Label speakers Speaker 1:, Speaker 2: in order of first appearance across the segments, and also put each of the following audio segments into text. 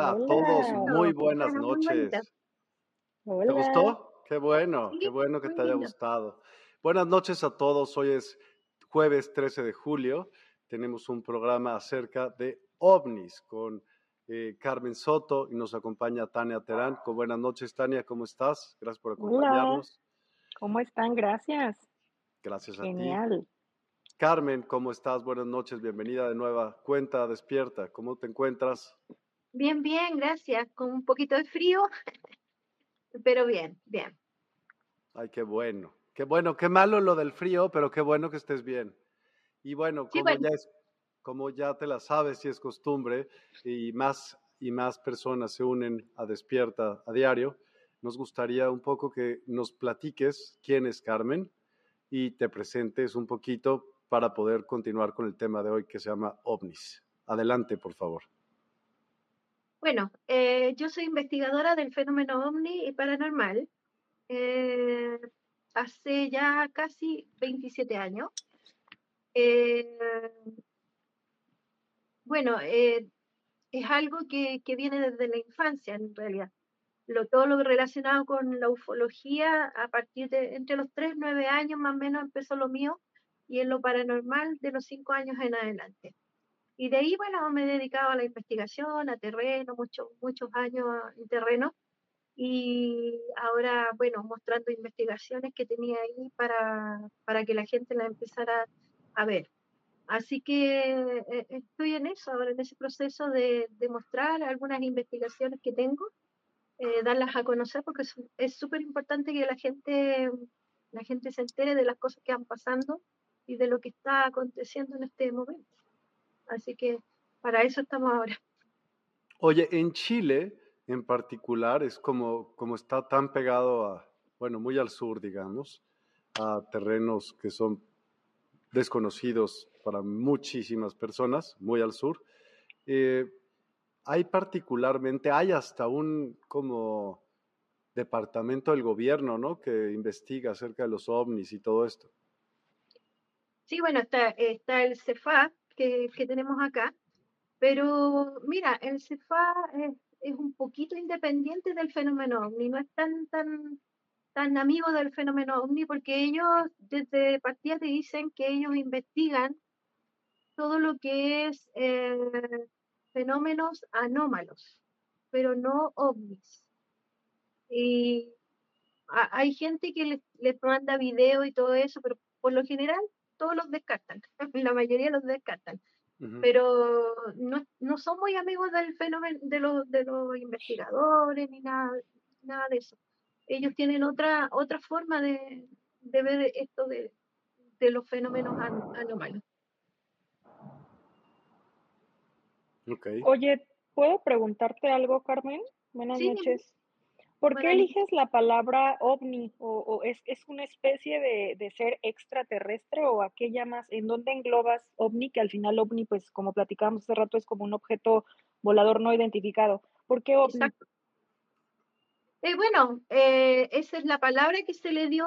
Speaker 1: Hola, a todos, muy buenas noches. ¿Te gustó? Qué bueno, qué bueno que te haya gustado. Buenas noches a todos, hoy es jueves 13 de julio, tenemos un programa acerca de ovnis con eh, Carmen Soto y nos acompaña Tania Terán. buenas noches, Tania, ¿cómo estás? Gracias por acompañarnos.
Speaker 2: ¿Cómo están? Gracias.
Speaker 1: Gracias a ti. Genial. Carmen, ¿cómo estás? Buenas noches, bienvenida de nueva cuenta, despierta. ¿Cómo te encuentras?
Speaker 3: Bien, bien, gracias. Con un poquito de frío, pero bien, bien.
Speaker 1: Ay, qué bueno. Qué bueno, qué malo lo del frío, pero qué bueno que estés bien. Y bueno, como, Ya, es, como ya te la sabes, si es costumbre, y más y más personas se unen a Despierta a diario, nos gustaría un poco que nos platiques quién es Carmen y te presentes un poquito para poder continuar con el tema de hoy que se llama ovnis. Adelante, por favor.
Speaker 3: Bueno, eh, yo soy investigadora del fenómeno ovni y paranormal. Eh, hace ya casi 27 años. Eh, bueno, es algo que, viene desde la infancia en realidad. Lo, todo lo relacionado con la ufología, a partir de entre los 3, 9 años más o menos empezó lo mío, y en lo paranormal de los 5 años en adelante. Y de ahí, bueno, me he dedicado a la investigación, a terreno, muchos muchos años en terreno. Y ahora, bueno, mostrando investigaciones que tenía ahí para, para que la gente la empezara a ver. Así que eh, estoy en eso, ahora en ese proceso de, de mostrar algunas investigaciones que tengo, eh, darlas a conocer, porque es súper importante que la gente, la gente se entere de las cosas que van pasando y de lo que está aconteciendo en este momento. Así que para eso estamos ahora.
Speaker 1: Oye, en Chile en particular es como, como está tan pegado a, bueno, muy al sur, digamos, a terrenos que son desconocidos para muchísimas personas, muy al sur. Eh, hay particularmente, hay hasta un como departamento del gobierno, ¿no? Que investiga acerca de los ovnis y todo esto.
Speaker 3: Sí, bueno, está, está el CEFAT, que, tenemos acá. Pero mira, el CEFA es, un poquito independiente del fenómeno ovni, no es tan, tan, tan amigo del fenómeno ovni porque ellos desde partida te dicen que ellos investigan todo lo que es eh, fenómenos anómalos, pero no ovnis. Y hay gente que les, les manda video y todo eso, pero por lo general todos los descartan, la mayoría los descartan. Pero no, no son muy amigos del fenómeno de los, de los investigadores ni nada, nada de eso. Ellos tienen otra, otra forma de, de ver esto de, de los fenómenos anómalos.
Speaker 2: Okay. Oye, ¿puedo preguntarte algo, Carmen? Buenas noches. ¿Por qué eliges la palabra ovni? ¿O, es, es, una especie de, de, ser extraterrestre o a qué llamas? ¿En dónde englobas ovni? Que al final ovni, pues como platicábamos hace rato, es como un objeto volador no identificado. ¿Por qué ovni? Exacto.
Speaker 3: Eh, bueno, eh, esa es la palabra que se le dio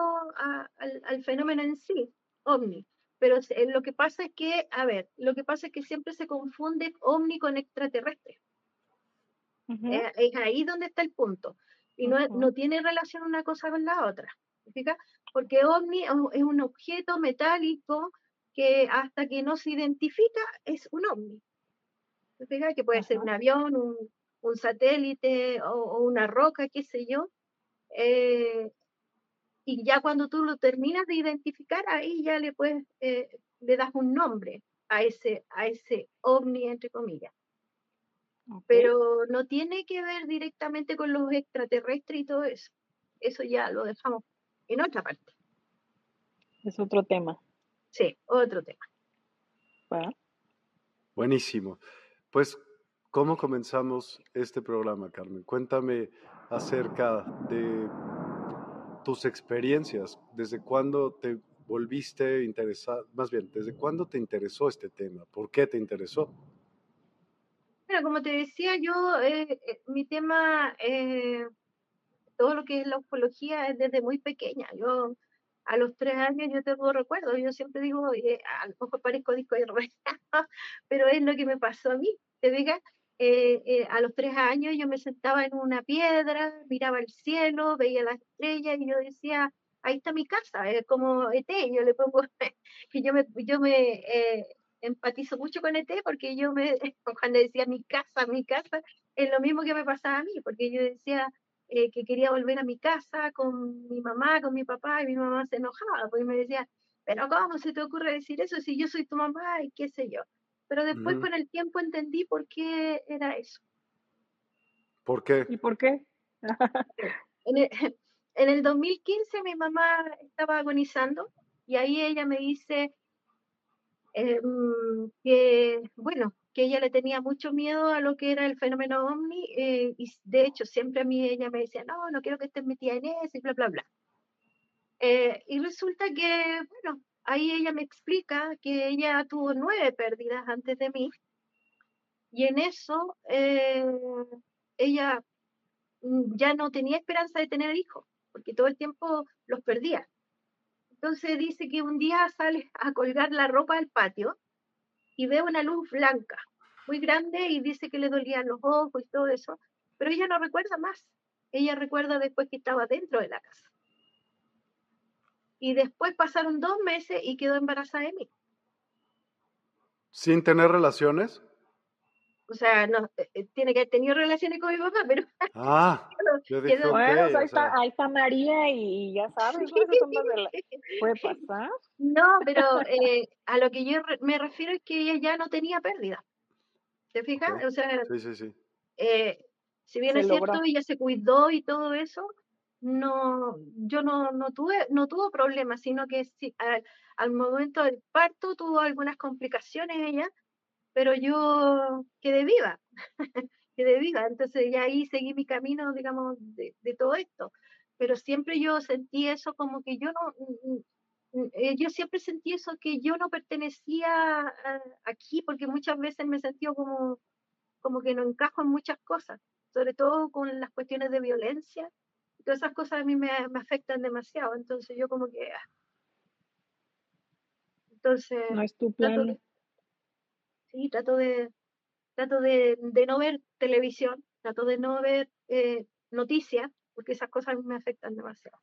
Speaker 3: al, al, fenómeno en sí, ovni. Pero eh, lo que pasa es que, a ver, lo que pasa es que siempre se confunde ovni con extraterrestre. es ahí donde está el punto y no, no, tiene relación una cosa con la otra. Porque ovni es un objeto metálico que hasta que no se identifica es un ovni. Que puede ser un avión, un, un satélite o, una roca, qué sé yo. Eh, y ya cuando tú lo terminas de identificar, ahí ya le puedes, eh, le das un nombre a ese, a ese ovni, entre comillas. Pero no tiene que ver directamente con los extraterrestres y todo eso. Eso ya lo dejamos en otra parte.
Speaker 2: Es otro tema.
Speaker 3: Sí, otro tema.
Speaker 1: Buenísimo. Pues, ¿cómo comenzamos este programa, Carmen? Cuéntame acerca de tus experiencias. ¿Desde cuándo te volviste interesado? Más bien, ¿desde cuándo te interesó este tema? ¿Por qué te interesó?
Speaker 3: Como te decía yo, eh, eh, mi tema, eh, todo lo que es la ufología es desde muy pequeña. Yo a los tres años yo tengo recuerdo, yo siempre digo, a lo mejor parezco disco de pero es lo que me pasó a mí, ¿te digas? a los tres años yo me sentaba en una piedra, miraba el cielo, veía las estrellas y yo decía, ahí está mi casa, es como ET, yo le pongo, que yo me, yo me empatizo mucho con ET porque yo me, cuando decía mi casa, mi casa, es lo mismo que me pasaba a mí, porque yo decía eh, que quería volver a mi casa con mi mamá, con mi papá, y mi mamá se enojaba, porque me decía, pero ¿cómo se te ocurre decir eso si yo soy tu mamá y qué sé yo? Pero después con el tiempo entendí por qué era eso.
Speaker 1: ¿Por qué?
Speaker 2: ¿Y por qué?
Speaker 3: en, el, en el 2015 mi mamá estaba agonizando y ahí ella me dice, Em, que, bueno, que ella le tenía mucho miedo a lo que era el fenómeno ovni, eh, y de hecho siempre a mí ella me decía, no, no quiero que estés metida en eso, y bla, bla, bla. Eh, y resulta que, bueno, ahí ella me explica que ella tuvo nueve pérdidas antes de mí, y en eso eh, ella mm, ya no tenía esperanza de tener hijos, porque todo el tiempo los perdía. Entonces dice que un día sale a colgar la ropa al patio y ve una luz blanca, muy grande, y dice que le dolían los ojos y todo eso, pero ella no recuerda más. Ella recuerda después que estaba dentro de la casa. Y después pasaron dos meses y quedó embarazada de mí.
Speaker 1: ¿Sin tener relaciones?
Speaker 3: O sea, no, eh, eh, tiene que haber tenido relaciones con mi papá, pero...
Speaker 1: Ah,
Speaker 2: yo dije, bueno, ahí, está, ahí, está, María y ya sabes, puede pasar.
Speaker 3: No, pero eh, a lo que yo me refiero es que ella ya no tenía pérdida. ¿Te fijas? O sea,
Speaker 1: sí, sí, sí.
Speaker 3: si bien es cierto, ella se cuidó y todo eso, no, yo no, no tuve, no tuvo problemas, sino que sí, al, al momento del parto tuvo algunas complicaciones ella, pero yo quedé viva, quedé viva, entonces ya ahí seguí mi camino, digamos, de, todo esto, pero siempre yo sentí eso como que yo no, mm, mm, mm, eh, yo siempre sentí eso que yo no pertenecía aquí, porque muchas veces me sentí como, como que no encajo en muchas cosas, sobre todo con las cuestiones de violencia, todas esas cosas a mí me, me afectan demasiado, entonces yo como que... Ah. Entonces...
Speaker 2: No es tu plan
Speaker 3: sí, trato de, trato de, no ver televisión, trato de no ver eh, noticias, porque esas cosas me afectan demasiado.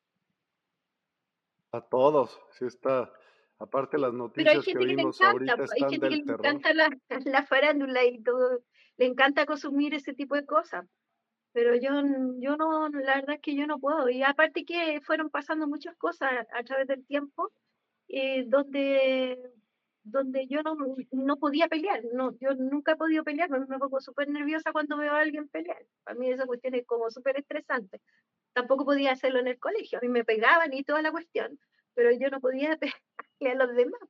Speaker 1: A todos, sí está. Aparte las noticias que vimos ahorita están hay gente que le
Speaker 3: encanta la, la, farándula y todo, le encanta consumir ese tipo de cosas. pero yo, yo no, la verdad es que yo no puedo. Y aparte que fueron pasando muchas cosas a, través del tiempo, eh, donde, donde yo no, no podía pelear. No, yo nunca he podido pelear, me, pongo súper nerviosa cuando veo a alguien pelear. Para mí esa cuestión es como súper estresante. Tampoco podía hacerlo en el colegio, a mí me pegaban y toda la cuestión, pero yo no podía pegarle a los demás.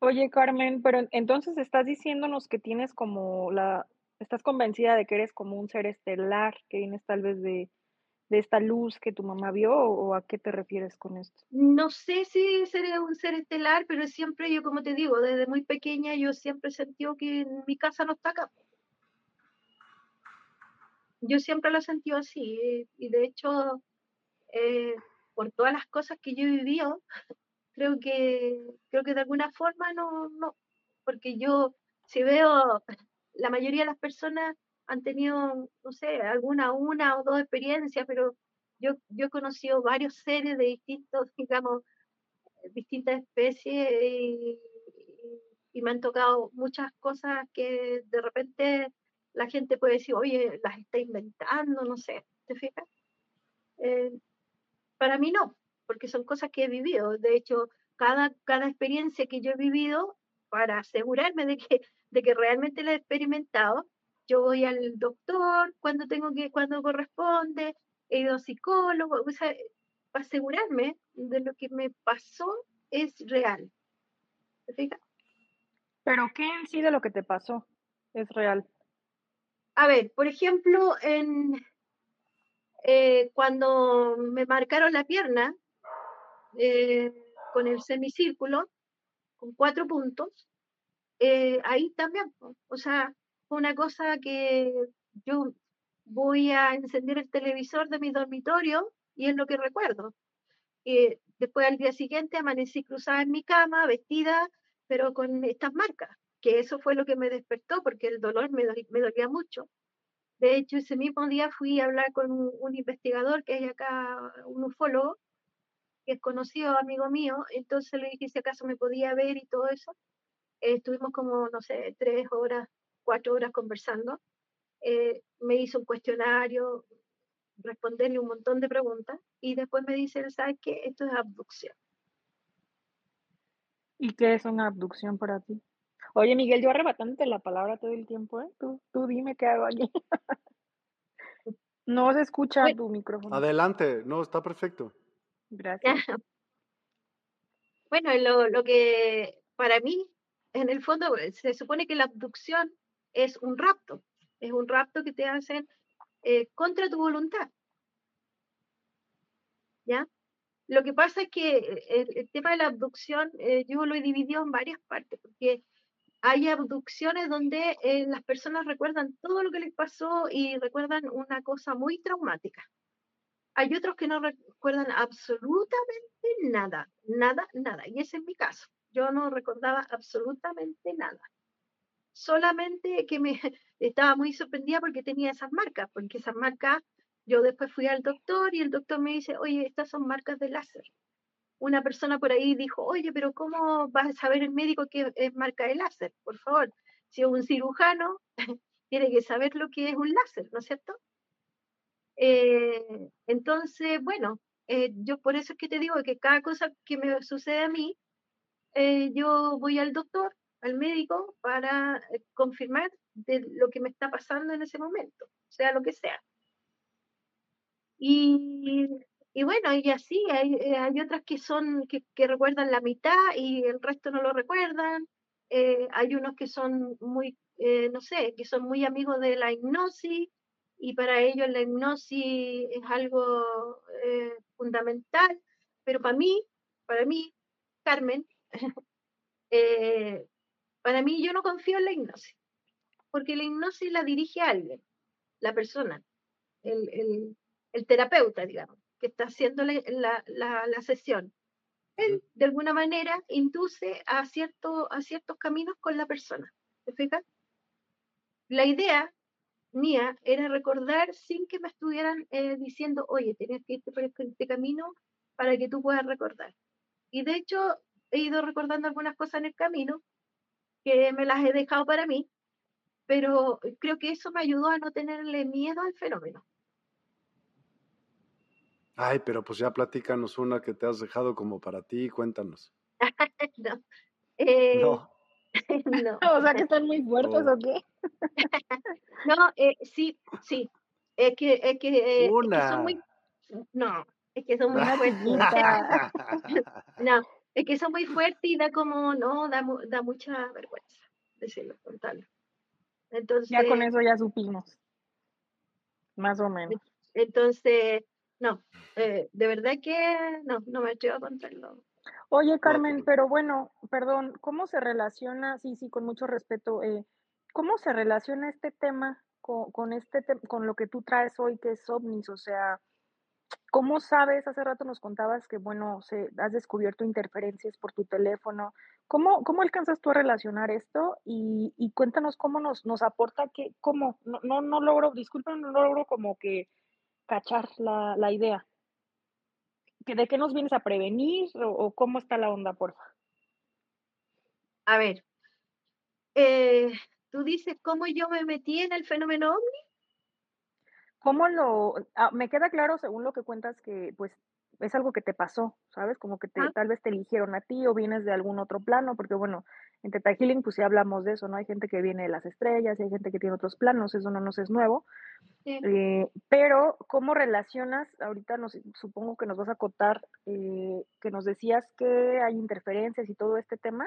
Speaker 2: Oye, Carmen, pero entonces estás diciéndonos que tienes como la, estás convencida de que eres como un ser estelar, que vienes tal vez de, esta luz que tu mamá vio, o a qué te refieres con esto?
Speaker 3: No sé si seré un ser estelar, pero siempre yo, como te digo, desde muy pequeña yo siempre sentido que mi casa no está acá. Yo siempre lo sentido así, y de hecho, eh, por todas las cosas que yo he vivido, creo que, creo que de alguna forma no, no, porque yo si veo, la mayoría de las personas han tenido, no sé, alguna, una o dos experiencias, pero yo, yo he conocido varios seres de distintos, digamos, distintas especies y, y, me han tocado muchas cosas que de repente la gente puede decir, oye, las está inventando, no sé, ¿te fijas? Eh, para mí no, porque son cosas que he vivido. De hecho, cada, cada experiencia que yo he vivido, para asegurarme de que, de que realmente la he experimentado, yo voy al doctor cuando tengo que, cuando corresponde, he ido a psicólogo, o sea, para asegurarme de lo que me pasó es real. ¿Te fijas?
Speaker 2: Pero ¿qué en sí de lo que te pasó es real?
Speaker 3: A ver, por ejemplo, en, eh, cuando me marcaron la pierna, eh, con el semicírculo, con cuatro puntos, eh, ahí también, o sea, una cosa que yo voy a encender el televisor de mi dormitorio y es lo que recuerdo. Eh, después al día siguiente amanecí cruzada en mi cama, vestida, pero con estas marcas, que eso fue lo que me despertó porque el dolor me, dolía mucho. De hecho, ese mismo día fui a hablar con un investigador que hay acá, un ufólogo, que es conocido, amigo mío, entonces le dije si acaso me podía ver y todo eso. Estuvimos como, no sé, tres horas, cuatro horas conversando. Eh, me hizo un cuestionario, responderle un montón de preguntas y después me dice, ¿sabes qué? Esto es abducción.
Speaker 2: ¿Y qué es una abducción para ti? Oye, Miguel, yo arrebatándote la palabra todo el tiempo, ¿eh? Tú, tú dime qué hago aquí. no se escucha tu micrófono.
Speaker 1: Adelante, no, está perfecto.
Speaker 2: Gracias.
Speaker 3: Bueno, lo, lo que para mí, en el fondo, se supone que la abducción es un rapto, es un rapto que te hacen eh, contra tu voluntad. ¿Ya? Lo que pasa es que el, tema de la abducción eh, yo lo he dividido en varias partes, porque hay abducciones donde las personas recuerdan todo lo que les pasó y recuerdan una cosa muy traumática. Hay otros que no recuerdan absolutamente nada, nada, nada. Y ese es mi caso. Yo no recordaba absolutamente nada. Solamente que me estaba muy sorprendida porque tenía esas marcas, porque esas marcas, yo después fui al doctor y el doctor me dice, oye, estas son marcas de láser. Una persona por ahí dijo, oye, pero ¿cómo va a saber el médico que es marca de láser? Por favor, si es un cirujano, tiene que saber lo que es un láser, ¿no es cierto? Eh, entonces, bueno, eh, yo por eso es que te digo que cada cosa que me sucede a mí, eh, yo voy al doctor, al médico, para confirmar de lo que me está pasando en ese momento, sea lo que sea. Y, y bueno, y así, hay, hay otras que son, que, que, recuerdan la mitad y el resto no lo recuerdan. hay unos que son muy, no sé, que son muy amigos de la hipnosis y para ellos la hipnosis es algo eh, fundamental, pero para mí, para mí, Carmen, eh, para mí yo no confío en la hipnosis, porque la hipnosis la dirige alguien, la persona, el, terapeuta, digamos, que está haciendo la, la, sesión. Él, de alguna manera, induce a, cierto, a ciertos caminos con la persona. ¿Te fijas? La idea mía era recordar sin que me estuvieran eh, diciendo, oye, tienes que irte por este, este camino para que tú puedas recordar. Y de hecho, he ido recordando algunas cosas en el camino que me las he dejado para mí pero creo que eso me ayudó a no tenerle miedo al fenómeno.
Speaker 1: Ay, pero pues ya platícanos una que te has dejado como para ti, cuéntanos.
Speaker 3: no. Eh,
Speaker 2: no. O sea que están muy fuertes o qué.
Speaker 3: no, eh, sí, sí. Es que, es que,
Speaker 1: una.
Speaker 3: son muy. No, es que son muy fuertes. no, es que son muy fuertes y da como, no, da, da mucha vergüenza decirlo, contarlo. Entonces.
Speaker 2: Ya con eso ya supimos. Más o menos.
Speaker 3: Entonces, no, eh, de verdad que no, no me atrevo a contarlo.
Speaker 2: Oye, Carmen, pero bueno, perdón, ¿cómo se relaciona, sí, sí, con mucho respeto, eh, cómo se relaciona este tema con, con este con lo que tú traes hoy, que es ovnis? O sea, ¿cómo sabes? Hace rato nos contabas que, bueno, se, has descubierto interferencias por tu teléfono. ¿Cómo, cómo alcanzas tú a relacionar esto? Y, cuéntanos cómo nos, nos aporta que, cómo, no, no, no logro, disculpen, no logro como que cachar la, la idea. ¿De qué nos vienes a prevenir o, cómo está la onda, porfa?
Speaker 3: A ver, eh, tú dices cómo yo me metí en el fenómeno ovni.
Speaker 2: ¿Cómo lo...? Ah, me queda claro, según lo que cuentas, que pues es algo que te pasó, ¿sabes? Como que te, ah. tal vez te eligieron a ti o vienes de algún otro plano, porque bueno, en Teta Healing pues sí hablamos de eso, ¿no? Hay gente que viene de las estrellas hay gente que tiene otros planos, eso no nos es nuevo. Eh, pero, ¿cómo relacionas? Ahorita nos, supongo que nos vas a acotar eh, que nos decías que hay interferencias y todo este tema.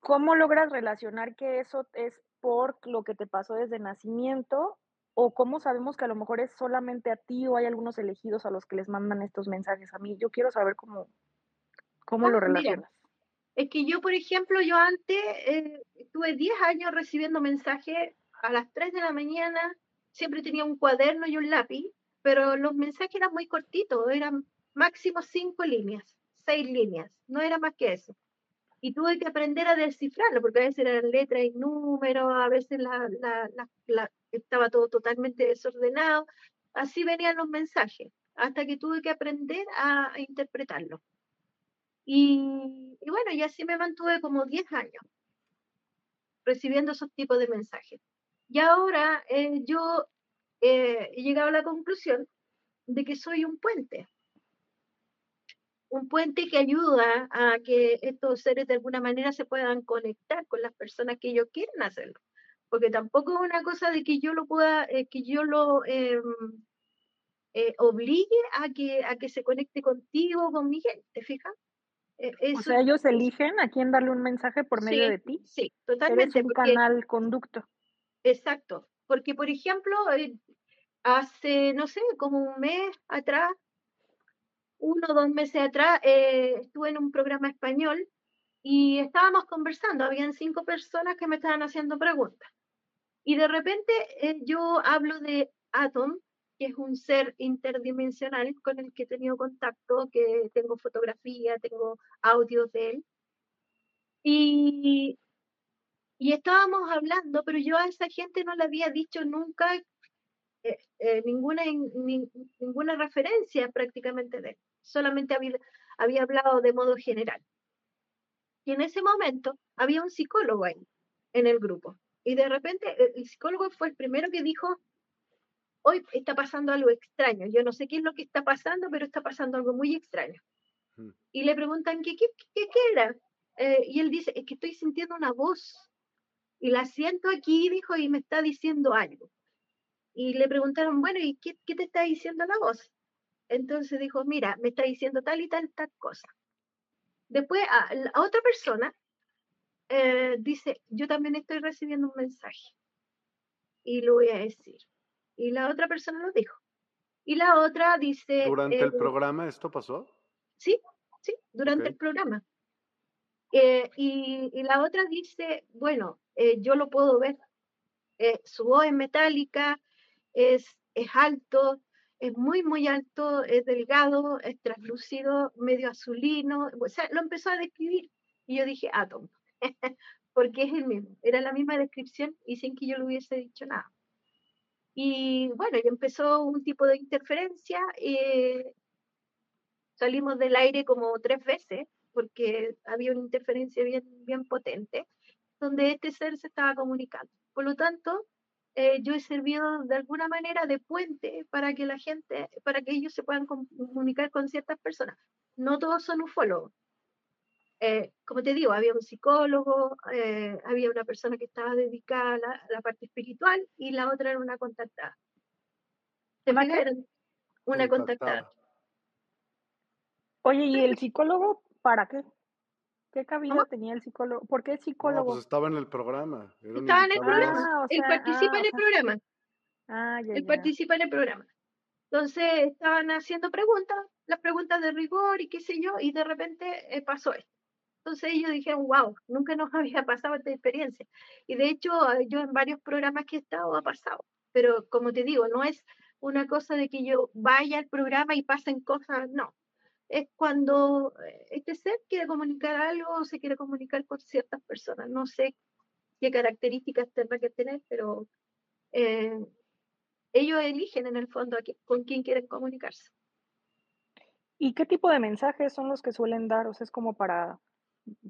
Speaker 2: ¿Cómo logras relacionar que eso es por lo que te pasó desde nacimiento ¿O cómo sabemos que a lo mejor es solamente a ti o hay algunos elegidos a los que les mandan estos mensajes a mí? Yo quiero saber cómo, cómo lo ah, relacionas.
Speaker 3: es que yo, por ejemplo, yo antes eh, tuve 10 años recibiendo mensajes a las 3 de la mañana, siempre tenía un cuaderno y un lápiz, pero los mensajes eran muy cortitos, eran máximo 5 líneas, 6 líneas, no era más que eso y tuve que aprender a descifrarlo, porque a veces eran letras y números, a veces la, la, estaba todo totalmente desordenado, así venían los mensajes, hasta que tuve que aprender a, interpretarlo. Y, bueno, y así me mantuve como 10 años recibiendo esos tipos de mensajes. Y ahora eh, yo eh, he llegado a la conclusión de que soy un puente un puente que ayuda a que estos seres de alguna manera se puedan conectar con las personas que ellos quieren hacerlo. Porque tampoco es una cosa de que yo lo pueda, eh, que yo lo em, eh, obligue a que, a que se conecte contigo, con mi gente, fijas?
Speaker 2: Eh, o sea, ellos eligen a quién darle un mensaje por medio de ti.
Speaker 3: Sí, totalmente.
Speaker 2: Es un canal conducto.
Speaker 3: Exacto. Porque, por ejemplo, hace, no sé, como un mes atrás, uno o dos meses atrás eh, estuve en un programa español y estábamos conversando, habían cinco personas que me estaban haciendo preguntas. Y de repente eh, yo hablo de Atom, que es un ser interdimensional con el que he tenido contacto, que tengo fotografía, tengo audios de él. Y, y estábamos hablando, pero yo a esa gente no le había dicho nunca eh, ninguna, ninguna referencia prácticamente de él solamente había, había hablado de modo general. Y en ese momento había un psicólogo ahí, en el grupo. Y de repente el psicólogo fue el primero que dijo, hoy está pasando algo extraño. Yo no sé qué es lo que está pasando, pero está pasando algo muy extraño. Hmm. Y le preguntan, ¿qué, qué, qué, era? Eh, y él dice, es que estoy sintiendo una voz. Y la siento aquí, dijo, y me está diciendo algo. Y le preguntaron, bueno, ¿y qué, qué te está diciendo la voz? Entonces dijo, mira, me está diciendo tal y tal, tal cosa. Después a, otra persona eh, dice, yo también estoy recibiendo un mensaje y lo voy a decir. Y la otra persona lo dijo. Y la otra dice...
Speaker 1: ¿Durante el eh, programa esto pasó?
Speaker 3: Sí, sí, durante el programa. Eh, y, y, la otra dice, bueno, yo lo puedo ver. su voz es metálica, es, es alto, es muy, muy alto, es delgado, es translúcido, medio azulino, o sea, lo empezó a describir y yo dije, átomo, porque es el mismo, era la misma descripción y sin que yo le hubiese dicho nada. Y bueno, y empezó un tipo de interferencia, eh, salimos del aire como tres veces, porque había una interferencia bien, bien potente, donde este ser se estaba comunicando. Por lo tanto, eh, yo he servido de alguna manera de puente para que la gente, para que ellos se puedan comunicar con ciertas personas. No todos son ufólogos. Eh, como te digo, había un psicólogo, eh, había una persona que estaba dedicada a la, parte espiritual y la otra era una contactada. ¿Te imaginas? Una contactada.
Speaker 2: Oye, ¿y el psicólogo para qué? ¿Qué cabida tenía el psicólogo? ¿Por qué el psicólogo?
Speaker 1: pues estaba en el programa.
Speaker 3: estaba en el programa. Ah, él participa en el programa. Ah, ya, Él participa en el programa. Entonces estaban haciendo preguntas, las preguntas de rigor y qué sé yo, y de repente eh, pasó esto. Entonces ellos dijeron, wow, nunca nos había pasado esta experiencia. Y de hecho, yo en varios programas que he estado ha pasado. Pero como te digo, no es una cosa de que yo vaya al programa y pasen cosas, no es cuando eh, este ser quiere comunicar algo o se quiere comunicar con ciertas personas. No sé qué características tendrá que tener, pero eh, ellos eligen en el fondo con quién quieren comunicarse.
Speaker 2: ¿Y qué tipo de mensajes son los que suelen dar? O sea, es como para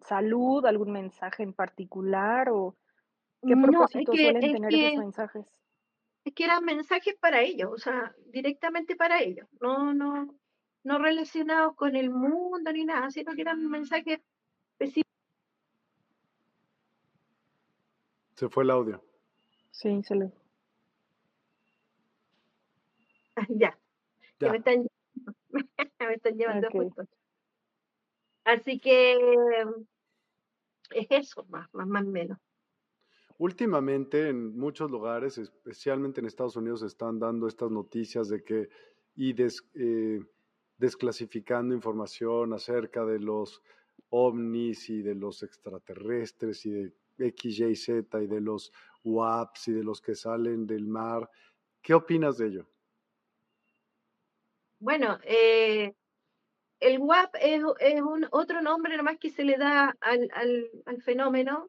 Speaker 2: salud, algún mensaje en particular o qué propósito suelen tener esos mensajes?
Speaker 3: Es que eran mensajes para ellos, o sea, directamente para ellos. No, no, no relacionados con el mundo ni nada, sino que eran mensajes específicos.
Speaker 1: Se fue el audio.
Speaker 2: Sí, se le.
Speaker 3: ya. ya. Me, están, me están llevando justo. Así que es eso, más, más, más o menos.
Speaker 1: Últimamente en muchos lugares, especialmente en Estados Unidos, están dando estas noticias de que y des, eh, desclasificando información acerca de los ovnis y de los extraterrestres y de X, Y, Z y de los WAPs y de los que salen del mar. ¿Qué opinas de ello?
Speaker 3: Bueno, eh, el WAP es, un otro nombre nomás que se le da al, al, fenómeno,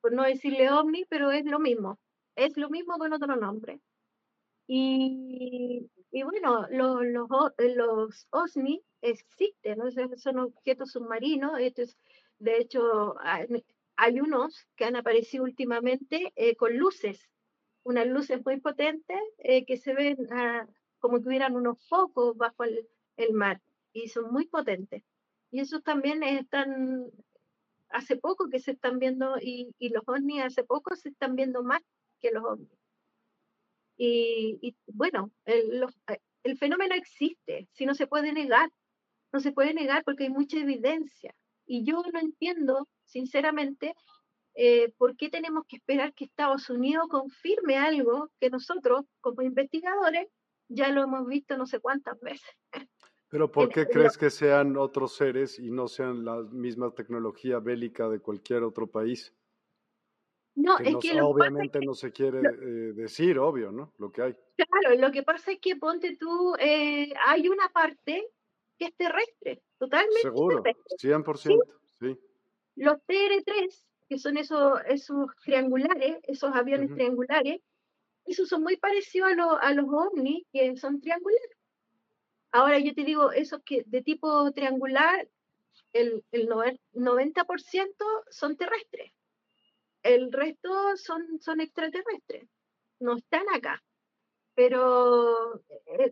Speaker 3: por no decirle ovni, pero es lo mismo. Es lo mismo con otro nombre. Y y bueno, los, los, OSNI existen, ¿no? son objetos submarinos. de hecho, hay, unos que han aparecido últimamente eh, con luces, unas luces muy potentes eh, que se ven ah, como que hubieran unos focos bajo el, el, mar y son muy potentes. Y esos también están, hace poco que se están viendo, y, y los OVNI hace poco se están viendo más que los OVNI. Y, bueno, el, eh, el, fenómeno existe, si no se puede negar, no se puede negar porque hay mucha evidencia. Y yo no entiendo, sinceramente, eh, por qué tenemos que esperar que Estados Unidos confirme algo que nosotros, como investigadores, ya lo hemos visto no sé cuántas veces.
Speaker 1: Pero ¿por qué crees que sean otros seres y no sean la misma tecnología bélica de cualquier otro país?
Speaker 3: No, es que
Speaker 1: obviamente no se quiere eh, decir, obvio, ¿no? Lo que hay.
Speaker 3: Claro, lo que pasa es que ponte tú, eh, hay una parte que es terrestre, totalmente
Speaker 1: Seguro,
Speaker 3: terrestre.
Speaker 1: 100%, ¿Sí?
Speaker 3: Los TR-3, que son esos, esos triangulares, esos aviones triangulares, esos son muy parecidos a, a los ovnis, que son triangulares. Ahora yo te digo, esos que de tipo triangular, el, el 90% son terrestres el resto son, extraterrestres, no están acá. Pero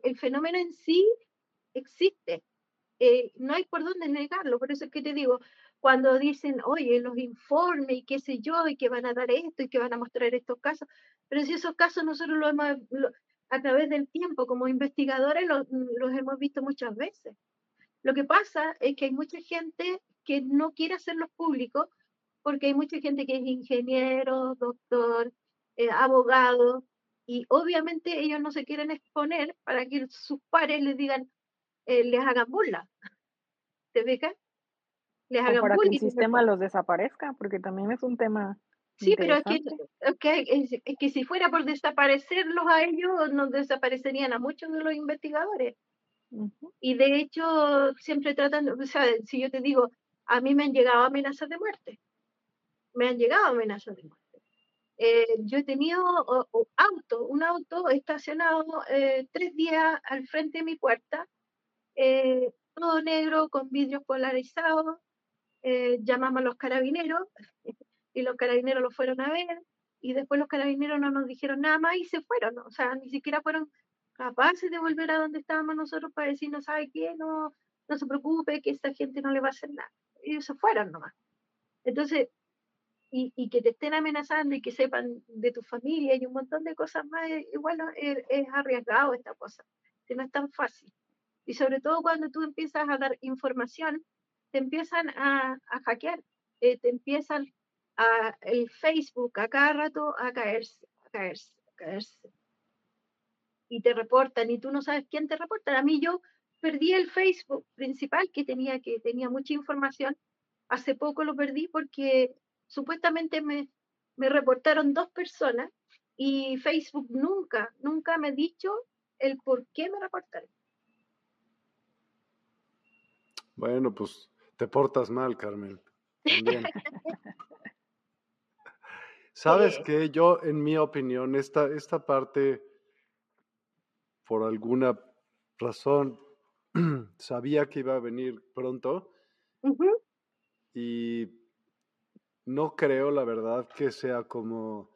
Speaker 3: el, fenómeno en sí existe. Eh, no hay por dónde negarlo. Por eso es que te digo, cuando dicen, oye, los informes y qué sé yo, y que van a dar esto y que van a mostrar estos casos, pero si esos casos nosotros los hemos, a través del tiempo como investigadores los, los hemos visto muchas veces. Lo que pasa es que hay mucha gente que no quiere hacerlos públicos porque hay mucha gente que es ingeniero, doctor, eh, abogado, y obviamente ellos no se quieren exponer para que sus pares les digan, eh, les hagan burla. ¿Te fijas?
Speaker 2: Les hagan para que el sistema los desaparezca, porque también es un tema.
Speaker 3: Sí, pero es que, es que si fuera por desaparecerlos a ellos, nos desaparecerían a muchos de los investigadores. Y de hecho, siempre tratan, o sea, si yo te digo, a mí me han llegado amenazas de muerte me han llegado amenazas de muerte. Eh, yo he tenido auto, un auto estacionado eh, tres días al frente de mi puerta, eh, todo negro, con vidrios polarizados. llamamos a los carabineros y los carabineros lo fueron a ver. y después los carabineros no nos dijeron nada más y se fueron, o sea, ni siquiera fueron capaces de volver a donde estábamos nosotros para decirnos, ¿sabe qué? No, no se preocupe, que esta gente no le va a hacer nada. Ellos se fueron nomás. Entonces, y, y, que te estén amenazando y que sepan de tu familia y un montón de cosas más, igual es, es, arriesgado esta cosa, que no es tan fácil. Y sobre todo cuando tú empiezas a dar información, te empiezan a, a hackear, eh, te empiezan a, el Facebook a cada rato a caerse, a caerse, a caerse. Y te reportan y tú no sabes quién te reporta. A mí yo perdí el Facebook principal que tenía, que tenía mucha información. Hace poco lo perdí porque supuestamente me, me reportaron dos personas y Facebook nunca, nunca me ha dicho el por qué me reportaron.
Speaker 1: Bueno, pues te portas mal, Carmen. También. Sabes que yo, en mi opinión, esta, esta parte, por alguna razón, sabía que iba a venir pronto. Y no creo, la verdad, que sea como.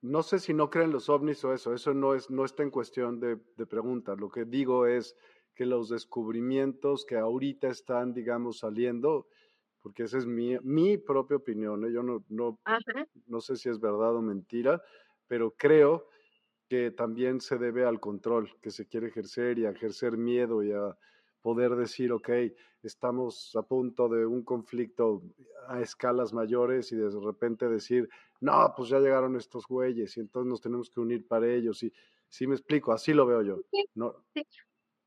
Speaker 1: No sé si no creen los ovnis o eso, eso no, es, no está en cuestión de, de pregunta. Lo que digo es que los descubrimientos que ahorita están, digamos, saliendo, porque esa es mi, mi propia opinión, ¿eh? yo no, no, no sé si es verdad o mentira, pero creo que también se debe al control que se quiere ejercer y a ejercer miedo y a poder decir, ok, estamos a punto de un conflicto a escalas mayores y de repente decir, no, pues ya llegaron estos güeyes y entonces nos tenemos que unir para ellos. Y sí me explico, así lo veo yo. No,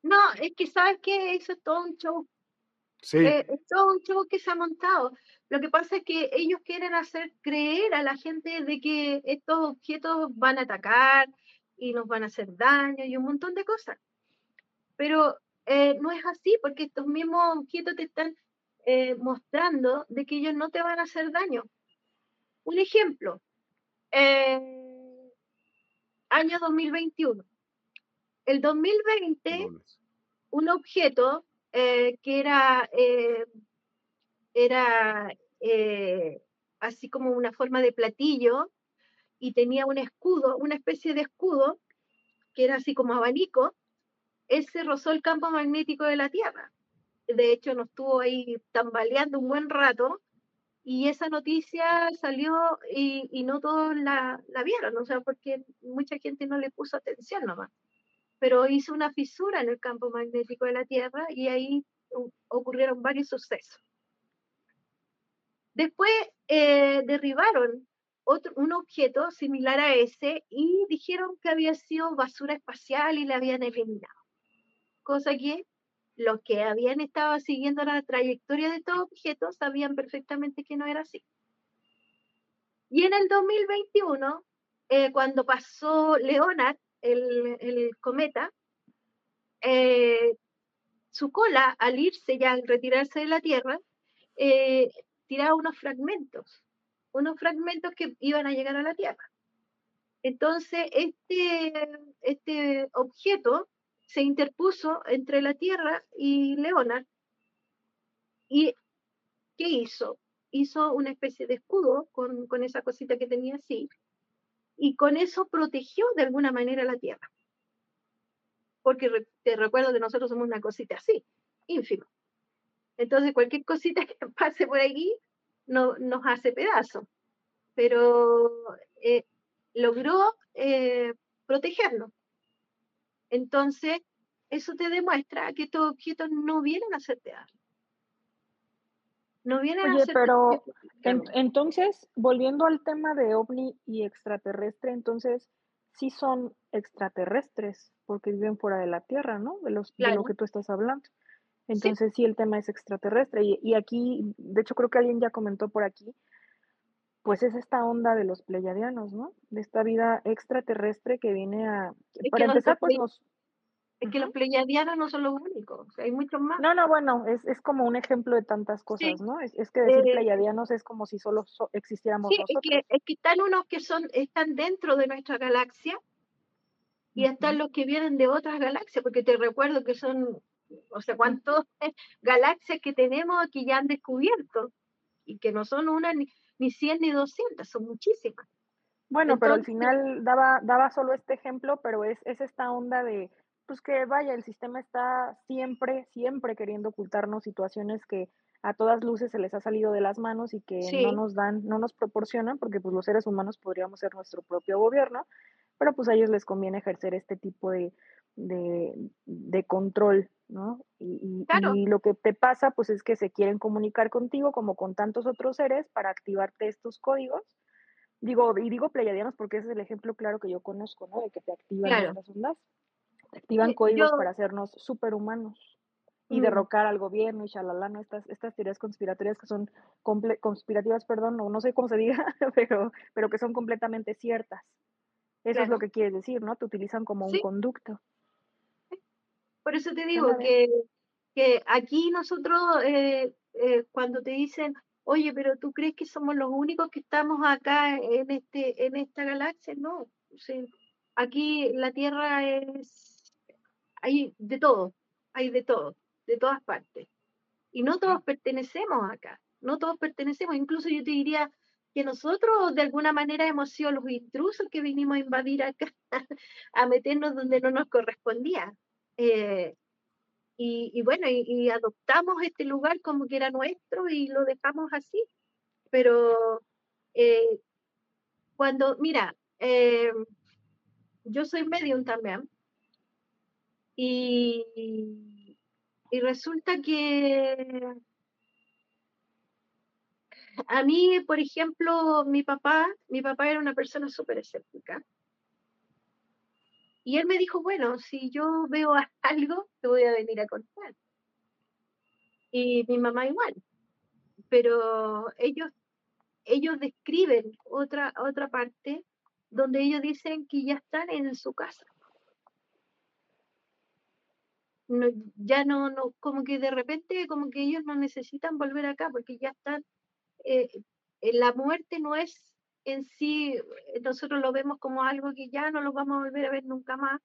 Speaker 3: no es que sabes que eso es todo un show. Sí. Eh, es todo un show que se ha montado. Lo que pasa es que ellos quieren hacer creer a la gente de que estos objetos van a atacar y nos van a hacer daño y un montón de cosas. Pero eh, no es así, porque estos mismos objetos te están eh, mostrando de que ellos no te van a hacer daño. Un ejemplo, eh, año 2021. El 2020, un objeto que era, era así como una forma de platillo y tenía un escudo, una especie de escudo, que era así como abanico, ese rozó el campo magnético de la Tierra. De hecho, nos estuvo ahí tambaleando un buen rato y esa noticia salió y, no todos la, vieron, o sea, porque mucha gente no le puso atención nomás. Pero hizo una fisura en el campo magnético de la Tierra y ahí ocurrieron varios sucesos. Después eh, derribaron otro, un objeto similar a ese y dijeron que había sido basura espacial y la habían eliminado cosa que los que habían estado siguiendo la trayectoria de estos objetos sabían perfectamente que no era así. Y en el 2021, eh, cuando pasó Leonard, el, cometa, eh, su cola, al irse ya, al retirarse de la Tierra, eh, tiraba unos fragmentos, unos fragmentos que iban a llegar a la Tierra. Entonces, este, este objeto se interpuso entre la Tierra y Leonard. ¿Y qué hizo? Hizo una especie de escudo con, con esa cosita que tenía así, y con eso protegió de alguna manera la Tierra. Porque te recuerdo que nosotros somos una cosita así, ínfima. Entonces cualquier cosita que pase por aquí no, nos hace pedazo. Pero eh, logró eh, protegernos. Entonces, eso te demuestra que estos objetos no vienen a hacerte daño.
Speaker 2: No vienen a hacerte pero entonces, volviendo al tema de ovni y extraterrestre, entonces sí son extraterrestres porque viven fuera de la Tierra, ¿no? De, los, de lo que tú estás hablando. Entonces sí. el tema es extraterrestre. Y, y, aquí, de hecho creo que alguien ya comentó por aquí, pues es esta onda de los pleyadianos, ¿no? De esta vida extraterrestre que viene a... para empezar, pues nos...
Speaker 3: Es que los pleyadianos no son los únicos, hay muchos más.
Speaker 2: No, no, bueno, es, es como un ejemplo de tantas cosas, ¿no? Es, es, que decir eh, pleyadianos es como si solo existiéramos sí, nosotros.
Speaker 3: Es que, es que están unos que son, están dentro de nuestra galaxia y están los que vienen de otras galaxias, porque te recuerdo que son, o sea, cuántas galaxias que tenemos que ya han descubierto y que no son una ni ni 100 ni 200, son muchísimas.
Speaker 2: Bueno, pero al final daba, daba solo este ejemplo, pero es, es esta onda de, pues que vaya, el sistema está siempre, siempre queriendo ocultarnos situaciones que a todas luces se les ha salido de las manos y que no nos dan, no nos proporcionan, porque pues los seres humanos podríamos ser nuestro propio gobierno, pero pues a ellos les conviene ejercer este tipo de, de, control, ¿no? Y, y, lo que te pasa, pues es que se quieren comunicar contigo como con tantos otros seres para activarte estos códigos. Digo, y digo pleiadianos porque ese es el ejemplo claro que yo conozco, ¿no? De que te activan estas ondas. Te activan códigos para hacernos superhumanos y mm. derrocar al gobierno y shalala, ¿no? Estas, estas teorías conspiratorias que son conspirativas, perdón, no, no sé cómo se diga, pero, pero que son completamente ciertas. Eso es lo que quieres decir, ¿no? Te utilizan como un conducto.
Speaker 3: Por eso te digo que, que, aquí nosotros, eh, eh, cuando te dicen, oye, pero tú crees que somos los únicos que estamos acá en, este, en esta galaxia, no. aquí la Tierra es, hay de todo, hay de todo de todas partes. Y no todos pertenecemos acá, no todos pertenecemos, incluso yo te diría que nosotros de alguna manera hemos sido los intrusos que vinimos a invadir acá, a meternos donde no nos correspondía. Eh, y, bueno, y, adoptamos este lugar como que era nuestro y lo dejamos así. Pero eh, cuando, mira, eh, yo soy medium también. Y, y resulta que a mí, por ejemplo, mi papá, mi papá era una persona súper escéptica. Y él me dijo, bueno, si yo veo algo, te voy a venir a contar. Y mi mamá igual. Pero ellos, ellos describen otra, otra parte donde ellos dicen que ya están en su casa ya no, no, como que de repente, como que ellos no necesitan volver acá porque ya están, eh, eh, la muerte no es en sí, eh, nosotros lo vemos como algo que ya no lo vamos a volver a ver nunca más,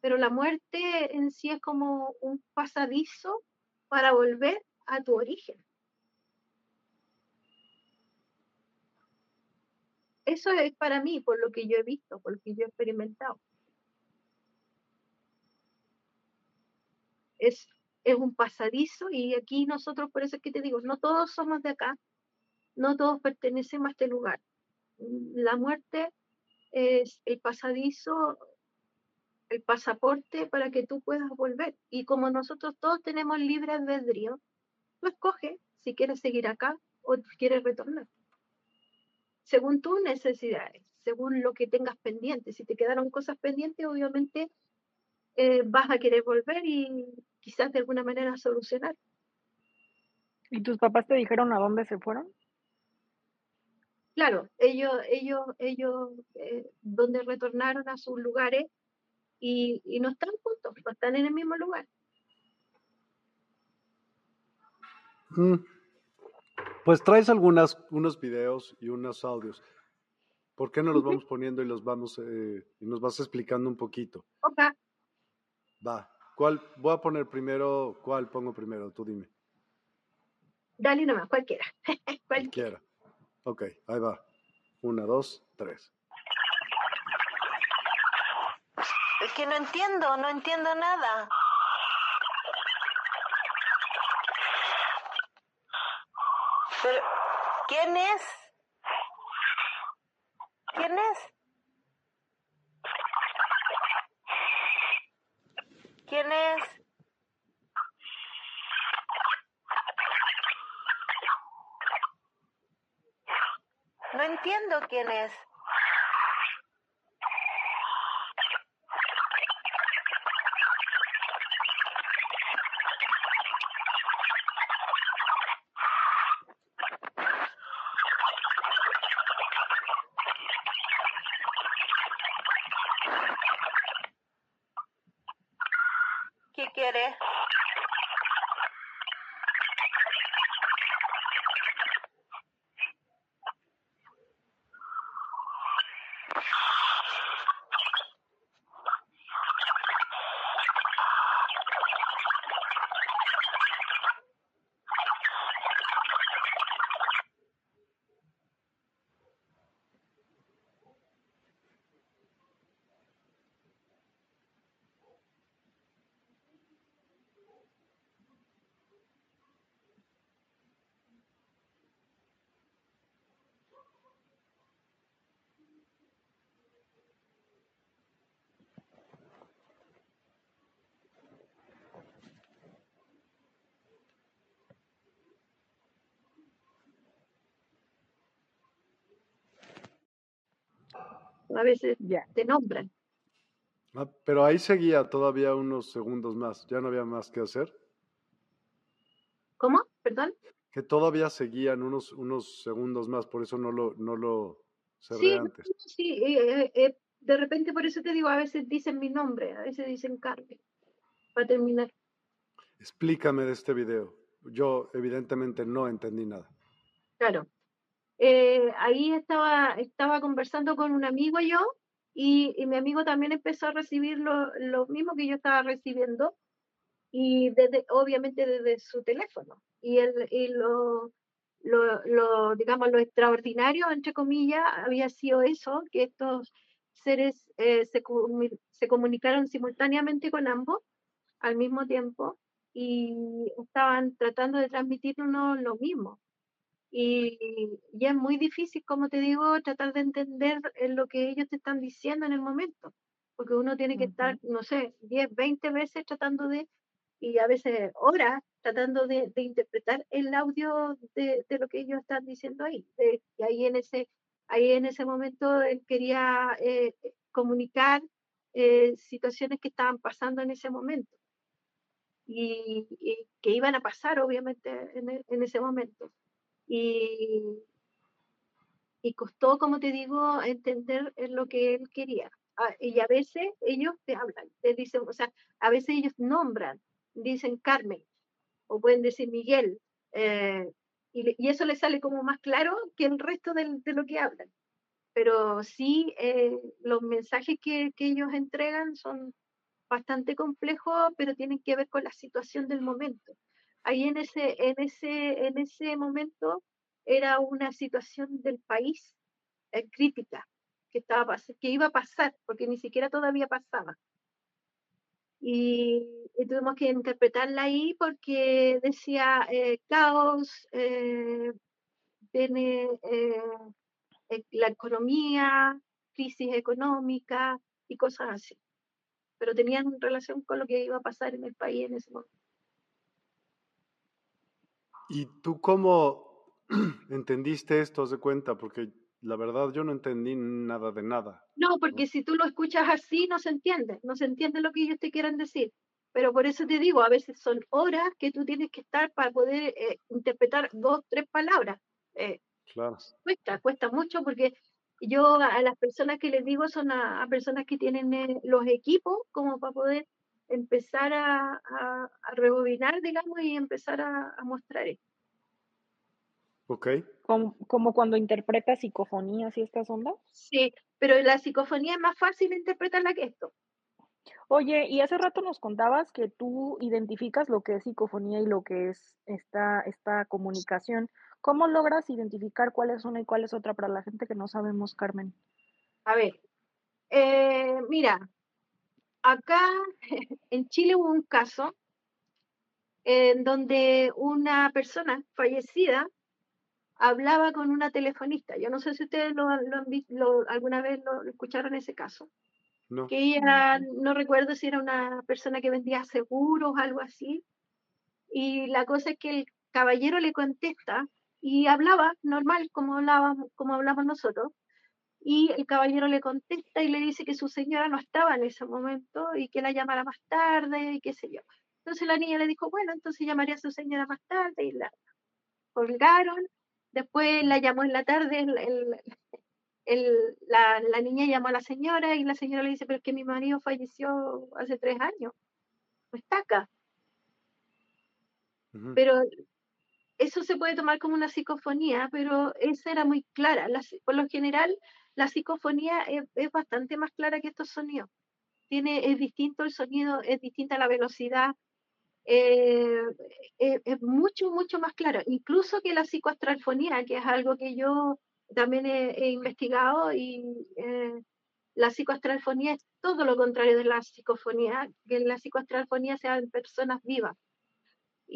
Speaker 3: pero la muerte en sí es como un pasadizo para volver a tu origen. Eso es para mí, por lo que yo he visto, por lo que yo he experimentado. es, es un pasadizo y aquí nosotros, por eso es que te digo, no todos somos de acá, no todos pertenecemos a este lugar. La muerte es el pasadizo, el pasaporte para que tú puedas volver. Y como nosotros todos tenemos libre albedrío, tú escoges si quieres seguir acá o quieres retornar. Según tus necesidades, según lo que tengas pendiente. Si te quedaron cosas pendientes, obviamente eh, vas a querer volver y quizás de alguna manera solucionar.
Speaker 2: ¿Y tus papás te dijeron a dónde se fueron?
Speaker 3: Claro, ellos, ellos, ellos, eh, donde retornaron a sus lugares y, no están juntos, no están en el mismo lugar.
Speaker 1: Mm. Pues traes algunas, unos videos y unos audios. ¿Por qué no los vamos poniendo y los vamos eh, y nos vas explicando un poquito?
Speaker 3: Okay.
Speaker 1: Va. ¿Cuál? Voy a poner primero. ¿Cuál pongo primero? Tú dime.
Speaker 3: Dale nomás, cualquiera.
Speaker 1: cualquiera. Ok, ahí va. Una, dos, tres.
Speaker 4: Es que no entiendo, no entiendo nada. Pero, ¿quién es? ¿Quién es? ¿Quién es? No entiendo quién es.
Speaker 3: A veces te nombran.
Speaker 1: Ah, pero ahí seguía todavía unos segundos más, ya no había más que hacer.
Speaker 3: ¿Cómo? ¿Perdón?
Speaker 1: Que todavía seguían unos, unos segundos más, por eso no lo, no lo cerré antes.
Speaker 3: Sí, eh, eh, de repente por eso te digo, a veces dicen mi nombre, a veces dicen Carmen, para terminar.
Speaker 1: Explícame de este video. Yo evidentemente no entendí nada.
Speaker 3: Claro. Eh, ahí estaba, estaba conversando con un amigo yo y, mi amigo también empezó a recibir lo, lo, mismo que yo estaba recibiendo y desde, obviamente desde su teléfono. Y, el, y lo, lo, digamos, lo extraordinario, entre comillas, había sido eso, que estos seres eh, se, se comunicaron simultáneamente con ambos al mismo tiempo y estaban tratando de transmitirnos lo mismo. Y, y, es muy difícil, como te digo, tratar de entender lo que ellos te están diciendo en el momento, porque uno tiene que estar, no sé, 10, 20 veces tratando de, y a veces horas, tratando de, de interpretar el audio de, de, lo que ellos están diciendo ahí. y ahí en ese, ahí en ese momento él quería eh, comunicar eh, situaciones que estaban pasando en ese momento y, que iban a pasar obviamente en, e, en ese momento. Y, y, costó, como te digo, entender lo que él quería. Ah, y a veces ellos te hablan, te dicen, o sea, a veces ellos nombran, dicen Carmen, o pueden decir Miguel, eh, y, y, eso les sale como más claro que el resto de, de lo que hablan. Pero sí, eh, los mensajes que, que ellos entregan son bastante complejo, pero tienen que ver con la situación del momento. Ahí en ese, en ese, en ese momento era una situación del país eh, crítica que, estaba, que iba a pasar, porque ni siquiera todavía pasaba. Y, tuvimos que interpretarla ahí porque decía eh, caos, eh, viene la economía, crisis económica y cosas así pero tenían relación con lo que iba a pasar en el país en ese momento.
Speaker 1: ¿Y tú cómo entendiste esto, de cuenta? Porque la verdad yo no entendí nada de nada.
Speaker 3: No, porque si tú lo escuchas así no se entiende, no se entiende lo que ellos te quieran decir. Pero por eso te digo, a veces son horas que tú tienes que estar para poder eh, interpretar dos, tres palabras. Eh,
Speaker 1: claro.
Speaker 3: Cuesta, cuesta mucho porque yo a las personas que les digo son a, personas que tienen eh, los equipos como para poder empezar a, a, rebobinar, digamos, y empezar a, mostrar esto.
Speaker 1: Ok.
Speaker 2: Como, como, cuando interpretas psicofonías y estas ondas.
Speaker 3: Sí, pero la psicofonía es más fácil interpretarla que esto.
Speaker 2: Oye, y hace rato nos contabas que tú identificas lo que es psicofonía y lo que es esta, esta comunicación. ¿Cómo logras identificar cuál es una y cuál es otra para la gente que no sabemos, Carmen?
Speaker 3: A ver, eh, mira, acá en Chile hubo un caso en donde una persona fallecida hablaba con una telefonista. Yo no sé si ustedes lo, han visto, alguna vez lo, escucharon ese caso.
Speaker 1: No.
Speaker 3: Que ella, no recuerdo si era una persona que vendía seguros, algo así. Y la cosa es que el caballero le contesta y hablaba normal como hablábamos, como hablamos nosotros. Y el caballero le contesta y le dice que su señora no estaba en ese momento y que la llamara más tarde y qué sé yo. Entonces la niña le dijo, bueno, entonces llamaría a su señora más tarde y la colgaron. Después la llamó en la tarde, el, el, la, la, niña llamó a la señora y la señora le dice, pero es que mi marido falleció hace tres años, no está acá. Pero eso se puede tomar como una psicofonía, pero esa era muy clara. por lo general, la psicofonía es, bastante más clara que estos sonidos. Tiene, es distinto el sonido, es distinta la velocidad, eh, es, mucho, mucho más clara. Incluso que la psicoastralfonía, que es algo que yo también he, investigado y eh, la psicoastralfonía es todo lo contrario de la psicofonía, que la psicoastralfonía sea en personas vivas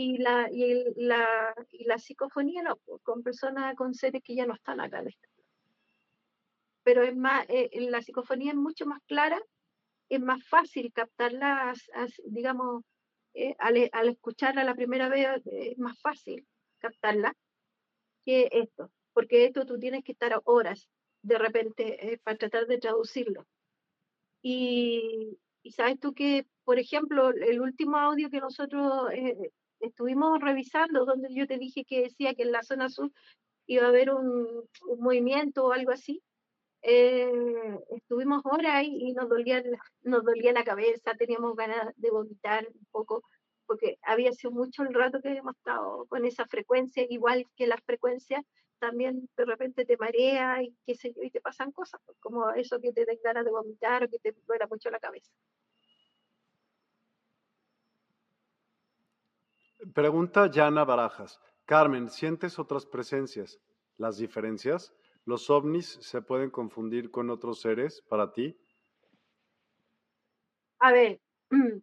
Speaker 3: y la, y la, y la psicofonía no, con personas, con seres que ya no están acá. Pero es más, eh, la psicofonía es mucho más clara, es más fácil captarla, digamos, eh, al, al, escucharla la primera vez es más fácil captarla que esto, porque esto tú tienes que estar horas de repente eh, para tratar de traducirlo. Y, sabes tú que, por ejemplo, el último audio que nosotros eh, estuvimos revisando, donde yo te dije que decía que en la zona sur iba a haber un, movimiento o algo así, eh, estuvimos horas y, nos, dolía, nos dolía la cabeza, teníamos ganas de vomitar un poco, porque había sido mucho el rato que habíamos estado con esa frecuencia, igual que las frecuencias también de repente te marea y qué sé yo, y te pasan cosas, pues, como eso que te den ganas de vomitar o que te duela mucho la cabeza.
Speaker 1: Pregunta Yana Barajas. Carmen, ¿sientes otras presencias? ¿Las diferencias? ¿Los ovnis se pueden confundir con otros seres para ti?
Speaker 3: A ver,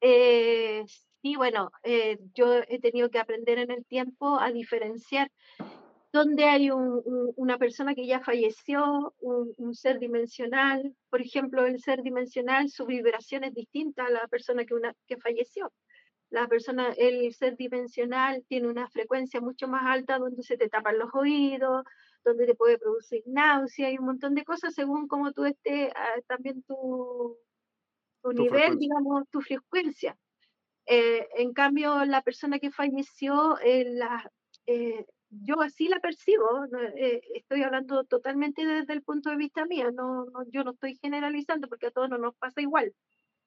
Speaker 3: eh, sí, bueno, eh, yo he tenido que aprender en el tiempo a diferenciar dónde hay una persona que ya falleció, un, ser dimensional. Por ejemplo, el ser dimensional, su vibración es distinta a la persona que, una, que falleció. La persona, el ser dimensional tiene una frecuencia mucho más alta donde se te tapan los oídos, donde te puede producir náusea y un montón de cosas según como tú estés, ah, también tu, tu, nivel, digamos, tu frecuencia. Eh, en cambio, la persona que falleció, eh, la, eh, yo así la percibo, estoy hablando totalmente desde el punto de vista mío, no, yo no estoy generalizando porque a todos no nos pasa igual,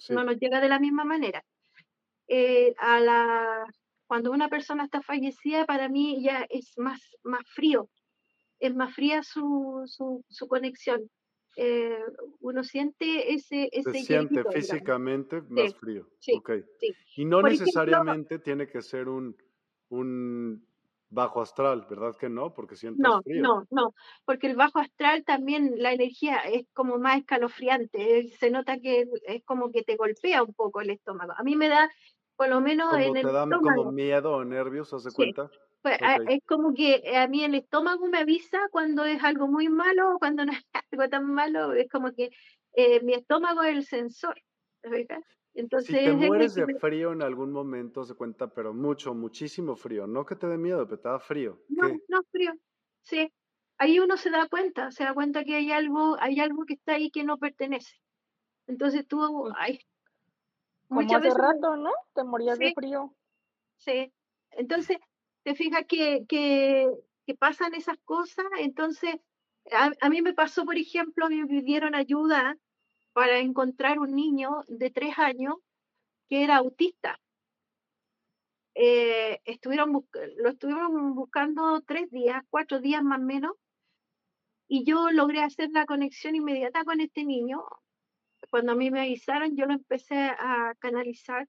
Speaker 3: no nos llega de la misma manera. A la, cuando una persona está fallecida, para mí ya es más, más frío, es más fría su, su, su conexión. Eh, uno siente ese... ese
Speaker 1: Se siente físicamente más frío. okay. Y no necesariamente tiene que ser un, un bajo astral, ¿verdad que no? Porque sientes
Speaker 3: no,
Speaker 1: frío.
Speaker 3: No, no, porque el bajo astral también la energía es como más escalofriante, eh, se nota que es como que te golpea un poco el estómago. A mí me da, por lo menos en
Speaker 1: te
Speaker 3: el
Speaker 1: dan como miedo o nervios, ¿se cuenta?
Speaker 3: Pues, es como que a mí el estómago me avisa cuando es algo muy malo o cuando no es algo tan malo. Es como que eh, mi estómago es el sensor.
Speaker 1: Entonces, si te mueres de frío en algún momento, se cuenta, pero mucho, muchísimo frío. No que te dé miedo, pero te da frío.
Speaker 3: No, no frío. Sí. Ahí uno se da cuenta, se da cuenta que hay algo, hay algo que está ahí que no pertenece. Entonces tú, ay,
Speaker 2: como hace rato, ¿no? Te morías de frío.
Speaker 3: Sí. Entonces, te fijas que, que, pasan esas cosas, entonces a, mí me pasó, por ejemplo, me pidieron ayuda para encontrar un niño de tres años que era autista. Eh, estuvieron lo estuvieron buscando tres días, cuatro días más o menos, y yo logré hacer la conexión inmediata con este niño. Cuando a mí me avisaron, yo lo empecé a canalizar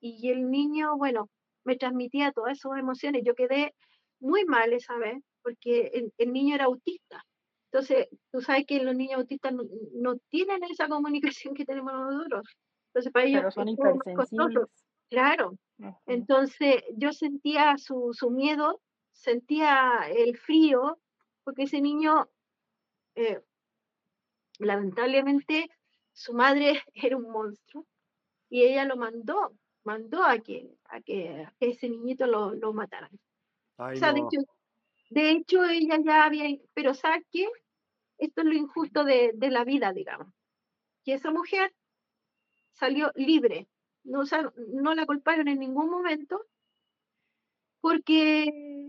Speaker 3: y el niño, bueno, me transmitía todas esas emociones. Yo quedé muy mal esa vez porque el, niño era autista. Entonces, tú sabes que los niños autistas no, tienen esa comunicación que tenemos nosotros. Entonces, para ellos
Speaker 2: son hipersensibles.
Speaker 3: Claro. Entonces, yo sentía su, su, miedo, sentía el frío, porque ese niño, eh, lamentablemente, su madre era un monstruo y ella lo mandó mandó a que, a que, ese niñito lo, lo mataran. de, hecho, ella ya había, pero ¿sabes qué? Esto es lo injusto de, de la vida, digamos. Que esa mujer salió libre, no, no la culparon en ningún momento porque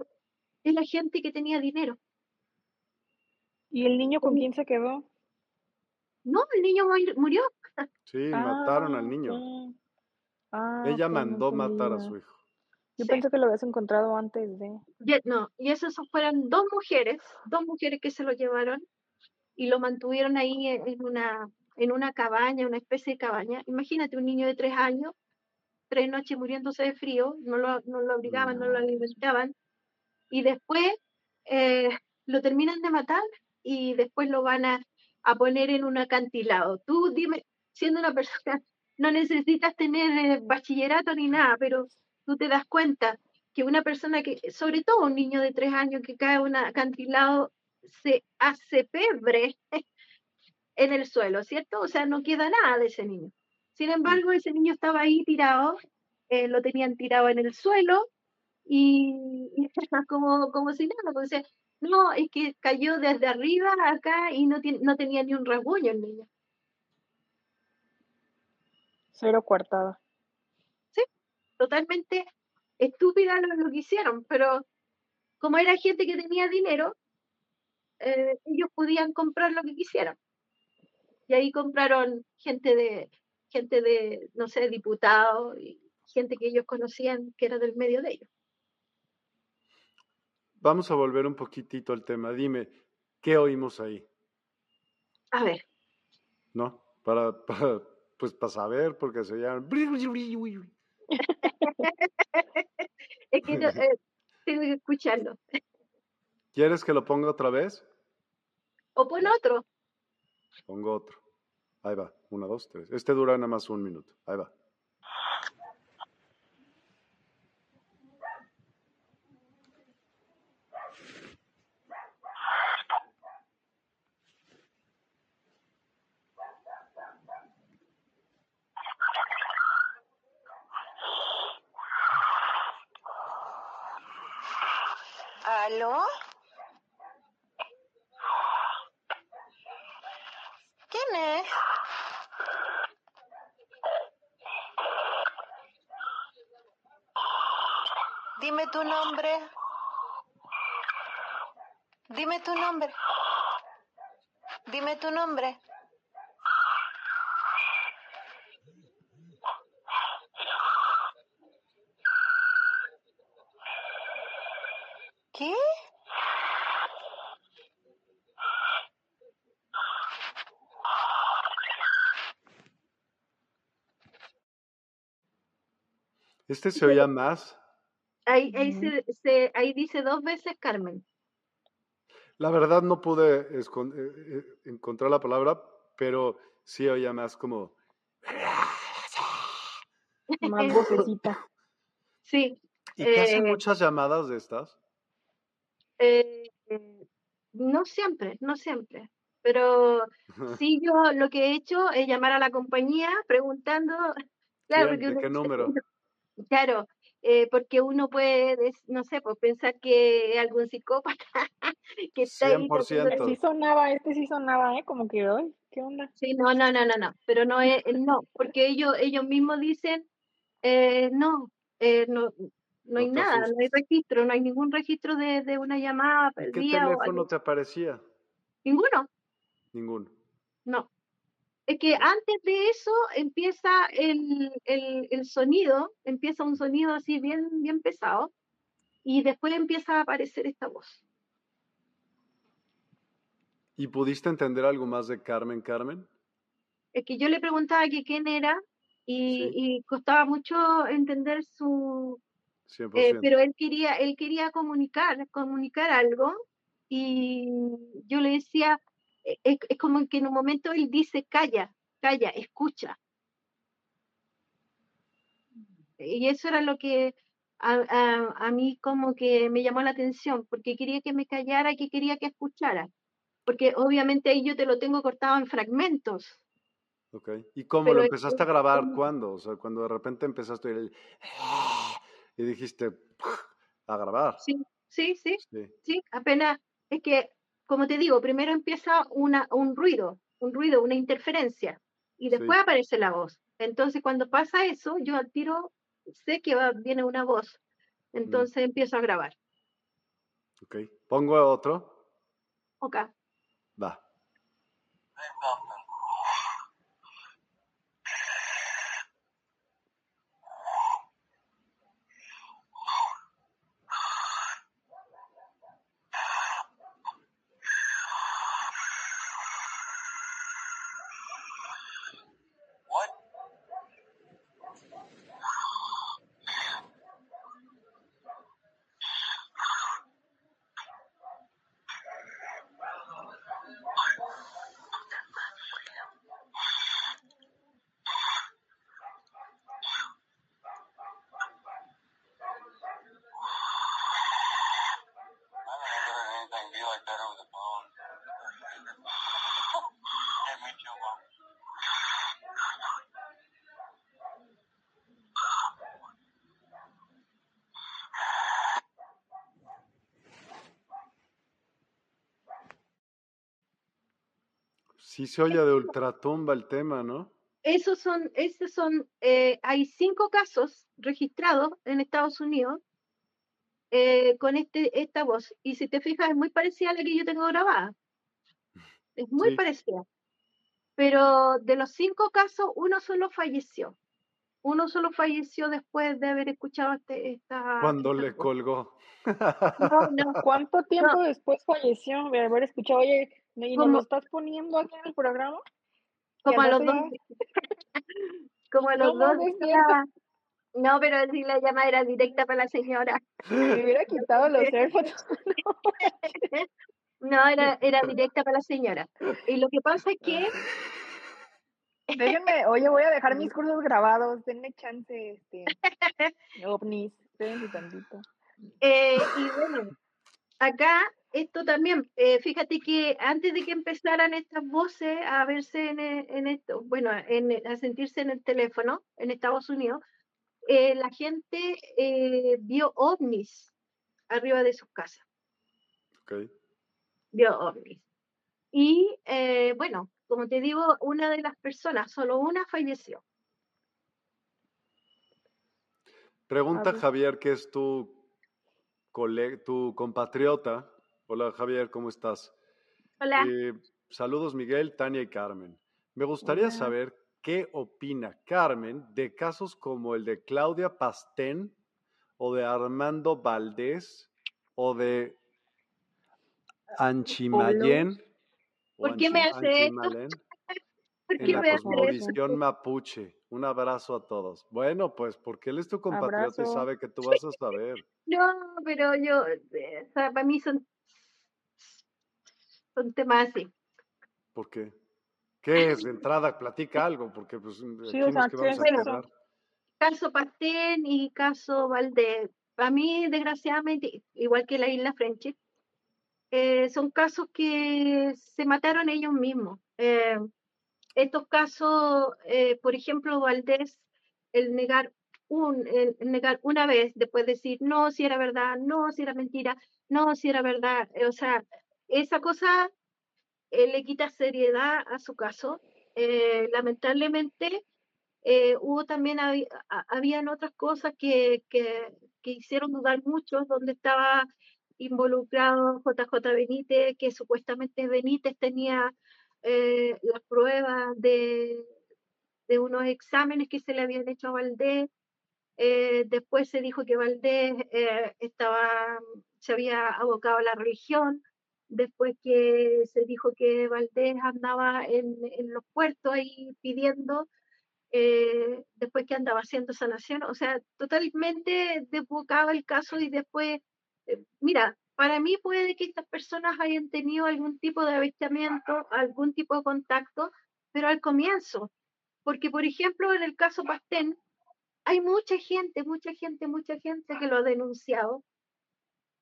Speaker 3: es la gente que tenía dinero.
Speaker 2: ¿Y el niño con quién se quedó?
Speaker 3: No, el niño murió.
Speaker 1: Sí, mataron al niño. Ah, Ah, Ella mandó matar a su hijo.
Speaker 2: Yo pensé que lo habías encontrado antes de.
Speaker 3: no, y esas fueron dos mujeres, dos mujeres que se lo llevaron y lo mantuvieron ahí en una, en una cabaña, una especie de cabaña. Imagínate un niño de tres años, tres noches muriéndose de frío, no lo, no lo obligaban, no, lo alimentaban, y después eh, lo terminan de matar y después lo van a, a poner en un acantilado. Tú dime, siendo una persona no necesitas tener eh, bachillerato ni nada, pero tú te das cuenta que una persona que, sobre todo un niño de tres años que cae a un acantilado, se hace pebre en el suelo, ¿cierto? O sea, no queda nada de ese niño. Sin embargo, ese niño estaba ahí tirado, eh, lo tenían tirado en el suelo y, como, como si nada, pues, No, es que cayó desde arriba acá y no, no tenía ni un rasguño el niño.
Speaker 2: Cero coartada.
Speaker 3: Sí, totalmente estúpida lo, que hicieron, pero como era gente que tenía dinero, eh, ellos podían comprar lo que quisieran. Y ahí compraron gente de, gente de, no sé, diputados y gente que ellos conocían que era del medio de ellos.
Speaker 1: Vamos a volver un poquitito al tema. Dime, ¿qué oímos ahí?
Speaker 3: A ver.
Speaker 1: ¿No? Para, pues para saber, porque se llaman...
Speaker 3: es que eh, tengo que escucharlo.
Speaker 1: ¿Quieres que lo ponga otra vez?
Speaker 3: O pon otro.
Speaker 1: Pongo otro. Ahí va. Una, dos, tres. Este dura nada más un minuto. Ahí va.
Speaker 4: ¿Aló? ¿Quién es? Dime tu nombre. Dime tu nombre. Dime tu nombre.
Speaker 1: Este se oía más.
Speaker 3: Ahí, ahí, se, ahí dice dos veces Carmen.
Speaker 1: La verdad no pude eh, eh, encontrar la palabra, pero sí oía más como...
Speaker 2: Más vocecita.
Speaker 3: Sí.
Speaker 1: ¿Y te hacen eh, muchas llamadas de estas?
Speaker 3: Eh, no siempre, no siempre. Pero sí, yo lo que he hecho es llamar a la compañía preguntando.
Speaker 1: Claro, ¿De qué número?
Speaker 3: Claro, eh, porque uno puede, no sé, pues pensar que algún psicópata que está
Speaker 1: 100%.
Speaker 2: Este sí sonaba, este sí sonaba, ¿eh? Como que hoy, ¿qué onda?
Speaker 3: Sí, no, no, no, no, no, pero no es, no, porque ellos, ellos mismos dicen, eh, no, eh, no, no hay nada, no hay registro, no hay ningún registro de, de una llamada
Speaker 1: perdida. ¿Qué teléfono te aparecía?
Speaker 3: Ninguno.
Speaker 1: Ninguno.
Speaker 3: No. Es que antes de eso empieza el, el, el, sonido, empieza un sonido así bien, bien pesado, y después empieza a aparecer esta voz.
Speaker 1: ¿Y pudiste entender algo más de Carmen Carmen?
Speaker 3: Es que yo le preguntaba que quién era y, y costaba mucho entender su, eh, pero él quería, él quería comunicar, comunicar algo y yo le decía, es, es, como que en un momento él dice, calla, calla, escucha. Y eso era lo que a, a, a, mí como que me llamó la atención, porque quería que me callara y que quería que escuchara. Porque obviamente ahí yo te lo tengo cortado en fragmentos.
Speaker 1: Ok. ¿Y cómo lo empezaste a grabar? ¿Cuándo? O sea, cuando de repente empezaste a ir y dijiste a grabar.
Speaker 3: Sí, sí, sí, sí, apenas es que, como te digo, primero empieza una, un ruido, un ruido, una interferencia, y después aparece la voz. Entonces, cuando pasa eso, yo al tiro sé que va, viene una voz. Mm. Entonces empiezo a grabar.
Speaker 1: Ok. ¿Pongo otro?
Speaker 3: Ok.
Speaker 1: Va. Sí se oye de ultratumba el tema, ¿no?
Speaker 3: Esos son, esos son, eh, hay cinco casos registrados en Estados Unidos eh, con este, esta voz. Y si te fijas, es muy parecida a la que yo tengo grabada. Es muy parecida. Pero de los cinco casos, uno solo falleció. Uno solo falleció después de haber escuchado este, esta...
Speaker 1: Cuando le colgó.
Speaker 2: No, no. ¿Cuánto tiempo después falleció de haber escuchado? Oye, ¿y nos lo estás poniendo aquí en el programa?
Speaker 3: Como a los dos. Como a los dos. No, pero si la llamada era directa para la señora.
Speaker 2: Me hubiera quitado los AirPods.
Speaker 3: No, era, era directa para la señora. Y lo que pasa es que.
Speaker 2: Déjenme, oye, voy a dejar mis cursos grabados, denme chance, este. ovnis, espérense tantito.
Speaker 3: Eh, y bueno, acá esto también, eh, fíjate que antes de que empezaran estas voces a verse en, en esto, bueno, en, a sentirse en el teléfono en Estados Unidos, eh, la gente eh, vio ovnis arriba de sus casas.
Speaker 1: Okay.
Speaker 3: Vio ovnis. Y bueno, como te digo, una de las personas, solo una falleció.
Speaker 1: Pregunta Javier, que es tu, tu compatriota, Hola Javier, ¿cómo estás?
Speaker 3: Hola.
Speaker 1: Eh, saludos Miguel, Tania y Carmen. Me gustaría saber qué opina Carmen de casos como el de Claudia Pastén o de Armando Valdés o de Anchimayén.
Speaker 3: ¿Por qué me hace esto?
Speaker 1: ¿Por qué en la cosmovisión mapuche. Un abrazo a todos. Bueno, pues porque él es tu compatriota y sabe que tú vas a saber.
Speaker 3: No, pero yo, eh, para mí son son temas así.
Speaker 1: ¿Por qué? ¿Qué es? De entrada, platica algo, porque pues sí, o sea, que vamos a hablar.
Speaker 3: Caso Pastén y caso Valdés. A mí, desgraciadamente, igual que la isla French, eh, son casos que se mataron ellos mismos. Eh, estos casos, eh, por ejemplo, Valdés, el negar, un, el negar una vez, después decir, no, si era verdad, no, si era mentira, no, si era verdad, o sea, esa cosa eh, le quita seriedad a su caso. Eh, lamentablemente, eh, hubo también, habían otras cosas que, que, hicieron dudar mucho, donde estaba involucrado JJ Benítez, que supuestamente Benítez tenía las pruebas de, de, unos exámenes que se le habían hecho a Valdés. después se dijo que Valdés estaba, se había abocado a la religión después que se dijo que Valdés andaba en, los puertos ahí pidiendo, eh, después que andaba haciendo sanación, o sea, totalmente desbocaba el caso y después, eh, mira, para mí puede que estas personas hayan tenido algún tipo de avistamiento, algún tipo de contacto, pero al comienzo, porque por ejemplo en el caso Pastén, hay mucha gente, mucha gente, mucha gente que lo ha denunciado,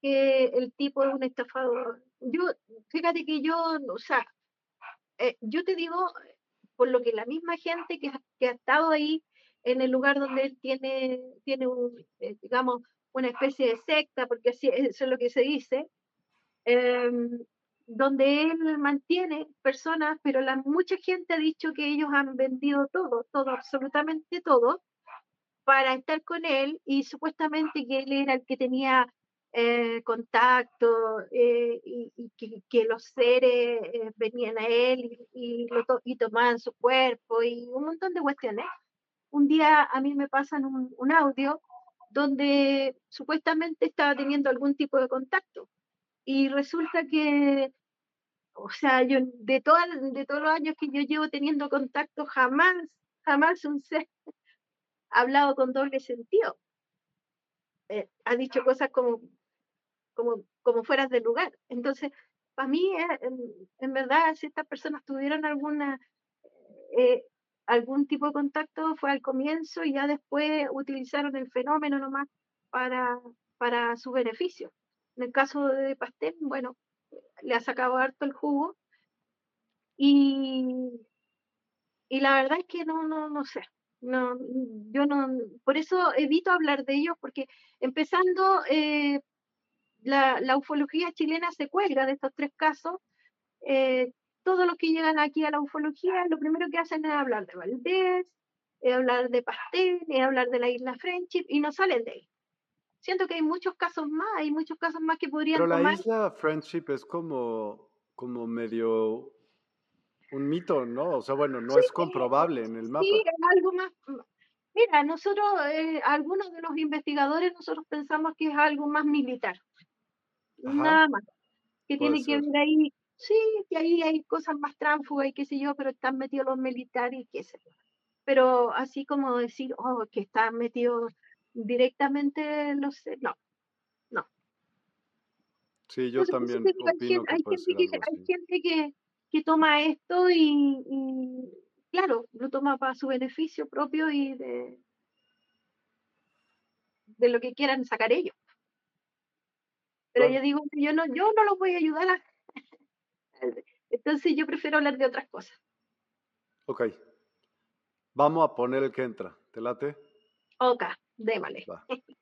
Speaker 3: que el tipo es un estafador. Yo, fíjate que yo, o sea, eh, yo te digo, por lo que la misma gente que, que, ha estado ahí en el lugar donde él tiene, tiene un, eh, digamos, una especie de secta, porque así eso es lo que se dice, em, donde él mantiene personas, pero la, mucha gente ha dicho que ellos han vendido todo, todo, absolutamente todo, para estar con él y supuestamente que él era el que tenía eh, contacto eh, y, que, los seres eh, venían a él y, tomaban su cuerpo y un montón de cuestiones. Un día a mí me pasan un, audio donde supuestamente estaba teniendo algún tipo de contacto y resulta que, o sea, yo de, todas, de todos los años que yo llevo teniendo contacto, jamás, jamás un ser ha hablado con doble sentido. ha dicho cosas como como, como fueras del lugar. Entonces, para mí, eh, en, verdad, si estas personas tuvieron alguna, eh, algún tipo de contacto, fue al comienzo y ya después utilizaron el fenómeno nomás para, para su beneficio. En el caso de Pastel, bueno, le ha sacado harto el jugo y, y la verdad es que no, no, no sé. No, yo no, por eso evito hablar de ellos, porque empezando eh, la, ufología chilena se cuelga de estos tres casos, eh, todos los que llegan aquí a la ufología, lo primero que hacen es hablar de Valdés, es hablar de Pastel, es hablar de la isla Friendship y no salen de ahí. Siento que hay muchos casos más, hay muchos casos más que podrían
Speaker 1: Pero la isla Friendship es como, como medio un mito, ¿no? O sea, bueno, no es comprobable en el mapa.
Speaker 3: Sí, es algo más. Mira, nosotros, eh, algunos de los investigadores, nosotros pensamos que es algo más militar. Nada más. Que tiene que ver ahí, sí, que ahí hay cosas más tránsfugas y qué sé yo, pero están metidos los militares y qué sé yo. Pero así como decir, oh, que están metidos directamente los. No, no.
Speaker 1: Sí, yo también. opino hay, que hay, gente que,
Speaker 3: hay gente que que toma esto y, claro, lo toma para su beneficio propio y de, de lo que quieran sacar ellos. Pero yo digo que yo no, yo no los voy a ayudar a... Entonces yo prefiero hablar de otras cosas.
Speaker 1: Ok. Vamos a poner el que entra. ¿Te late?
Speaker 3: Ok, démale.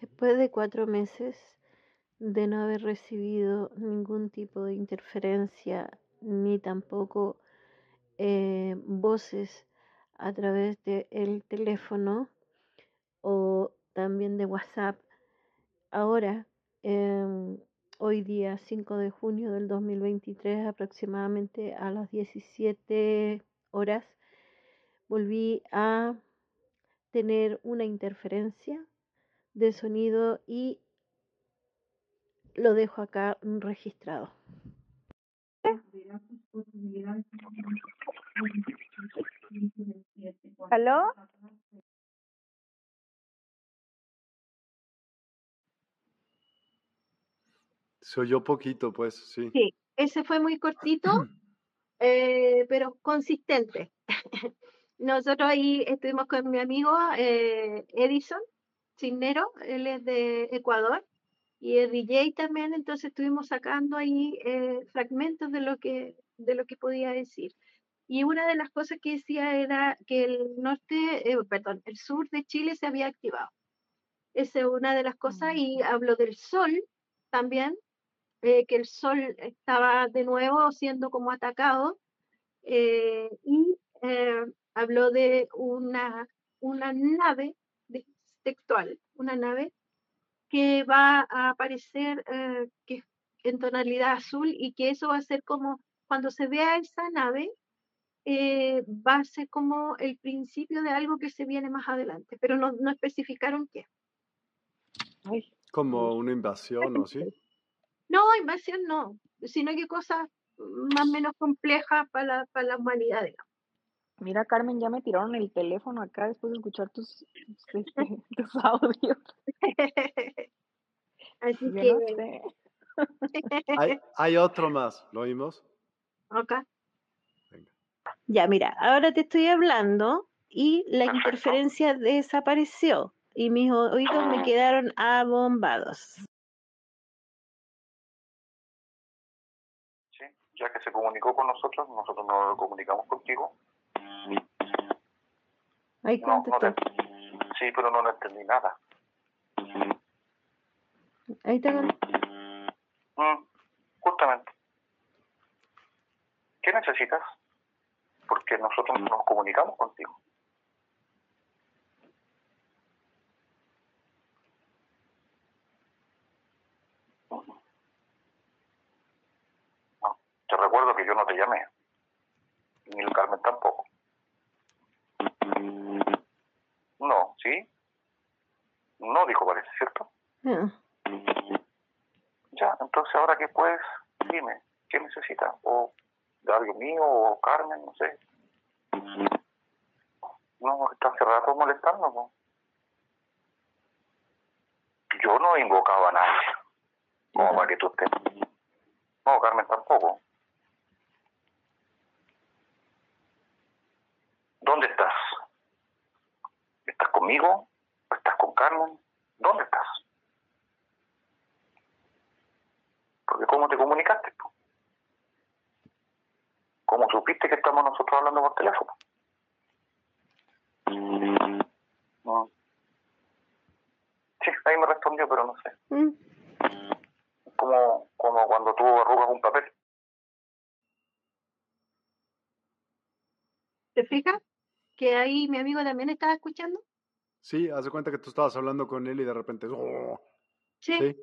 Speaker 5: Después de cuatro meses de no haber recibido ningún tipo de interferencia ni tampoco eh, voces a través del teléfono o también de WhatsApp. Ahora, em, hoy día 5 de junio del 2023, aproximadamente a las 17 horas, volví a tener una interferencia de sonido y lo dejo acá registrado.
Speaker 2: ¿Aló?
Speaker 1: Se oyó poquito, pues, sí.
Speaker 3: Sí, ese fue muy cortito, eh, pero consistente. Nosotros ahí estuvimos con mi amigo eh, Edison Cisnero, él es de Ecuador, y el DJ también, entonces estuvimos sacando ahí eh, fragmentos de lo, que, de lo que podía decir. Y una de las cosas que decía era que el norte, eh, perdón, el sur de Chile se había activado. Esa es una de las cosas. Y mm. habló del sol también, eh, que el sol estaba de nuevo siendo como atacado. y habló de una, una nave textual, una nave que va a aparecer eh, que, en tonalidad azul y que eso va a ser como cuando se vea esa nave, eh, va a ser como el principio de algo que se viene más adelante, pero no, no especificaron qué.
Speaker 1: como una invasión o sí.
Speaker 3: No, invasión no, sino que cosas más o menos complejas para la, para la humanidad, digamos.
Speaker 2: Mira, Carmen, ya me tiraron el teléfono acá después de escuchar tus, tus, este, audios.
Speaker 3: Así que...
Speaker 1: hay, otro más, ¿lo oímos?
Speaker 3: Ok.
Speaker 5: Ya, mira, ahora te estoy hablando y la interferencia desapareció y mis oídos me quedaron abombados.
Speaker 6: Ya que se comunicó con nosotros, nosotros no lo comunicamos contigo
Speaker 5: Ahí no,
Speaker 6: sí, pero no, entendí nada.
Speaker 5: Ahí te mm,
Speaker 6: Justamente. ¿Qué necesitas? Porque nosotros nos comunicamos contigo. Te recuerdo que yo no te llamé, ni el Carmen tampoco. No, ¿sí? No dijo parece, ¿cierto? Ya, entonces ahora que puedes, dime, ¿qué necesitas? O de algo mío, o Carmen, no sé. No, está cerrado molestando. ¿no? Yo no he invocado a nadie. Como para que tú estés. No, Carmen tampoco. ¿Dónde estás? ¿Estás conmigo? ¿Estás con Carmen? ¿Dónde estás? Porque ¿cómo te comunicaste? ¿Cómo supiste que estamos nosotros hablando por teléfono? No. Sí, ahí me respondió, pero no sé. Mm. Como, como cuando tú arrugas un papel.
Speaker 3: fijas? Que ahí mi amigo también estaba escuchando.
Speaker 1: Sí, hace cuenta que tú estabas hablando con él y de repente. ¡oh!
Speaker 3: Sí. sí.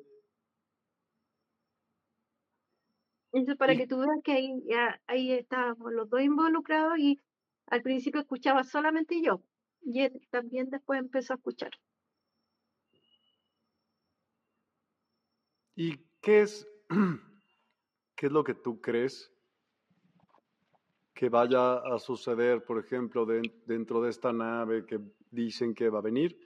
Speaker 3: Entonces, para que tú veas que ahí, ya, ahí estábamos los dos involucrados y al principio escuchaba solamente yo y él también después empezó a escuchar.
Speaker 1: ¿Y qué es, qué es lo que tú crees que vaya a suceder, por ejemplo, dentro de esta nave que dicen que va a venir?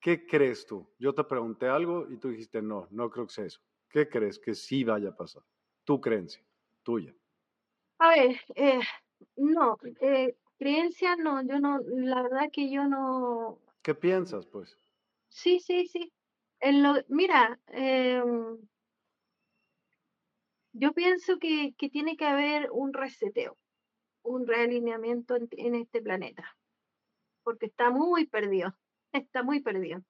Speaker 1: ¿Qué crees tú? Yo te pregunté algo y tú dijiste, no, no creo que sea eso. ¿Qué crees que sí vaya a pasar? Tu creencia, tuya.
Speaker 3: A ver, eh, no, eh, creencia no, yo no, la verdad que yo no.
Speaker 1: ¿Qué piensas, pues?
Speaker 3: Sí, sí, sí. En lo, mira, em, yo pienso que, que, tiene que haber un reseteo, un realineamiento en, este planeta, porque está muy perdido, está muy perdido.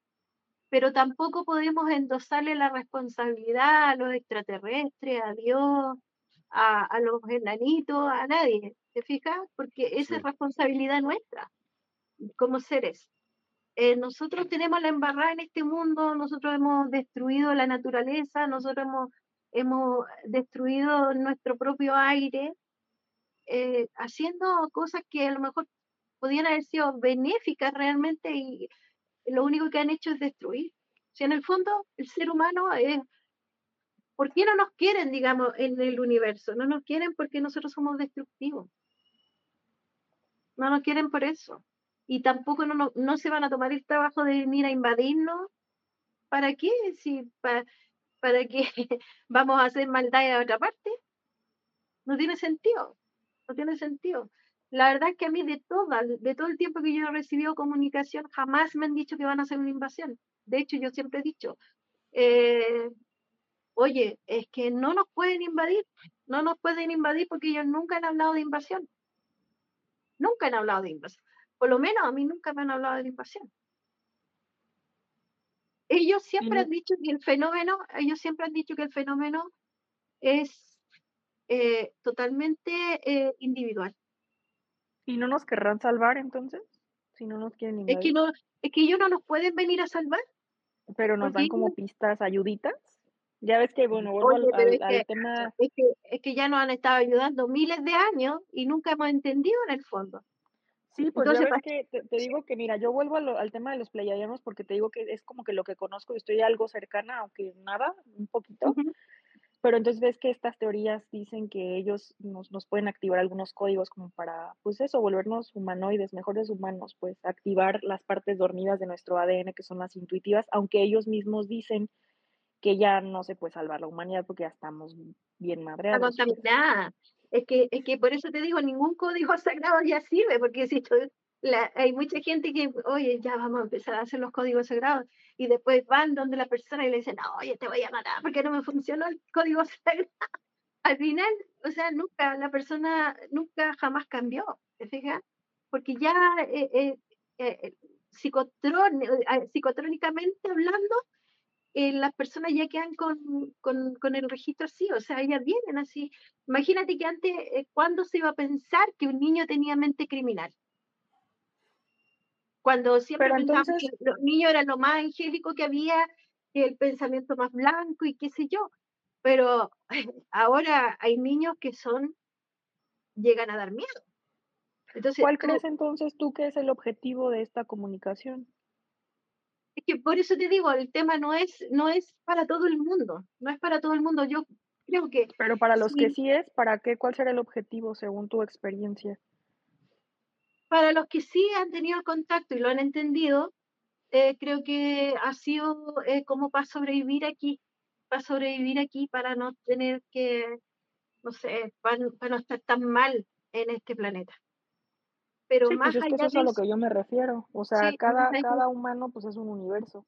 Speaker 3: Pero tampoco podemos endosarle la responsabilidad a los extraterrestres, a Dios, a, a los enanitos, a nadie, ¿te fijas? Porque esa es responsabilidad nuestra como seres. Eh, nosotros tenemos la embarrada en este mundo, nosotros hemos destruido la naturaleza, nosotros hemos, hemos destruido nuestro propio aire, eh, haciendo cosas que a lo mejor podían haber sido benéficas realmente y lo único que han hecho es destruir. Si en el fondo el ser humano es... ¿Por qué no nos quieren, digamos, en el universo? No nos quieren porque nosotros somos destructivos. No nos quieren por eso y tampoco no, no, se van a tomar el trabajo de venir a invadirnos. ¿Para qué? Si, para, ¿Para qué vamos a hacer maldad a otra parte? No tiene sentido, no tiene sentido. La verdad es que a mí de, toda, de todo el tiempo que yo he recibido comunicación, jamás me han dicho que van a hacer una invasión. De hecho, yo siempre he dicho, eh, oye, es que no nos pueden invadir, no nos pueden invadir porque ellos nunca han hablado de invasión. Nunca han hablado de invasión. Por lo menos a mí nunca me han hablado de invasión. Ellos siempre han dicho que el fenómeno, ellos siempre han dicho que el fenómeno es eh, totalmente eh, individual.
Speaker 2: ¿Y no nos querrán salvar entonces? Si no nos quieren invadir.
Speaker 3: Es que, no, es que ellos no nos pueden venir a salvar.
Speaker 2: Pero nos dan como pistas, ayuditas. Ya ves que, bueno, vuelvo al, tema.
Speaker 3: Es que, es que ya nos han estado ayudando miles de años y nunca hemos entendido en el fondo.
Speaker 2: Sí, pues Entonces, ya ves que te, digo que, mira, yo vuelvo al tema de los pleiadianos porque te digo que es como que lo que conozco y estoy algo cercana, aunque nada, un poquito. Pero entonces ves que estas teorías dicen que ellos nos, nos pueden activar algunos códigos como para, pues eso, volvernos humanoides, mejores humanos, pues activar las partes dormidas de nuestro ADN que son las intuitivas, aunque ellos mismos dicen que ya no se puede salvar la humanidad porque ya estamos bien madreados.
Speaker 3: Está es que, es que por eso te digo, ningún código sagrado ya sirve, porque si hay mucha gente que, oye, ya vamos a empezar a hacer los códigos sagrados, y después van donde la persona y le dicen, oye, te voy a matar porque no me funcionó el código sagrado. Al final, o sea, nunca, la persona nunca jamás cambió, ¿te fijas? Porque ya eh, eh, eh, psicotrónicamente hablando, eh, las personas ya quedan con, con, el registro así, o sea, ellas vienen así. Imagínate que antes, eh, ¿cuándo se iba a pensar que un niño tenía mente criminal? Cuando siempre pensábamos que los niños eran lo más angélico que había, el pensamiento más blanco y qué sé yo. Pero ahora hay niños que son, llegan a dar miedo.
Speaker 2: Entonces, ¿Cuál crees entonces tú que es el objetivo de esta comunicación?
Speaker 3: Es que por eso te digo, el tema no es, no es para todo el mundo, no es para todo el mundo. Yo creo que...
Speaker 2: Pero para los que sí es, ¿para qué? ¿Cuál será el objetivo según tu experiencia?
Speaker 3: Para los que sí han tenido contacto y lo han entendido, eh, creo que ha sido eh, como para sobrevivir aquí, para sobrevivir aquí, para no tener que, no sé, para no estar tan mal en este planeta.
Speaker 2: Pero pues más es que eso es a lo que yo me refiero. O sea, cada, cada humano pues es un universo.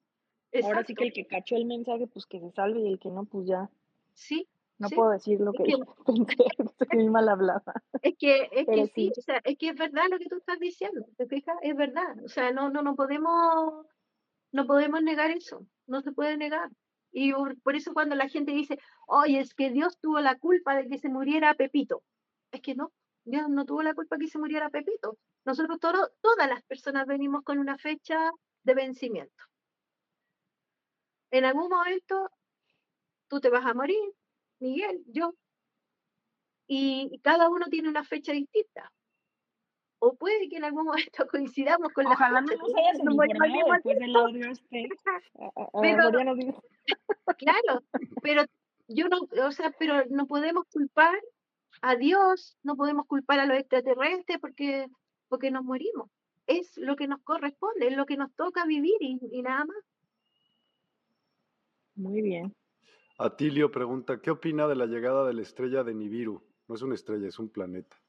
Speaker 2: Ahora sí que el que cachó el mensaje, pues que se salve y el que no, pues ya.
Speaker 3: Sí.
Speaker 2: No puedo decir lo que, pensé, estoy mal hablada.
Speaker 3: Es que, es que sí, o sea, es que es verdad lo que tú estás diciendo, ¿te fijas? Es verdad. O sea, no, no, no podemos, no podemos negar eso, no se puede negar. Y por eso cuando la gente dice, oye, es que Dios tuvo la culpa de que se muriera Pepito, es que no, Dios no tuvo la culpa de que se muriera Pepito. Nosotros todas las personas venimos con una fecha de vencimiento. En algún momento tú te vas a morir, Miguel, yo, y cada uno tiene una fecha distinta. O puede que en algún momento coincidamos con
Speaker 2: Ojalá
Speaker 3: la
Speaker 2: fecha. no nos hayas informado después del audio este.
Speaker 3: pero, claro, pero yo no, o sea, pero no podemos culpar a Dios, no podemos culpar a los extraterrestres porque, porque nos morimos. Es lo que nos corresponde, es lo que nos toca vivir y, y nada más.
Speaker 2: Muy bien.
Speaker 1: Atilio pregunta, ¿qué opina de la llegada de la estrella de Nibiru? No es una estrella, es un planeta.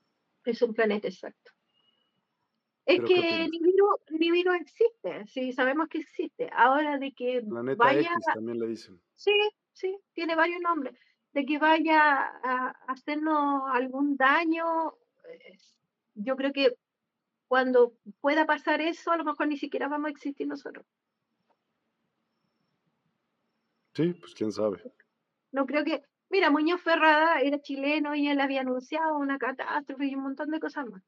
Speaker 3: Es un planeta, exacto. Es que Nibiru, existe, sí, sabemos que existe. Ahora de que
Speaker 1: planeta vaya... X también le dicen.
Speaker 3: Sí, sí, tiene varios nombres. De que vaya a hacernos algún daño, yo creo que cuando pueda pasar eso, a lo mejor ni siquiera vamos a existir nosotros.
Speaker 1: Sí, pues quién sabe.
Speaker 3: No creo que, Mira, Muñoz Ferrada era chileno y él había anunciado una catástrofe y un montón de cosas más.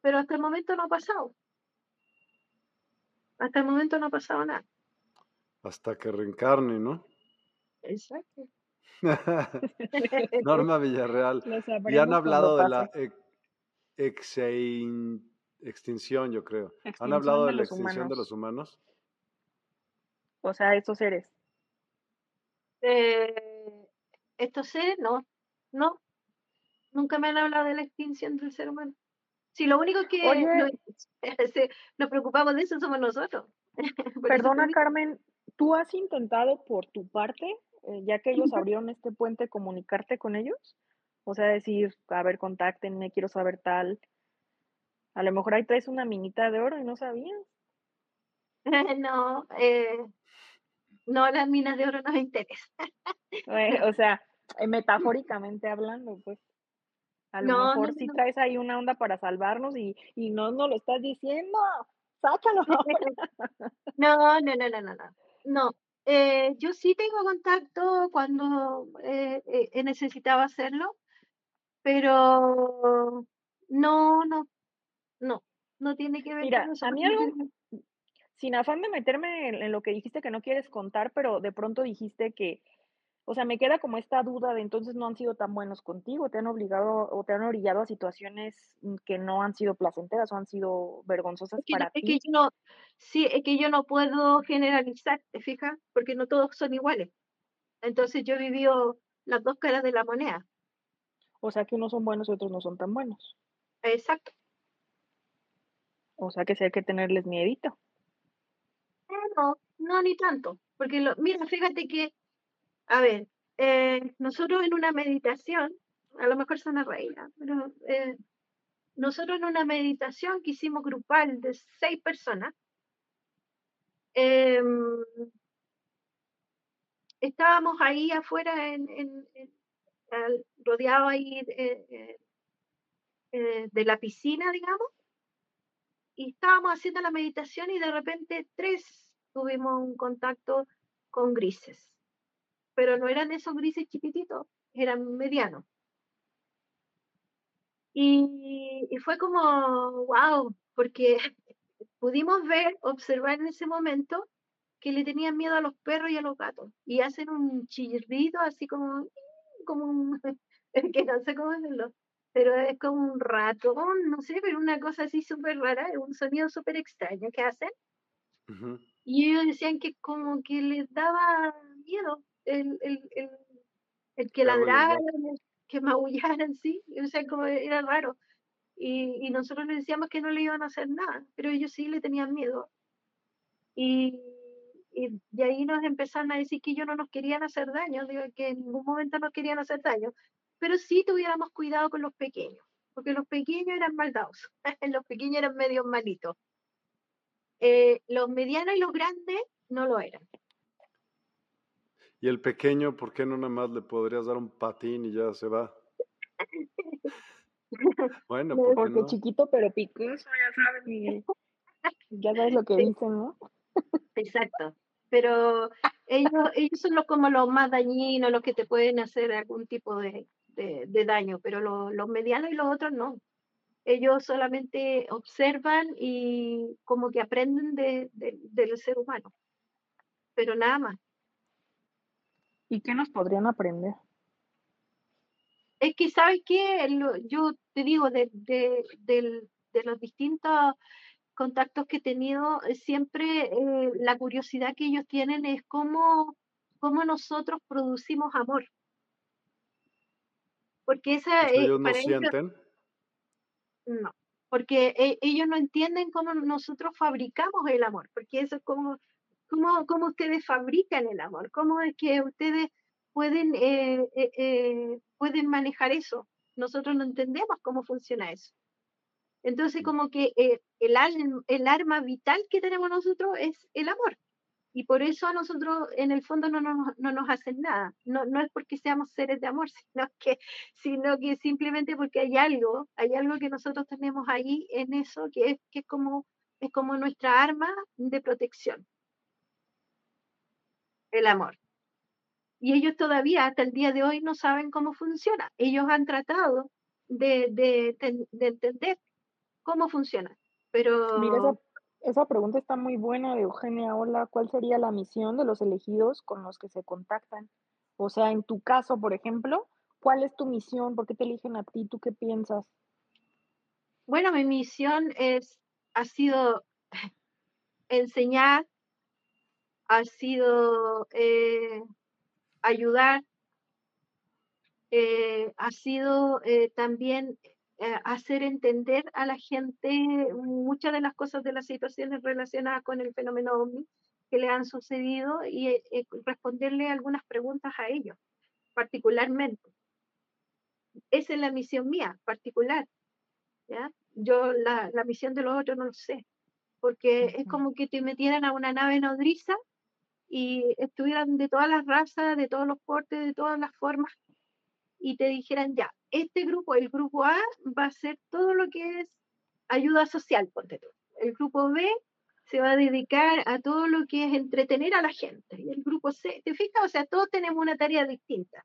Speaker 3: Pero hasta el momento no ha pasado. Hasta el momento no ha pasado nada.
Speaker 1: Hasta que reencarne, ¿no?
Speaker 3: Exacto.
Speaker 1: Norma Villarreal. Ya han hablado de la extinción, yo creo. ¿Han hablado de, la extinción de los humanos?
Speaker 2: O sea, estos seres.
Speaker 3: Eh, estos seres, no, no, nunca me han hablado de la extinción del ser humano. Si lo único que nos, preocupamos de eso somos nosotros.
Speaker 2: Perdona, Carmen, ¿tú has intentado por tu parte, eh, ya que ellos abrieron este puente, comunicarte con ellos? O sea, decir, a ver, contáctenme, quiero saber tal. A lo mejor ahí traes una minita de oro y no sabías.
Speaker 3: no, eh, no, las minas de oro nos interesan.
Speaker 2: o sea, eh, metafóricamente hablando, pues. A lo mejor si traes ahí una onda para salvarnos y, y no nos lo estás diciendo. Sácalo.
Speaker 3: no, no, no, no, no, no. No, eh, yo sí tengo contacto cuando eh, he necesitado hacerlo, pero no, no, no, no tiene que ver
Speaker 2: Mira, con eso. A mí algo, sin afán de meterme en, lo que dijiste que no quieres contar, pero de pronto dijiste que, o sea, me queda como esta duda de entonces no han sido tan buenos contigo, te han obligado o te han orillado a situaciones mm, que no han sido placenteras o han sido vergonzosas para
Speaker 3: ti.
Speaker 2: Es
Speaker 3: que yo no, sí, es que yo no puedo generalizar, ¿te fijas? Porque no todos son iguales. Entonces yo he vivido las dos caras de la moneda.
Speaker 2: O sea que unos son buenos y otros no son tan buenos.
Speaker 3: Exacto.
Speaker 2: O sea que sí hay que tenerles miedito.
Speaker 3: No, no, ni tanto. Porque, lo, mira, fíjate que, a ver, eh, nosotros en una meditación, a lo mejor son reina, pero eh, nosotros en una meditación que hicimos grupal de seis personas, em, estábamos ahí afuera, en, en, ahí eh, de la piscina, digamos, y estábamos haciendo la meditación y de repente tres tuvimos un contacto con grises, pero no eran esos grises chiquititos, eran medianos. Y, y fue como, wow, porque pudimos ver, observar en ese momento que le tenían miedo a los perros y a los gatos y hacen un chirrido así como, como un, que no sé cómo decirlo, pero es como un ratón, no sé, pero una cosa así súper rara, un sonido súper extraño que hacen. Y ellos decían que como que les daba miedo el, el, el, el que ladraran, el que maullaran, sí, o sea, como era raro. Y, y, nosotros les decíamos que no le iban a hacer nada, pero ellos sí le tenían miedo. Y, y de ahí nos empezaron a decir que ellos no nos querían hacer daño, digo, que en ningún momento nos querían hacer daño, pero sí tuviéramos cuidado con los pequeños, porque los pequeños eran maldados, los pequeños eran medio malitos. Eh, los medianos y los grandes no lo eran.
Speaker 1: Y el pequeño, ¿por qué no nada más le podrías dar un patín y ya se va?
Speaker 2: bueno, porque chiquito pero picoso, ya sabes, ya sabes lo que dicen, ¿no?
Speaker 3: Exacto. Pero ellos, ellos son los, como los más dañinos, los que te pueden hacer algún tipo de, de, daño, pero los medianos y los otros no. Ellos solamente observan y como que aprenden de, del ser humano, pero nada más.
Speaker 2: ¿Y qué nos podrían aprender?
Speaker 3: Es que, ¿sabes qué? Yo te digo, de, de los distintos contactos que he tenido, eh, siempre eh, la curiosidad que ellos tienen es cómo, cómo nosotros producimos amor. Porque esa
Speaker 1: ellos no sienten.
Speaker 3: No, porque e, ellos no entienden cómo nosotros fabricamos el amor, porque eso es como, cómo, cómo ustedes fabrican el amor, cómo es que ustedes pueden, eh, pueden manejar eso. Nosotros no entendemos cómo funciona eso. Entonces, como que eh, el, el arma vital que tenemos nosotros es el amor. Y por eso a nosotros en el fondo no, nos hacen nada. No, no es porque seamos seres de amor, sino que, sino que simplemente porque hay algo, hay algo que nosotros tenemos ahí en eso que es, que como, es como nuestra arma de protección. El amor. Y ellos todavía hasta el día de hoy no saben cómo funciona. Ellos han tratado de, de, de entender cómo funciona. Pero...
Speaker 2: esa, pregunta está muy buena de Eugenia. Hola, ¿cuál sería la misión de los elegidos con los que se contactan? O sea, en tu caso, por ejemplo, ¿cuál es tu misión? ¿Por qué te eligen a ti? ¿Tú qué piensas?
Speaker 3: Bueno, mi misión es, ha sido enseñar, ha sido eh, ayudar, eh, ha sido eh, también eh, hacer entender a la gente muchas de las cosas de las situaciones relacionadas con el fenómeno OVNI que le han sucedido y eh, eh, responderle algunas preguntas a ellos, particularmente. Esa es la misión mía, particular. ¿ya? Yo la, la misión de los otros no lo sé, porque es como que te metieran a una nave nodriza y estuvieran de todas las razas, de todos los portes, de todas las formas, y te dijeran, ya, este grupo, el grupo A, va a hacer todo lo que es ayuda social, ponte tú. El grupo B se va a dedicar a todo lo que es entretener a la gente. Y el grupo C, ¿te fijas? O sea, todos tenemos una tarea distinta.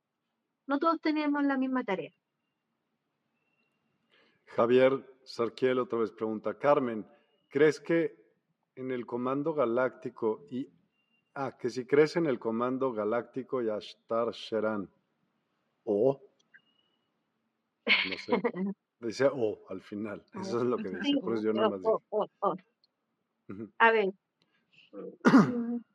Speaker 3: No todos tenemos la misma tarea.
Speaker 1: Javier Sarquiel otra vez pregunta, Carmen, ¿crees que en el Comando Galáctico y... Ah, que si crees en el Comando Galáctico y Ashtar Sheran, o no sé. Dice O al final. Eso es lo que dice. Por eso yo más
Speaker 3: A ver.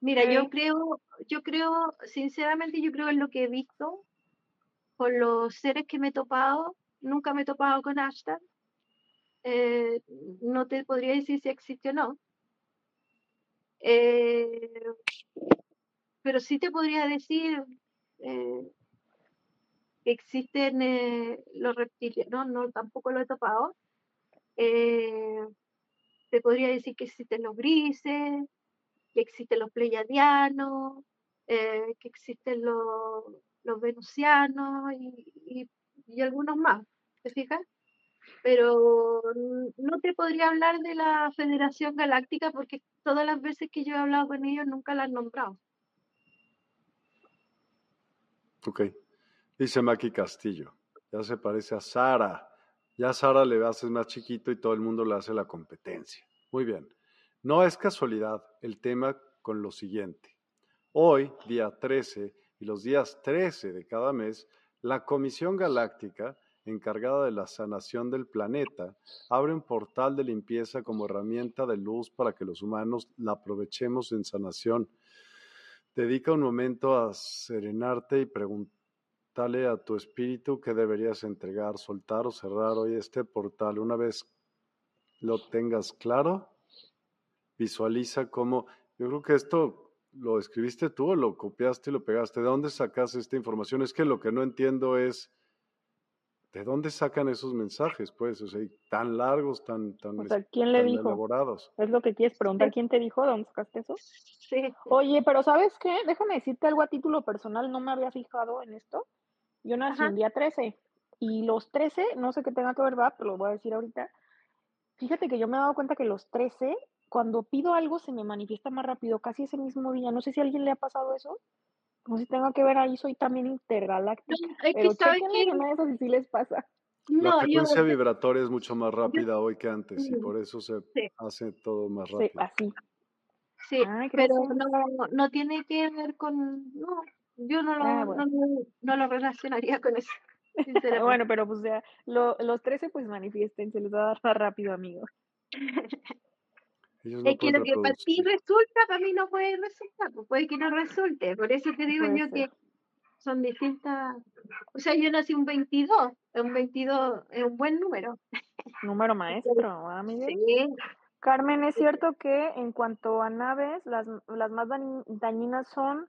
Speaker 3: Mira, yo creo, yo creo, sinceramente, yo creo en lo que he visto con los seres que me he topado. Nunca me he topado con Ashtar. Eh, no te podría decir si existe o no. Eh, pero sí te podría decir eh, existen eh, los reptiles, no, tampoco lo he topado. Eh, te podría decir que existen los grises, que existen los pleiadianos, eh, que existen los, venusianos y, algunos más, ¿te fijas? Pero no te podría hablar de la Federación Galáctica porque todas las veces que yo he hablado con ellos nunca la han nombrado.
Speaker 1: Ok. Dice Maki Castillo, ya se parece a Sara. Ya Sara le haces más chiquito y todo el mundo le hace la competencia. Muy bien. No es casualidad el tema con lo siguiente. Hoy, día 13, y los días 13 de cada mes, la Comisión Galáctica, encargada de la sanación del planeta, abre un portal de limpieza como herramienta de luz para que los humanos la aprovechemos en sanación. Dedica un momento a serenarte y preguntar Dale a tu espíritu que deberías entregar, soltar o cerrar hoy este portal. Una vez lo tengas claro, visualiza cómo, yo creo que esto lo escribiste tú o lo copiaste y lo pegaste. ¿De dónde sacas esta información? Es que lo que no entiendo es, ¿de dónde sacan esos mensajes? Pues, o sea, tan largos, tan, tan,
Speaker 2: o sea, ¿quién le dijo?
Speaker 1: elaborados.
Speaker 2: Es lo que quieres preguntar, ¿quién te dijo? ¿De dónde sacaste eso? Sí. Oye, pero ¿sabes qué? Déjame decirte algo a título personal, no me había fijado en esto. Yo nací el día 13 y los 13, no sé qué tenga que ver, va, pero lo voy a decir ahorita. Fíjate que yo me he dado cuenta que los 13, cuando pido algo, se me manifiesta más rápido, casi ese mismo día. No sé si a alguien le ha pasado eso. No sé si tenga que ver ahí, soy también intergaláctica. No, es que pero una de esas y sí les pasa.
Speaker 1: la frecuencia vibratoria es mucho más rápida hoy que antes y por eso se hace todo más rápido. Sí,
Speaker 3: así. Sí, pero no, no, tiene que ver con... No, yo no lo, ah, no, lo relacionaría con eso.
Speaker 2: bueno, pero pues ya, lo, los 13 pues manifiesten, se les va a dar más rápido, amigos.
Speaker 3: es que lo que para ti resulta, para mí no puede resultar, pues puede que no resulte. Por eso te digo yo que son distintas. O sea, yo nací un 22, un 22 es un buen número.
Speaker 2: Número maestro, ¿ah, Sí. Carmen, ¿es cierto que en cuanto a naves, las, las más dañinas son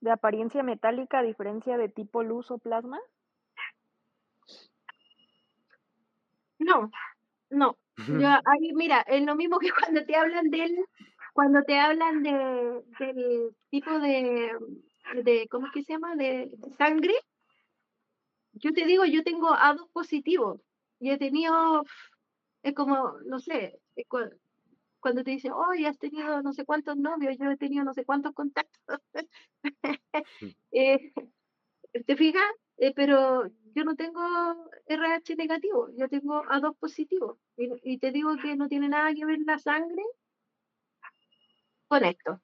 Speaker 2: de apariencia metálica a diferencia de tipo luz o plasma?
Speaker 3: No, no. Yo, ahí, mira, es lo mismo que cuando te hablan del, cuando te hablan de, del tipo de, de, ¿cómo es que se llama? De, sangre. Yo te digo, yo tengo A2 positivo y he tenido, es como, no sé, cuando te dicen, oh, ya has tenido no sé cuántos novios, yo he tenido no sé cuántos contactos. eh, ¿Te fijas? Eh, pero yo no tengo RH negativo, yo tengo A2 positivo. Y, te digo que no tiene nada que ver la sangre con esto.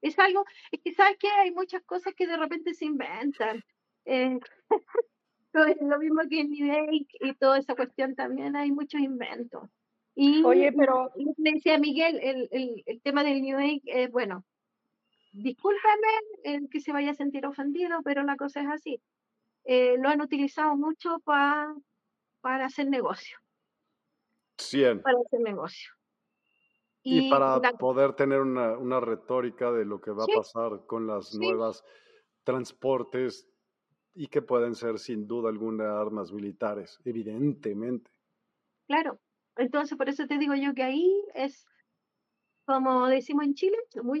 Speaker 3: Es algo, es que sabes que hay muchas cosas que de repente se inventan. Eh, lo mismo que en New Age y toda esa cuestión también hay muchos inventos. Y,
Speaker 2: Oye, pero.
Speaker 3: me decía Miguel, el, el, el tema del New Age, es bueno, discúlpame el que se vaya a sentir ofendido, pero la cosa es así. Eh, lo han utilizado mucho para para hacer negocio. Para hacer negocio.
Speaker 1: Y, para poder tener una, una, retórica de lo que va a pasar con las nuevas transportes y que pueden ser sin duda alguna armas militares, evidentemente.
Speaker 3: Claro, entonces por eso te digo yo que ahí es, como decimos en Chile, muy muy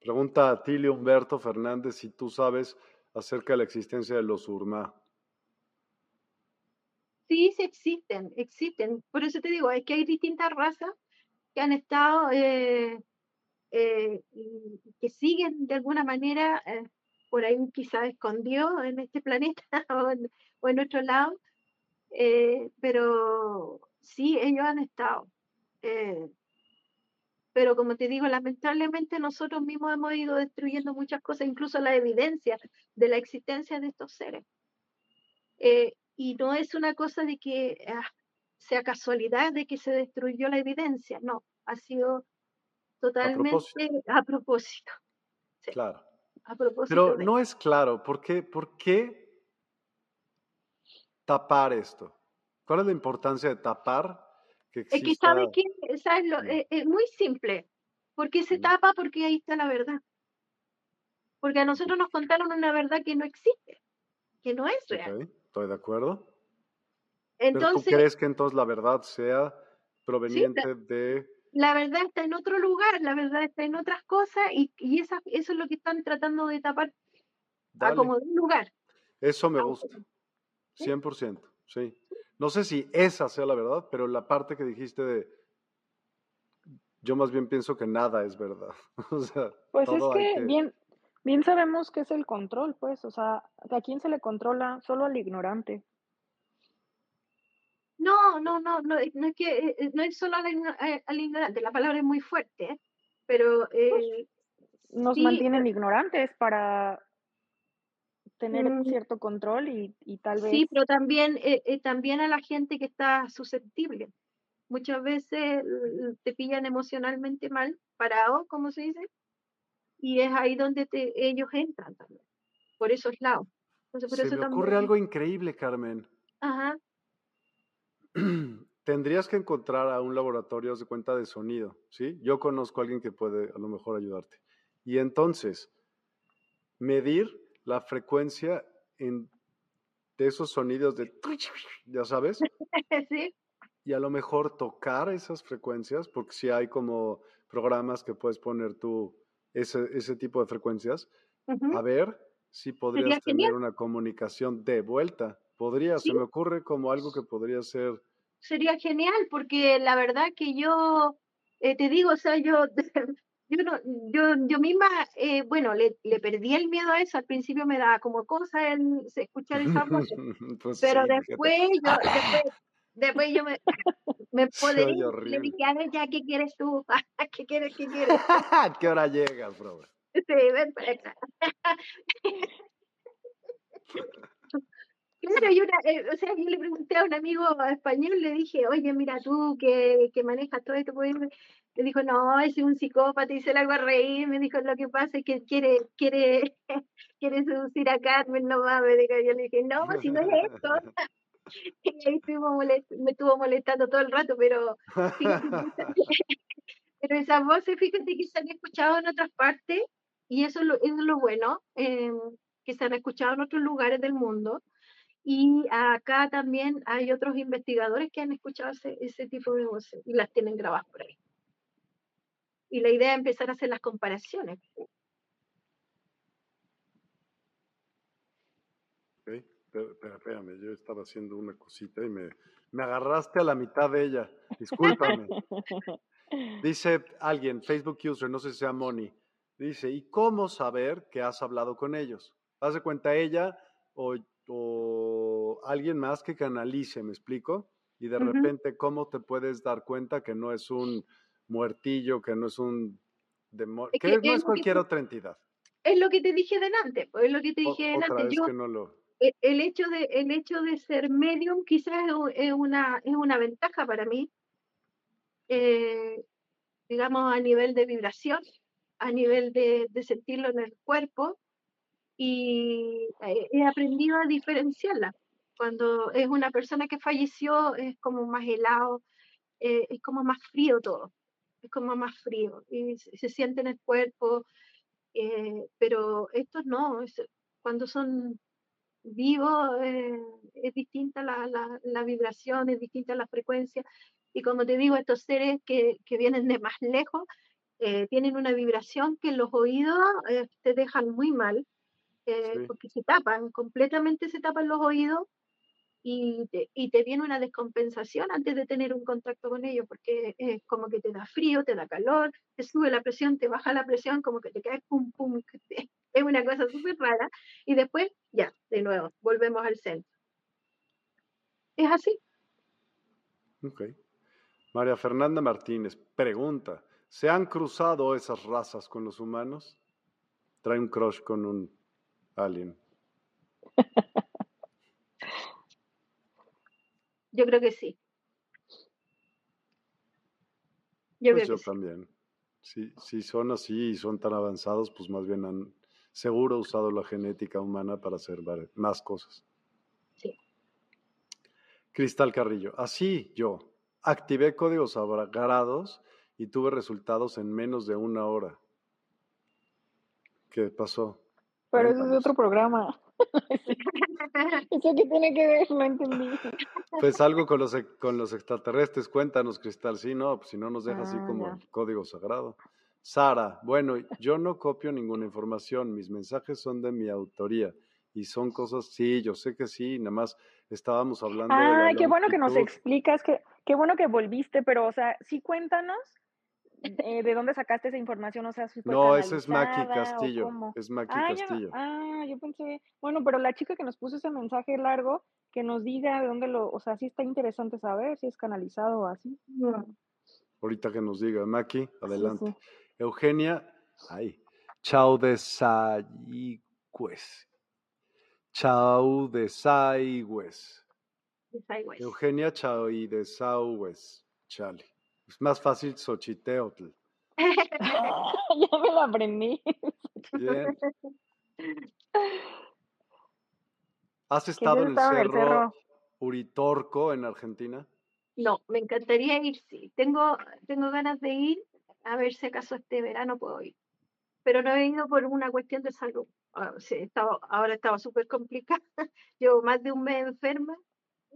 Speaker 1: Pregunta a Tilio Humberto Fernández si tú sabes acerca de la existencia de los Urma.
Speaker 3: Sí, sí existen, existen. Por eso te digo, es que hay distintas razas que han estado, eh, eh, que siguen de alguna manera eh, por ahí quizás escondidos en este planeta o en, o en nuestro lado, pero sí, ellos han estado pero como te digo, lamentablemente nosotros mismos hemos ido destruyendo muchas cosas, incluso la evidencia de la existencia de estos seres. Eh, y no es una cosa de que ah, sea casualidad de que se destruyó la evidencia, no, ha sido totalmente a propósito.
Speaker 1: Claro. A propósito Pero no es claro, ¿por qué, ¿por qué tapar esto? ¿Cuál es la importancia de tapar
Speaker 3: es que sabe que eh, es, muy simple. ¿Por qué se tapa? Porque ahí está la verdad. Porque a nosotros nos contaron una verdad que no existe, que no es real.
Speaker 1: estoy de acuerdo. Entonces, ¿Pero tú crees que entonces la verdad sea proveniente de...
Speaker 3: La verdad está en otro lugar, la verdad está en otras cosas y, y esa, eso es lo que están tratando de tapar a como de un lugar.
Speaker 1: Eso me gusta. 100%, sí. No sé si esa sea la verdad, pero la parte que dijiste de, yo más bien pienso que nada es verdad.
Speaker 2: pues es que, bien, bien sabemos que es el control, pues, o sea, ¿a quién se le controla? Solo al ignorante.
Speaker 3: No, no, no, no, es que eh, eh, no es solo eh, al, ignorante, la palabra es muy fuerte, pero pues,
Speaker 2: nos mantienen ignorantes para tener mm. cierto control y, y, tal vez...
Speaker 3: Sí, pero también, eh, eh, también a la gente que está susceptible. Muchas veces te pillan emocionalmente mal, parado, como se dice, y es ahí donde te, ellos entran también, por esos lados.
Speaker 1: Entonces, por se me ocurre algo increíble, Carmen.
Speaker 3: Ajá.
Speaker 1: Tendrías que encontrar a un laboratorio de cuenta de sonido, ¿sí? Yo conozco a alguien que puede a lo mejor ayudarte. Y entonces, medir la frecuencia en, de esos sonidos de, ya sabes.
Speaker 3: Sí.
Speaker 1: Y a lo mejor tocar esas frecuencias, porque si hay como programas que puedes poner tú ese, ese tipo de frecuencias, a ver si podrías tener una comunicación de vuelta. Podría, se me ocurre como algo que podría ser.
Speaker 3: Sería genial, porque la verdad que yo, eh, te digo, o sea, yo yo, no, yo, yo misma, eh, bueno, le, le, perdí el miedo a eso. Al principio me daba como cosa el escuchar esa voz, pues pero después, yo, después, después yo me, me pude le dije, a ver, ya, ¿qué quieres tú? ¿Qué quieres? ¿Qué quieres?
Speaker 1: ¿Qué hora llegas, bro?
Speaker 3: Sí, ven para acá. Claro, yo, eh, o sea, yo le pregunté a un amigo español, le dije, oye, mira tú que, que manejas todo esto, me dijo, no, es un psicópata y se le hago a reír, me dijo, lo que pasa es que quiere, quiere, quiere seducir a Carmen, no va, me dijo, yo le dije, no, si no es esto. Y ahí me estuvo molestando todo el rato, pero pero esas voces, fíjate que se han escuchado en otras partes y eso es lo, es lo bueno, eh, que se han escuchado en otros lugares del mundo y acá también hay otros investigadores que han escuchado ese, tipo de voces y las tienen grabadas por ahí. Y la idea es empezar a hacer las comparaciones.
Speaker 1: Okay. Pero, espérame, yo estaba haciendo una cosita y me, me agarraste a la mitad de ella. Discúlpame. Dice alguien, Facebook user, no sé si sea Moni, dice, ¿y cómo saber que has hablado con ellos? ¿Haz de cuenta ella o o alguien más que canalice, ¿me explico? Y de repente, ¿cómo te puedes dar cuenta que no es un muertillo, que no es un demonio, que, no es cualquier otra entidad?
Speaker 3: Es lo que te dije delante, pues es lo que te dije delante. Yo, e, el, hecho de, el hecho de ser medium quizás es una, es una ventaja para mí, eh, digamos, a nivel de vibración, a nivel de, de sentirlo en el cuerpo, y eh, he aprendido a diferenciarla. Cuando es una persona que falleció es como más helado, eh, es como más frío todo, es como más frío y se, siente en el cuerpo, eh, pero estos no, cuando son vivos es distinta la, la, la, vibración, es distinta la frecuencia y como te digo, estos seres que, que vienen de más lejos tienen una vibración que los oídos te dejan muy mal eh, porque se tapan, completamente se tapan los oídos y te, y te, viene una descompensación antes de tener un contacto con ellos, porque es como que te da frío, te da calor, te sube la presión, te baja la presión, como que te caes pum pum, es una cosa súper rara, y después ya, de nuevo, volvemos al centro. Es así.
Speaker 1: Ok. María Fernanda Martínez pregunta, ¿se han cruzado esas razas con los humanos? Trae un crush con un Alien.
Speaker 3: Yo creo que sí.
Speaker 1: Yo pues creo yo también. Sí. Si, son así y son tan avanzados, pues más bien han seguro usado la genética humana para hacer más cosas.
Speaker 3: Sí.
Speaker 1: Cristal Carrillo. Así yo activé códigos sagrados y tuve resultados en menos de una hora. ¿Qué pasó?
Speaker 2: Pero eso es otro programa. ¿Eso qué tiene que ver? No entendí.
Speaker 1: Pues algo con los, con los extraterrestres, cuéntanos, Cristal. Sí, no, pues si no nos deja así ah, como código sagrado. Sara, bueno, yo no copio ninguna información, mis mensajes son de mi autoría y son cosas, sí, yo sé que sí, nada más estábamos hablando.
Speaker 2: Ah, qué bueno que nos explicas, que, qué bueno que volviste, pero, o sea, sí cuéntanos eh, ¿De dónde sacaste esa información? O sea,
Speaker 1: no, ese es Maki Castillo. Es Maki ah, Castillo.
Speaker 2: ah, yo pensé, bueno, pero la chica que nos puso ese mensaje largo, que nos diga de dónde lo, o sea, sí está interesante saber si es canalizado o así.
Speaker 1: Ahorita que nos diga, Maki, adelante. Eugenia, ay, chao de Saigües. Chao de Saigües. Eugenia, chao y de Saigües. Chale. Es más fácil Xochiteotl.
Speaker 2: ya me lo aprendí. Bien.
Speaker 1: ¿Has estado en el cerro, Uritorco en Argentina?
Speaker 3: No, me encantaría ir, sí. Tengo, tengo ganas de ir, a ver si acaso este verano puedo ir. Pero no he ido por una cuestión de salud. Ah, estaba, ahora estaba súper complicada. Llevo más de un mes enferma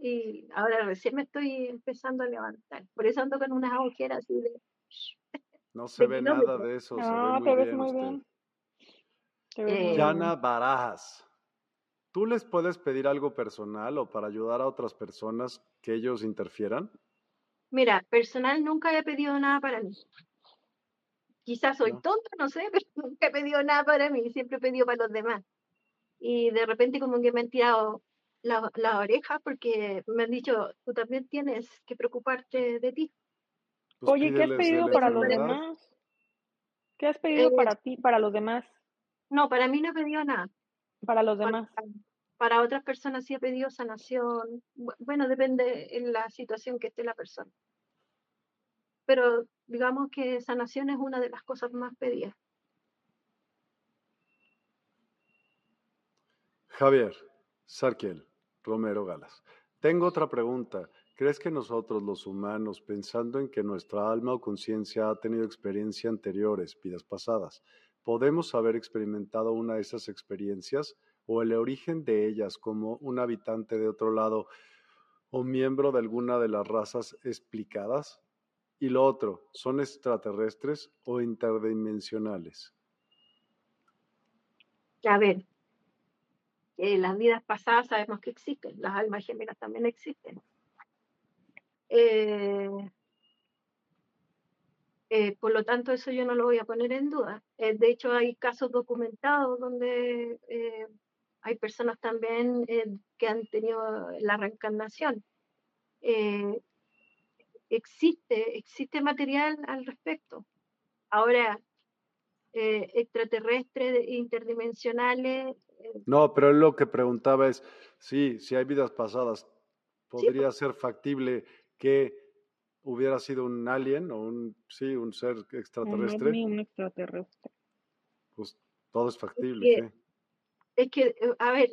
Speaker 3: y ahora recién me estoy empezando a levantar. Por eso ando con unas agujeras así de...
Speaker 1: No se ve nada de eso. No, se ve muy te ves muy bien. Eh, Yana Barajas. ¿Tú les puedes pedir algo personal o para ayudar a otras personas que ellos interfieran?
Speaker 3: Mira, personal nunca he pedido nada para mí. Quizás soy tonta, no sé, pero nunca he pedido nada para mí, siempre he pedido para los demás. Y de repente como que me han tirado las la orejas porque me han dicho, tú también tienes que preocuparte de ti.
Speaker 2: Pues Oye, ¿qué has pedido para los demás? ¿Qué has pedido para ti, para los demás?
Speaker 3: No, para mí no he pedido nada.
Speaker 2: Para los demás.
Speaker 3: Para, otras personas sí he pedido sanación. Bueno, depende en la situación que esté la persona. Pero digamos que sanación es una de las cosas más pedidas.
Speaker 1: Javier, Sarkiel, Romero Galas. Tengo otra pregunta. ¿Crees que nosotros los humanos, pensando en que nuestra alma o conciencia ha tenido experiencias anteriores, vidas pasadas, podemos haber experimentado una de esas experiencias o el origen de ellas como un habitante de otro lado o miembro de alguna de las razas explicadas? Y lo otro, ¿son extraterrestres o interdimensionales?
Speaker 3: A las vidas pasadas sabemos que existen, las almas gemelas también existen. Eh, eh, por lo tanto, eso yo no lo voy a poner en duda. Eh, de hecho, hay casos documentados donde hay personas también que han tenido la reencarnación existe, existe material al respecto. Ahora, extraterrestres, interdimensionales.
Speaker 1: No, pero lo que preguntaba es, sí, si hay vidas pasadas, ¿podría pues. ser factible que hubiera sido un alien o un, sí, un ser extraterrestre?
Speaker 2: Un, extraterrestre.
Speaker 1: Pues todo es factible,
Speaker 3: Es que, eh, a ver,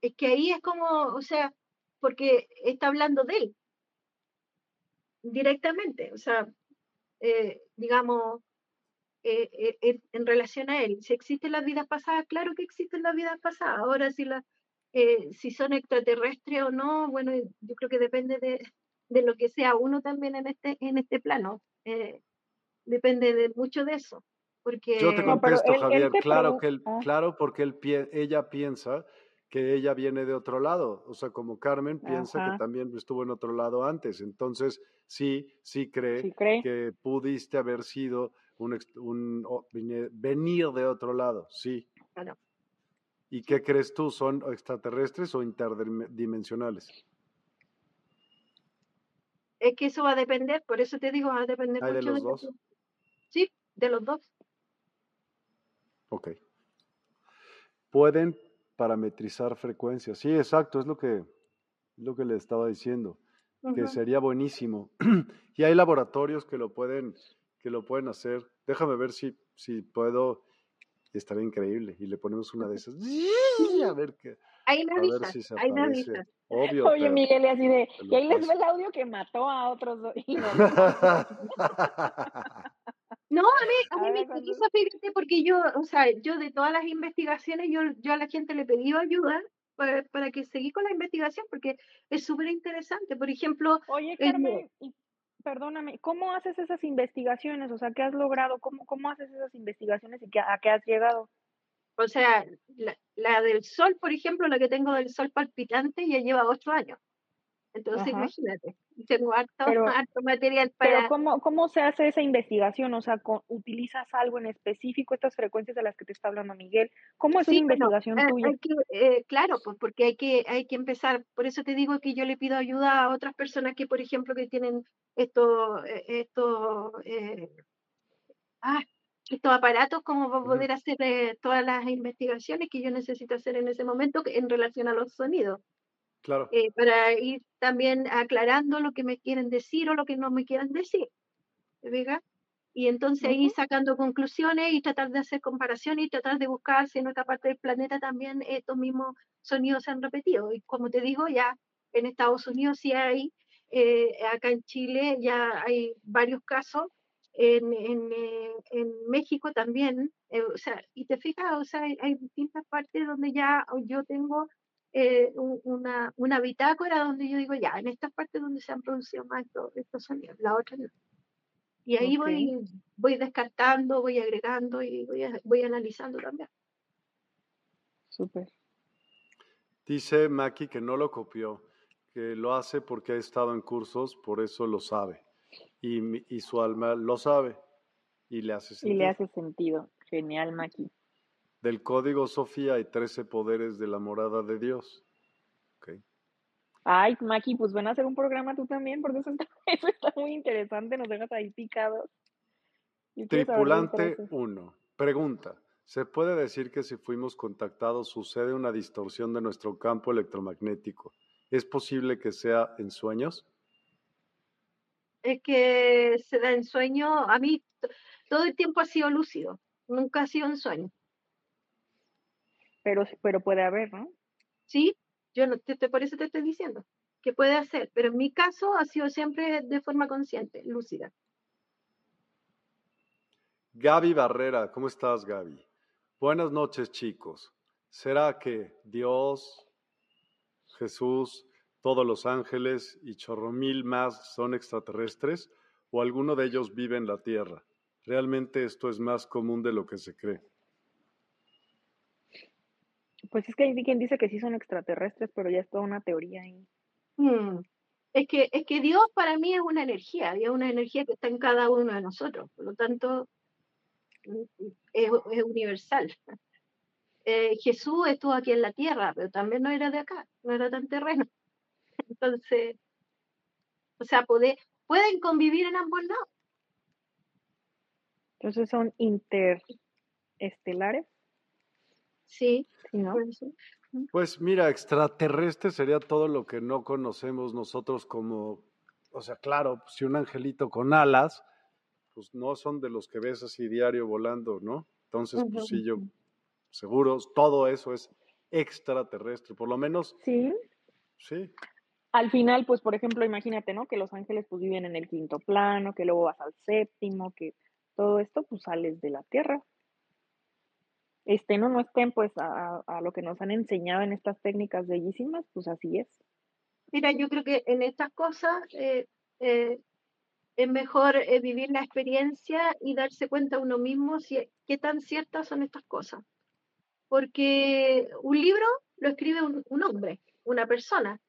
Speaker 3: es que ahí es como, o sea, porque está hablando de él directamente, o sea, eh, digamos, eh, eh, en relación a él. Si existen las vidas pasadas, claro que existen las vidas pasadas. Ahora, si, la, si son extraterrestres o no, bueno, yo creo que depende de, de, lo que sea uno también en este, en este plano. depende de mucho de eso. Porque...
Speaker 1: Yo te contesto, Javier, claro, que él, claro, porque él, ella piensa que ella viene de otro lado, o sea, como Carmen piensa que también estuvo en otro lado antes, entonces sí, sí cree, que pudiste haber sido un, un venir de otro lado, sí. ¿Y qué crees tú? ¿Son extraterrestres o interdimensionales?
Speaker 3: Es que eso va a depender, por eso te digo, va a depender mucho
Speaker 1: de los dos.
Speaker 3: Sí, de los dos.
Speaker 1: Ok. Pueden parametrizar frecuencias. Sí, exacto, es lo que, lo que le estaba diciendo, que sería buenísimo. y hay laboratorios que lo pueden, que lo pueden hacer. Déjame ver si, si puedo, estaría increíble. Y le ponemos una de esas. A ver qué.
Speaker 3: Ahí me avisa, ahí me
Speaker 1: Obvio.
Speaker 2: Oye, Miguel, así de, y ahí les ve el audio que mató a otros dos.
Speaker 3: No, a mí, a mí me interesa, fíjate, porque yo, o sea, yo de todas las investigaciones, yo, yo a la gente le pedido ayuda para, para que seguí con la investigación, porque es súper interesante. Por ejemplo...
Speaker 2: Oye, Carmen, perdóname, ¿cómo haces esas investigaciones? O sea, ¿qué has logrado? ¿Cómo, cómo haces esas investigaciones y a qué has llegado?
Speaker 3: O sea, la, la, del sol, por ejemplo, la que tengo del sol palpitante, ya lleva ocho años. Entonces, imagínate, tengo harto, harto material para...
Speaker 2: Pero ¿cómo, ¿cómo se hace esa investigación? O sea, ¿utilizas algo en específico, estas frecuencias de las que te está hablando Miguel? ¿Cómo es una investigación
Speaker 3: eh,
Speaker 2: tuya?
Speaker 3: Eh, claro, pues porque hay que, hay que empezar, por eso te digo que yo le pido ayuda a otras personas que, por ejemplo, que tienen estos, eh, estos, ah, estos aparatos como para poder hacer todas las investigaciones que yo necesito hacer en ese momento en relación a los sonidos.
Speaker 1: Claro.
Speaker 3: Eh, para ir también aclarando lo que me quieren decir o lo que no me quieren decir. Y entonces ahí sacando conclusiones y tratar de hacer comparaciones y tratar de buscar si en otra parte del planeta también estos mismos sonidos se han repetido. Y como te digo, ya en Estados Unidos sí hay, eh, acá en Chile ya hay varios casos, en, en, eh, en México también, o sea, y te fijas, o sea, hay, hay distintas partes donde ya yo tengo eh, una, una bitácora donde yo digo, ya, en estas partes donde se han producido más estos, sonidos, la otra no. Y ahí voy, voy descartando, voy agregando y voy, voy analizando también.
Speaker 2: Súper.
Speaker 1: Dice Maki que no lo copió, que lo hace porque ha estado en cursos, por eso lo sabe. Y, y su alma lo sabe. y le hace sentido.
Speaker 2: Y le hace sentido. Genial, Maki.
Speaker 1: Del código Sofía hay 13 poderes de la morada de Dios. Okay.
Speaker 2: Ay, Maki, pues van a hacer un programa tú también, porque eso está, eso está muy interesante, nos dejas ahí picados.
Speaker 1: Tripulante 1. Pregunta. ¿Se puede decir que si fuimos contactados sucede una distorsión de nuestro campo electromagnético? ¿Es posible que sea en sueños?
Speaker 3: Es que se da en sueño. A mí todo el tiempo ha sido lúcido, nunca ha sido en sueño.
Speaker 2: Pero, pero puede haber, ¿no?
Speaker 3: Sí, yo no, te, por eso te estoy diciendo que puede hacer, pero en mi caso ha sido siempre de forma consciente, lúcida.
Speaker 1: Gaby Barrera, ¿cómo estás, Gaby? Buenas noches, chicos. ¿Será que Dios, Jesús, todos los ángeles y chorro mil más son extraterrestres o alguno de ellos vive en la Tierra? Realmente esto es más común de lo que se cree.
Speaker 2: Pues es que hay quien dice que sí son extraterrestres, pero ya es toda una teoría ahí.
Speaker 3: Hmm. Es, que, es que Dios para mí es una energía, y es una energía que está en cada uno de nosotros, por lo tanto es, universal. Eh, Jesús estuvo aquí en la tierra, pero también no era de acá, no era tan terreno. Entonces, o sea, pueden convivir en ambos lados.
Speaker 2: Entonces son interestelares.
Speaker 3: Sí,
Speaker 1: Pues mira, extraterrestre sería todo lo que no conocemos nosotros como, o sea, claro, si un angelito con alas, pues no son de los que ves así diario volando, ¿no? Entonces, pues sí, yo seguro, todo eso es extraterrestre, por lo menos.
Speaker 2: Sí.
Speaker 1: Sí.
Speaker 2: Al final, pues, por ejemplo, imagínate, ¿no? Que los ángeles pues viven en el quinto plano, que luego vas al séptimo, que todo esto pues sales de la tierra estén o no estén pues a, lo que nos han enseñado en estas técnicas bellísimas, pues así es.
Speaker 3: Mira, yo creo que en estas cosas eh, eh, es mejor eh, vivir la experiencia y darse cuenta uno mismo si, qué tan ciertas son estas cosas. Porque un libro lo escribe un, un hombre, una persona,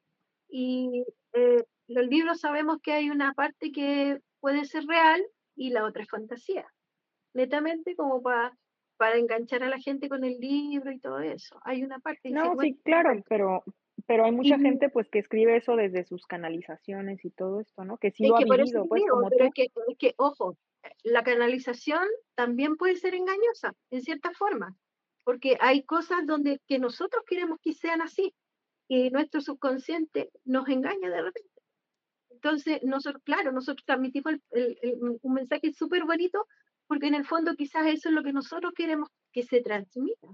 Speaker 3: y los libros sabemos que hay una parte que puede ser real y la otra es fantasía. Netamente como para para enganchar a la gente con el libro y todo eso. Hay una parte.
Speaker 2: No, sí, claro, pero, pero hay mucha gente pues que escribe eso desde sus canalizaciones y todo esto, ¿no? Que sí lo ha vivido, pues como
Speaker 3: pero Es que, que, ojo, la canalización también puede ser engañosa, en cierta forma, porque hay cosas donde que nosotros queremos que sean así y nuestro subconsciente nos engaña de repente. Entonces, nosotros, claro, nosotros transmitimos un mensaje súper bonito, porque en el fondo quizás eso es lo que nosotros queremos que se transmita.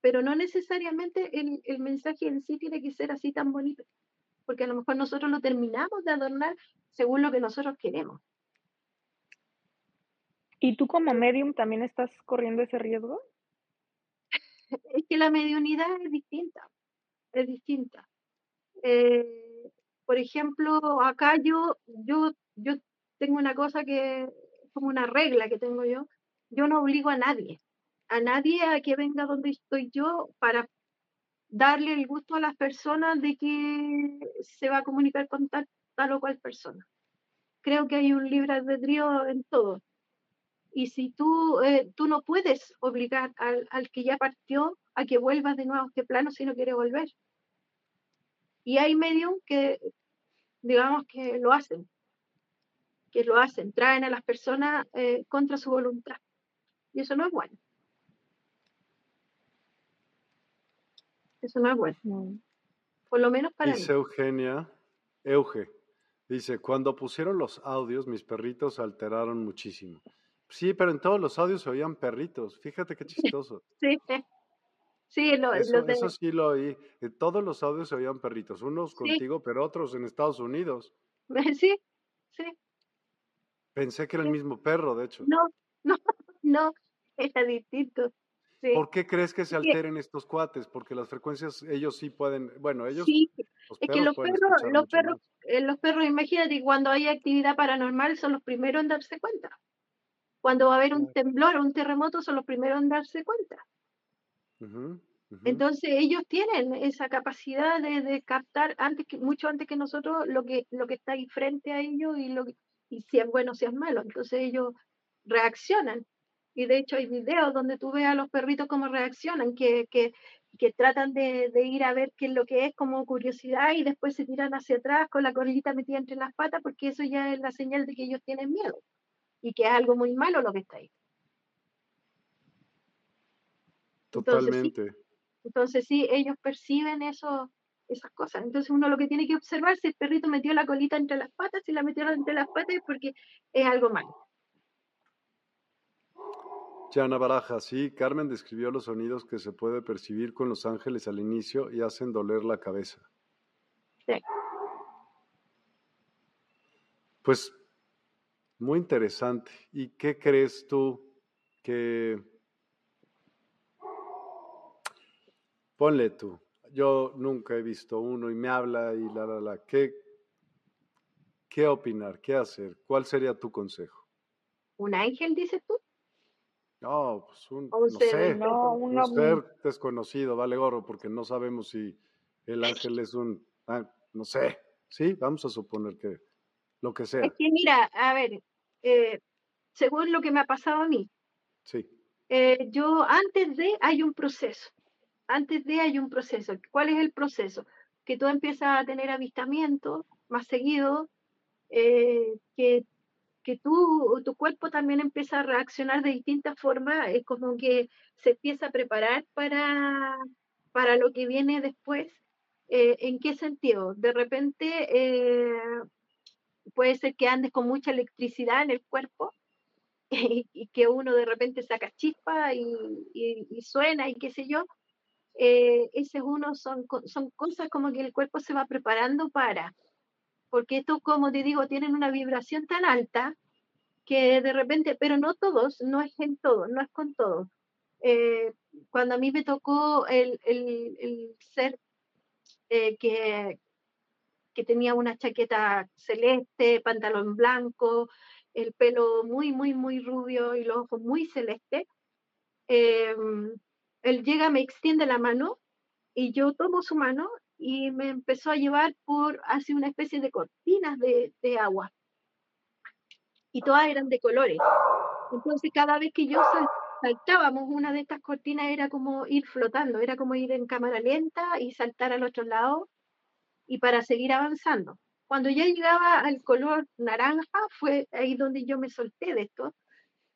Speaker 3: Pero no necesariamente el, mensaje en sí tiene que ser así tan bonito, porque a lo mejor nosotros lo terminamos de adornar según lo que nosotros queremos.
Speaker 2: ¿Y tú como medium también estás corriendo ese riesgo?
Speaker 3: Es que la mediunidad es distinta, es distinta. Eh, por ejemplo, acá yo, yo, yo tengo una cosa que como una regla que tengo yo, yo no obligo a nadie, a nadie a que venga donde estoy yo para darle el gusto a las personas de que se va a comunicar con tal, tal o cual persona. Creo que hay un libre albedrío en todo. Y si tú, eh, tú no puedes obligar al, al, que ya partió a que vuelva de nuevo a este plano si no quiere volver. Y hay medios que, digamos, que lo hacen que lo hacen, traen a las personas eh, contra su voluntad. Y eso no es bueno. Eso no es bueno. Por lo menos para
Speaker 1: dice Eugenia, Euge, dice, cuando pusieron los audios, mis perritos se alteraron muchísimo. Sí, pero en todos los audios se oían perritos. Fíjate qué chistoso.
Speaker 3: sí, sí. Lo,
Speaker 1: eso, sí lo oí. En todos los audios se oían perritos. Unos contigo, pero otros en Estados Unidos.
Speaker 3: Sí, sí.
Speaker 1: Pensé que era el mismo perro, de hecho.
Speaker 3: No, no, no, era distinto.
Speaker 1: ¿Por qué crees que se alteren estos cuates? Porque las frecuencias, ellos sí pueden, bueno, ellos...
Speaker 3: Sí, es que los perros, los perros, eh, los perros, imagínate, cuando hay actividad paranormal son los primeros en darse cuenta. Cuando va a haber un temblor o un terremoto son los primeros en darse cuenta. Entonces ellos tienen esa capacidad de, de, captar antes que, mucho antes que nosotros lo que, lo que está ahí frente a ellos y lo que, y si es bueno, si es malo. Entonces ellos reaccionan. Y de hecho hay videos donde tú ves a los perritos cómo reaccionan, que, que, que tratan de, de, ir a ver qué es lo que es como curiosidad y después se tiran hacia atrás con la colita metida entre las patas porque eso ya es la señal de que ellos tienen miedo y que es algo muy malo lo que está ahí.
Speaker 1: Totalmente.
Speaker 3: Entonces sí, ellos perciben eso, esas cosas. Entonces uno lo que tiene que observar si el perrito metió la colita entre las patas, si la metió entre las patas es porque es algo malo.
Speaker 1: Yana Baraja, sí, Carmen describió los sonidos que se puede percibir con los ángeles al inicio y hacen doler la cabeza. Sí. Pues muy interesante. ¿Y qué crees tú que... Ponle tú, yo nunca he visto uno y me habla y la, la, la. ¿Qué, qué opinar? ¿Qué hacer? ¿Cuál sería tu consejo?
Speaker 3: ¿Un ángel, dices tú?
Speaker 1: No, pues un, no sé, un ser desconocido, vale gorro, porque no sabemos si el ángel es un, ah, no sé, sí, vamos a suponer que lo que sea.
Speaker 3: Es que mira, a ver, eh, según lo que me ha pasado a mí,
Speaker 1: sí.
Speaker 3: Eh, yo antes de hay un proceso, antes de hay un proceso. ¿Cuál es el proceso? Que tú empiezas a tener avistamiento más seguido, eh, que que tú, tu cuerpo también empieza a reaccionar de distintas formas, es como que se empieza a preparar para, para lo que viene después. Eh, ¿En qué sentido? De repente eh, puede ser que andes con mucha electricidad en el cuerpo y, que uno de repente saca chispa y, y, suena y qué sé yo. Eh, ese uno son, son cosas como que el cuerpo se va preparando para porque esto, como te digo, tienen una vibración tan alta que de repente, pero no todos, no es en todos, no es con todos. Eh, cuando a mí me tocó el, el, ser eh, que, que tenía una chaqueta celeste, pantalón blanco, el pelo muy, muy, muy rubio y los ojos muy celeste, eh, él llega, me extiende la mano y yo tomo su mano y me empezó a llevar por así una especie de cortinas de, agua. Y todas eran de colores. Entonces cada vez que yo saltábamos una de estas cortinas era como ir flotando, era como ir en cámara lenta y saltar al otro lado y para seguir avanzando. Cuando ya llegaba al color naranja fue ahí donde yo me solté de esto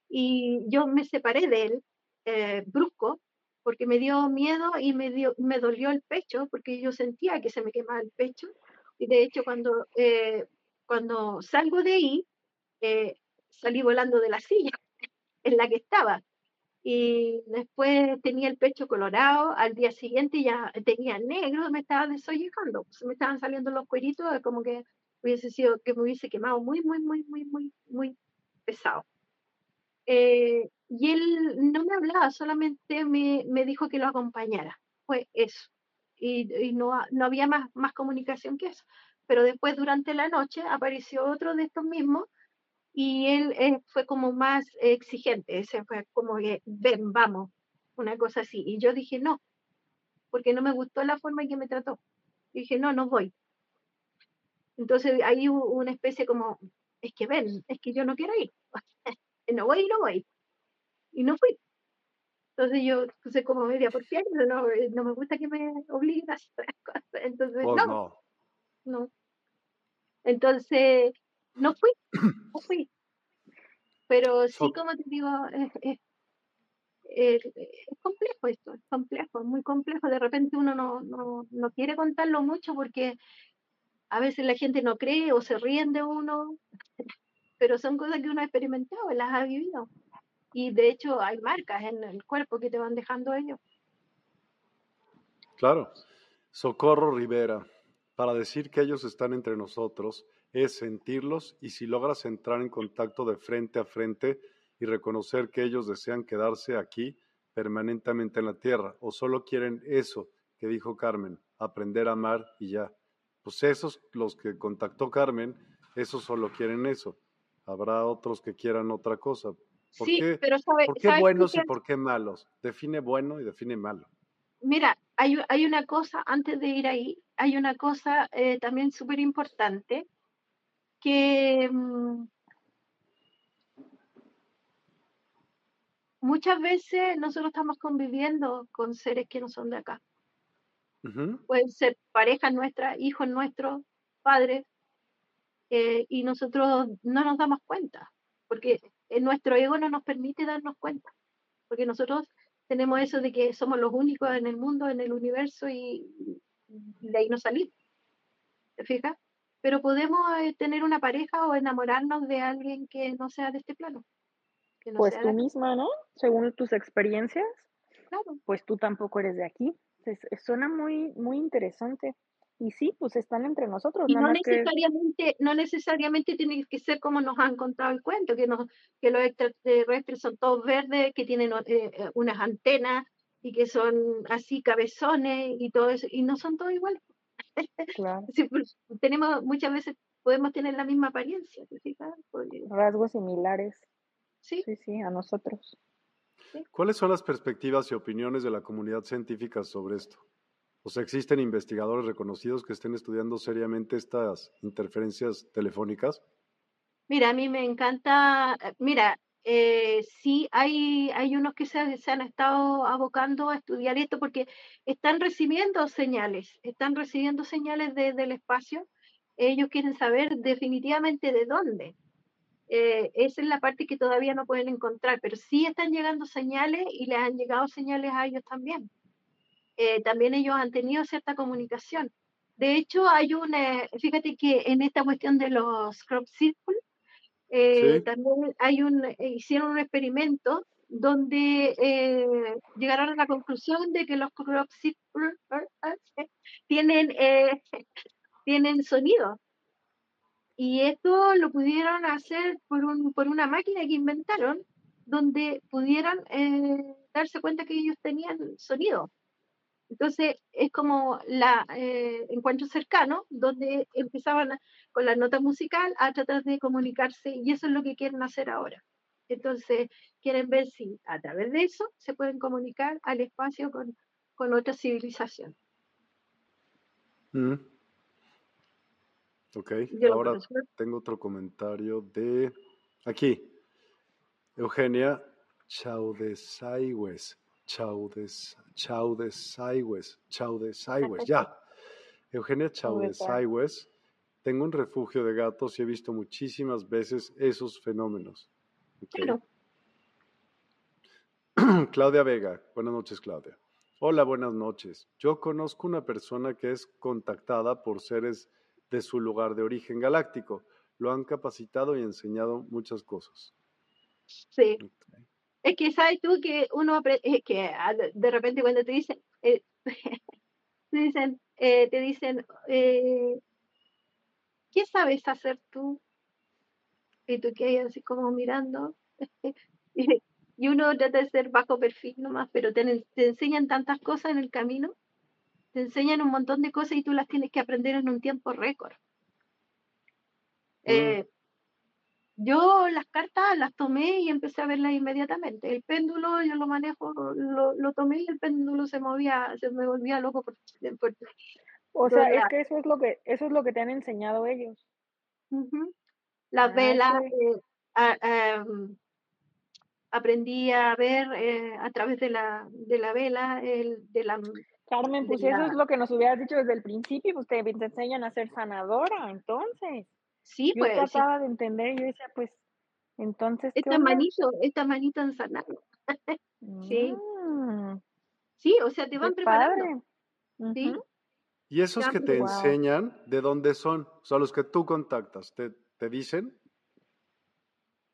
Speaker 3: y yo me separé de él eh, brusco porque me dio miedo y me, dio, me dolió el pecho, porque yo sentía que se me quemaba el pecho. Y de hecho, cuando, eh, cuando salgo de ahí, eh, salí volando de la silla en la que estaba. Y después tenía el pecho colorado, al día siguiente ya tenía negro, me estaba desollejando, me estaban saliendo los cueritos, como que hubiese sido, que me hubiese quemado muy, muy, muy, muy, muy, muy pesado. Eh, y él no me hablaba, solamente me, me, dijo que lo acompañara. Fue eso. Y, y no, no, había más, más comunicación que eso. Pero después, durante la noche, apareció otro de estos mismos y él, fue como más exigente. Ese fue como que, ven, vamos, una cosa así. Y yo dije, no, porque no me gustó la forma en que me trató. Y dije, no, no voy. Entonces ahí hubo una especie como, es que ven, es que yo no quiero ir. no voy, no voy. Y no fui. Entonces yo puse como media por ciento, no, no me gusta que me obliguen a hacer cosas. Entonces, no, no. Entonces, no fui, no fui. Pero sí, como te digo, es, es, complejo esto, es complejo, es muy complejo. De repente uno no, no, no quiere contarlo mucho porque a veces la gente no cree o se ríen de uno pero son cosas que uno ha experimentado, las ha vivido. Y de hecho hay marcas en el cuerpo que te van dejando ellos.
Speaker 1: Claro. Socorro Rivera, para decir que ellos están entre nosotros es sentirlos y si logras entrar en contacto de frente a frente y reconocer que ellos desean quedarse aquí permanentemente en la tierra o solo quieren eso que dijo Carmen, aprender a amar y ya. Pues esos, los que contactó Carmen, esos solo quieren eso habrá otros que quieran otra cosa.
Speaker 3: ¿Por sí, qué, pero sabe,
Speaker 1: ¿por qué buenos y por qué malos? Define bueno y define malo.
Speaker 3: Mira, hay, hay una cosa, antes de ir ahí, hay una cosa eh, también súper importante que, mm, muchas veces nosotros estamos conviviendo con seres que no son de acá. Pueden ser parejas nuestras, hijos nuestros, padres, eh, y nosotros no nos damos cuenta, porque nuestro ego no nos permite darnos cuenta, porque nosotros tenemos eso de que somos los únicos en el mundo, en el universo, y, de ahí no salimos. ¿Te fijas? Pero podemos eh, tener una pareja o enamorarnos de alguien que no sea de este plano.
Speaker 2: pues tú misma, ¿no? Según tus experiencias, claro. pues tú tampoco eres de aquí. suena muy, muy interesante. Y sí, pues están entre nosotros.
Speaker 3: Y no necesariamente, no necesariamente tiene que ser como nos han contado el cuento, que, nos, que los extraterrestres son todos verdes, que tienen eh, eh, unas antenas y que son así cabezones y todo eso, y no son todos iguales. Claro. Pues, tenemos, muchas veces podemos tener la misma apariencia,
Speaker 2: Rasgos similares. Sí. Sí, sí, a nosotros.
Speaker 1: ¿Cuáles son las perspectivas y opiniones de la comunidad científica sobre esto? O sea, ¿existen investigadores reconocidos que estén estudiando seriamente estas interferencias telefónicas?
Speaker 3: Mira, a mí me encanta, eh, mira, eh, sí hay, hay unos que se, han estado abocando a estudiar esto porque están recibiendo señales, están recibiendo señales desde el espacio. Ellos quieren saber definitivamente de dónde. Eh, esa es la parte que todavía no pueden encontrar, pero sí están llegando señales y les han llegado señales a ellos también. Eh, también ellos han tenido cierta comunicación. De hecho, hay una, fíjate que en esta cuestión de los crop circles, eh, también hay un, eh, hicieron un experimento donde llegaron a la conclusión de que los crop circles tienen, tienen sonido. Y esto lo pudieron hacer por, un, por una máquina que inventaron donde pudieran darse cuenta que ellos tenían sonido. Entonces es como la eh, encuentro cercano, donde empezaban con la nota musical a tratar de comunicarse y eso es lo que quieren hacer ahora. Entonces quieren ver si a través de eso se pueden comunicar al espacio con, con otra civilización.
Speaker 1: Mm. Ok, ahora tengo otro comentario de aquí. Eugenia Chaudesaiwes. Chaudes, Chaudesaiwes, Chaudesaiwes, ya. Eugenia Chaudesaiwes, tengo un refugio de gatos y he visto muchísimas veces esos fenómenos. Claudia Vega, buenas noches Claudia. Hola, buenas noches. Yo conozco una persona que es contactada por seres de su lugar de origen galáctico. Lo han capacitado y enseñado muchas cosas.
Speaker 3: Sí. Es que sabes tú que uno es que ah, de repente cuando te dicen, eh, te dicen, eh, te dicen, eh, ¿qué sabes hacer tú? Y tú que así como mirando. y uno trata de ser bajo perfil nomás, pero te, te, enseñan tantas cosas en el camino, te enseñan un montón de cosas y tú las tienes que aprender en un tiempo récord. Mm. Yo las cartas las tomé y empecé a verlas inmediatamente. El péndulo yo lo manejo, lo, tomé y el péndulo se movía, se me volvía loco por,
Speaker 2: O sea, es que eso es lo que eso es lo que te han enseñado ellos.
Speaker 3: Las ah, velas, eh, em, aprendí a ver eh, a través de la, de la vela, el, de la
Speaker 2: Carmen, pues eso es lo que nos hubieras dicho desde el principio, te, te enseñan a ser sanadora, entonces.
Speaker 3: Sí,
Speaker 2: yo
Speaker 3: pues.
Speaker 2: trataba de entender y yo decía, pues, entonces.
Speaker 3: Esta manito, esta manito en sanar. sí. Mm. Sí, o sea, te van preparando. Sí.
Speaker 1: ¿Y esos que te enseñan, de dónde son? O sea, los que tú contactas, ¿te, te dicen?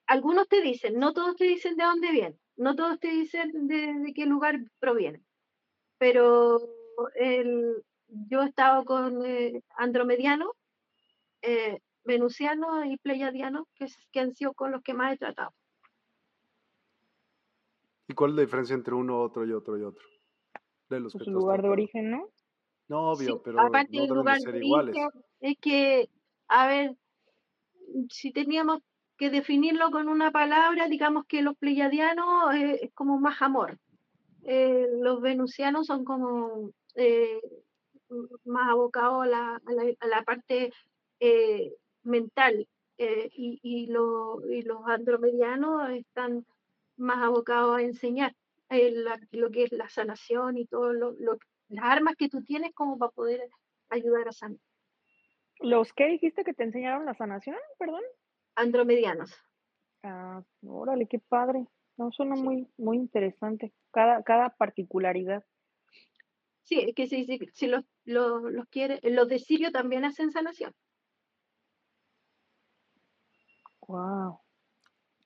Speaker 3: Algunos te dicen, no todos te dicen de dónde vienen, no todos te dicen de, de qué lugar provienen. Pero el, yo he estado con eh, Andromediano, eh, venusianos y pleiadianos, que, que han sido con los que más he tratado.
Speaker 1: ¿Y cuál es la diferencia entre uno, otro y otro y otro?
Speaker 2: De los pues su lugar de origen, ¿no?
Speaker 1: No, obvio, pero aparte no lugar ser de iguales.
Speaker 3: Es que, a ver, si teníamos que definirlo con una palabra, digamos que los pleiadianos eh, es como más amor. Eh, los venusianos son como eh, más abocados a la, a la, parte mental eh, y, y, y, los andromedianos están más abocado a enseñar eh, lo que es la sanación y todo lo, las armas que tú tienes como para poder ayudar a sanar.
Speaker 2: ¿Los qué dijiste que te enseñaron la sanación? Perdón.
Speaker 3: Andromedianos.
Speaker 2: Ah, órale, qué padre. No, suena muy, muy interesante. Cada, cada particularidad.
Speaker 3: Sí, que si, si, los, los, los, quiere, los de Sirio también hacen sanación.
Speaker 2: Wow.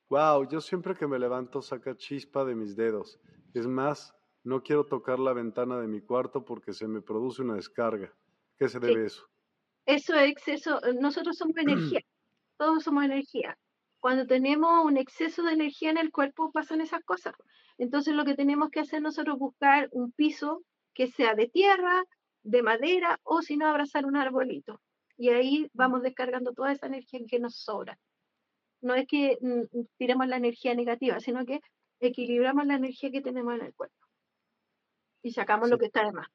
Speaker 1: Wow, yo siempre que me levanto saca chispa de mis dedos. Es más, no quiero tocar la ventana de mi cuarto porque se me produce una descarga. ¿Qué se debe eso?
Speaker 3: Eso es exceso, nosotros somos energía, todos somos energía. Cuando tenemos un exceso de energía en el cuerpo pasan esas cosas. Entonces lo que tenemos que hacer nosotros es buscar un piso que sea de tierra, de madera o si no abrazar un arbolito. Y ahí vamos descargando toda esa energía que nos sobra. No es que mm, tiremos la energía negativa, sino que equilibramos la energía que tenemos en el cuerpo. Y sacamos lo que está de más.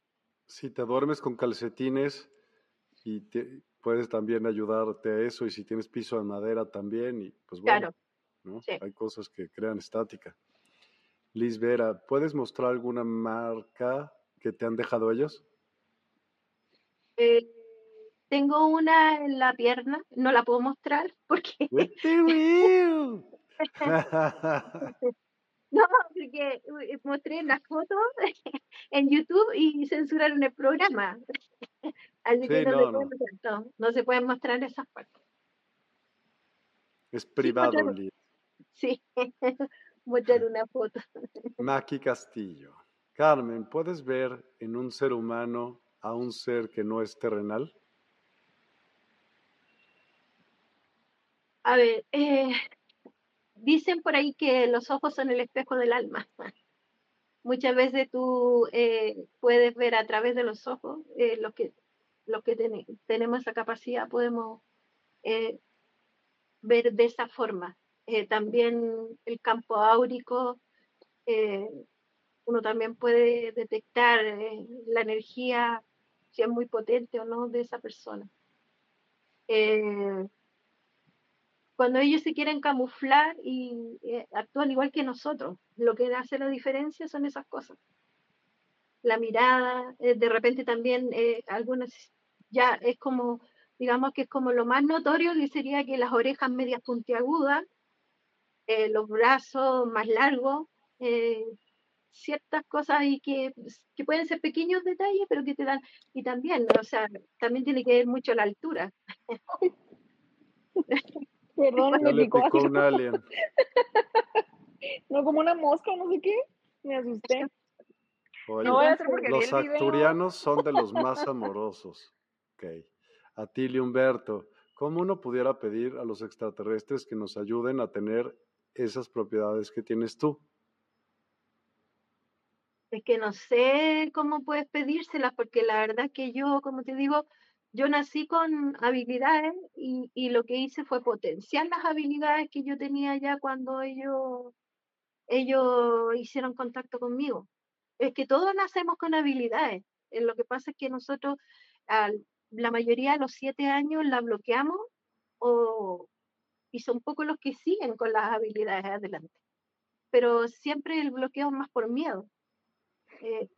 Speaker 1: Si te duermes con calcetines y puedes también ayudarte a eso, y si tienes piso de madera también, y pues bueno, hay cosas que crean estática. Liz Vera, ¿puedes mostrar alguna marca que te han dejado ellos?
Speaker 3: Eh, tengo una en la pierna, no la puedo mostrar porque... no, porque mostré las fotos en YouTube y censuraron el programa. Así que no, se pueden mostrar esas partes.
Speaker 1: Es privado, Liz.
Speaker 3: Sí, mostrar una foto.
Speaker 1: Maki Castillo. Carmen, ¿puedes ver en un ser humano a un ser que no es terrenal?
Speaker 3: A ver, eh, dicen por ahí que los ojos son el espejo del alma. Muchas veces tú eh, puedes ver a través de los ojos, eh, los que, tenemos esa capacidad podemos ver de esa forma. también el campo áurico uno también puede detectar eh, la energía, si es muy potente o no, de esa persona. Eh, cuando ellos se quieren camuflar y eh, actúan igual que nosotros, lo que hace la diferencia son esas cosas. La mirada, de repente también algunas ya es como, digamos que es como lo más notorio que sería que las orejas medias puntiagudas, los brazos más largos, ciertas cosas y que, que, pueden ser pequeños detalles, pero que te dan, y también, o sea, también tiene que ver mucho la altura.
Speaker 2: Perdón, me
Speaker 1: picó, un alien.
Speaker 2: no, como una mosca, no sé qué, me asusté.
Speaker 1: los acturianos son de los más amorosos. Ok. A ti, Humberto, ¿cómo uno pudiera pedir a los extraterrestres que nos ayuden a tener esas propiedades que tienes tú?
Speaker 3: Es que no sé cómo puedes pedírselas, porque la verdad que yo, como te digo, yo nací con habilidades y, lo que hice fue potenciar las habilidades que yo tenía ya cuando ellos, ellos hicieron contacto conmigo. Es que todos nacemos con habilidades. Eh, lo que pasa es que nosotros, la mayoría de los siete años, la bloqueamos o, y son pocos los que siguen con las habilidades adelante. Pero siempre el bloqueo es más por miedo. Eh,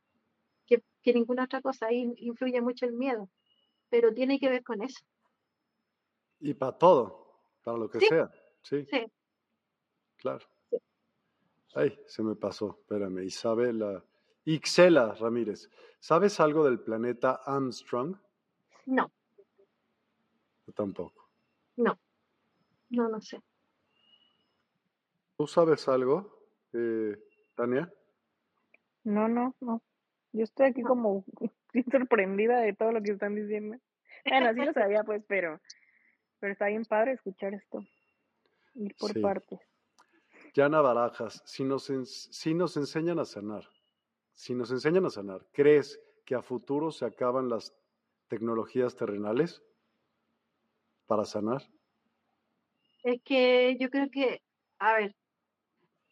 Speaker 3: que, ninguna otra cosa. Ahí influye mucho el miedo, pero tiene que ver con eso.
Speaker 1: Y para todo, para lo que sea. Sí. Claro. Ay, se me pasó. Espérame. Isabela. Ixela Ramírez. ¿Sabes algo del planeta Armstrong?
Speaker 3: No.
Speaker 1: Yo tampoco.
Speaker 3: No. No, no sé.
Speaker 1: ¿Tú sabes algo, eh, Tania?
Speaker 2: No, no, no. Yo estoy aquí como sorprendida de todo lo que están diciendo. Bueno, sí lo sabía, pues, pero, pero está bien padre escuchar esto. Ir por partes.
Speaker 1: Yana Barajas, si nos, si nos enseñan a sanar, si nos enseñan a sanar, ¿crees que a futuro se acaban las tecnologías terrenales para sanar?
Speaker 3: Es que yo creo que, a ver,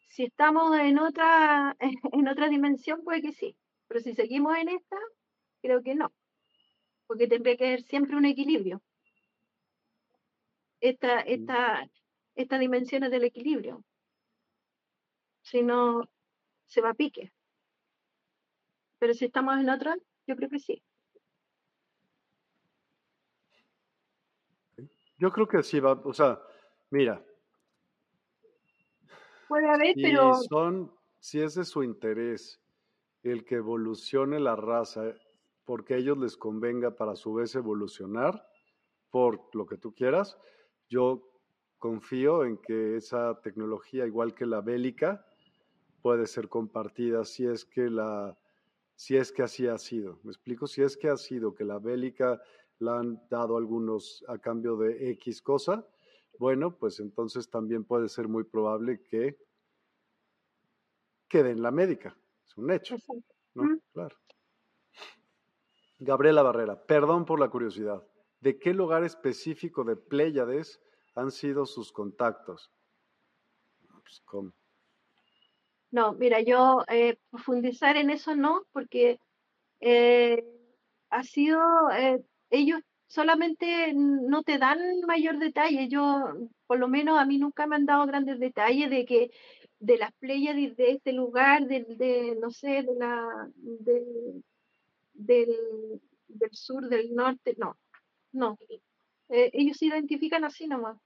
Speaker 3: si estamos en otra, en otra dimensión, puede que sí, pero si seguimos en esta, creo que no, porque tendría que haber siempre un equilibrio. Esta, esta, esta dimensión es del equilibrio. Si no, se va a pique. Pero si estamos en otra, yo creo que sí.
Speaker 1: Yo creo que sí va, o sea, mira.
Speaker 3: Puede haber, pero.
Speaker 1: Son, si es de su interés el que evolucione la raza porque a ellos les convenga para a su vez evolucionar por lo que tú quieras, yo confío en que esa tecnología, igual que la bélica, puede ser compartida si es que la si es que así ha sido. ¿Me explico? Si es que ha sido que la bélica la han dado algunos a cambio de X cosa, bueno, pues entonces también puede ser muy probable que quede en la médica. Es un hecho. ¿no? Claro. Gabriela Barrera, perdón por la curiosidad. ¿De qué lugar específico de Pléyades han sido sus contactos?
Speaker 3: Pues, ¿cómo? No, mira, yo eh, profundizar en eso no, porque eh, ha sido, eh, ellos solamente no te dan mayor detalle. Yo, por lo menos a mí nunca me han dado grandes detalles de que de las playas de, este lugar, de, no sé, de la, del, del sur, del norte, no, no. ellos se identifican así nomás.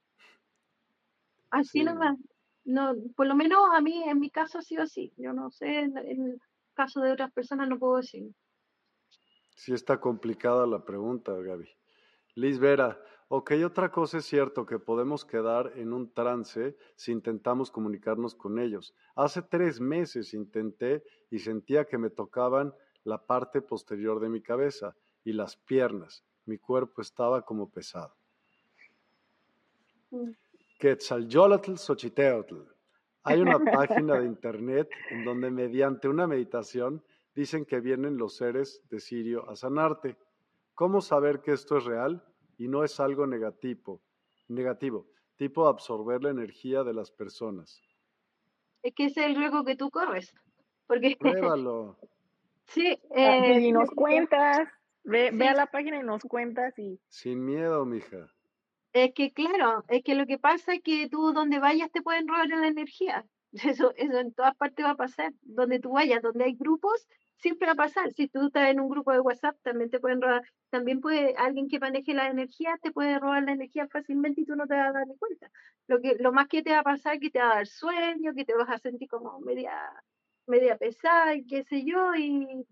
Speaker 3: Así nomás no, por lo menos a mí, en mi caso ha sido así. Yo no sé, en, el caso de otras personas no puedo decir.
Speaker 1: Sí está complicada la pregunta, Gaby. Liz Vera, ok, otra cosa es cierto que podemos quedar en un trance si intentamos comunicarnos con ellos. Hace tres meses intenté y sentía que me tocaban la parte posterior de mi cabeza y las piernas. Mi cuerpo estaba como pesado. Mm. Quetzalcoatl Xochiteotl. Hay una página de internet en donde mediante una meditación dicen que vienen los seres de Sirio a sanarte. ¿Cómo saber que esto es real y no es algo negativo? Negativo, tipo absorber la energía de las personas.
Speaker 3: Es que ese es el riesgo que tú corres. Porque...
Speaker 1: Pruébalo.
Speaker 3: sí.
Speaker 2: Pues, y nos cuentas. Ve, ve a la página y nos cuentas y...
Speaker 1: Sin miedo, mija.
Speaker 3: Es que claro, es que lo que pasa es que tú donde vayas te pueden robar la energía. Eso, eso en todas partes va a pasar. Donde tú vayas, donde hay grupos, siempre va a pasar. Si tú estás en un grupo de WhatsApp, también te pueden robar. También puede alguien que maneje la energía te puede robar la energía fácilmente y tú no te vas a dar ni cuenta. Lo que lo más que te va a pasar es que te va a dar sueño, que te vas a sentir como media media pesada, qué sé yo, y,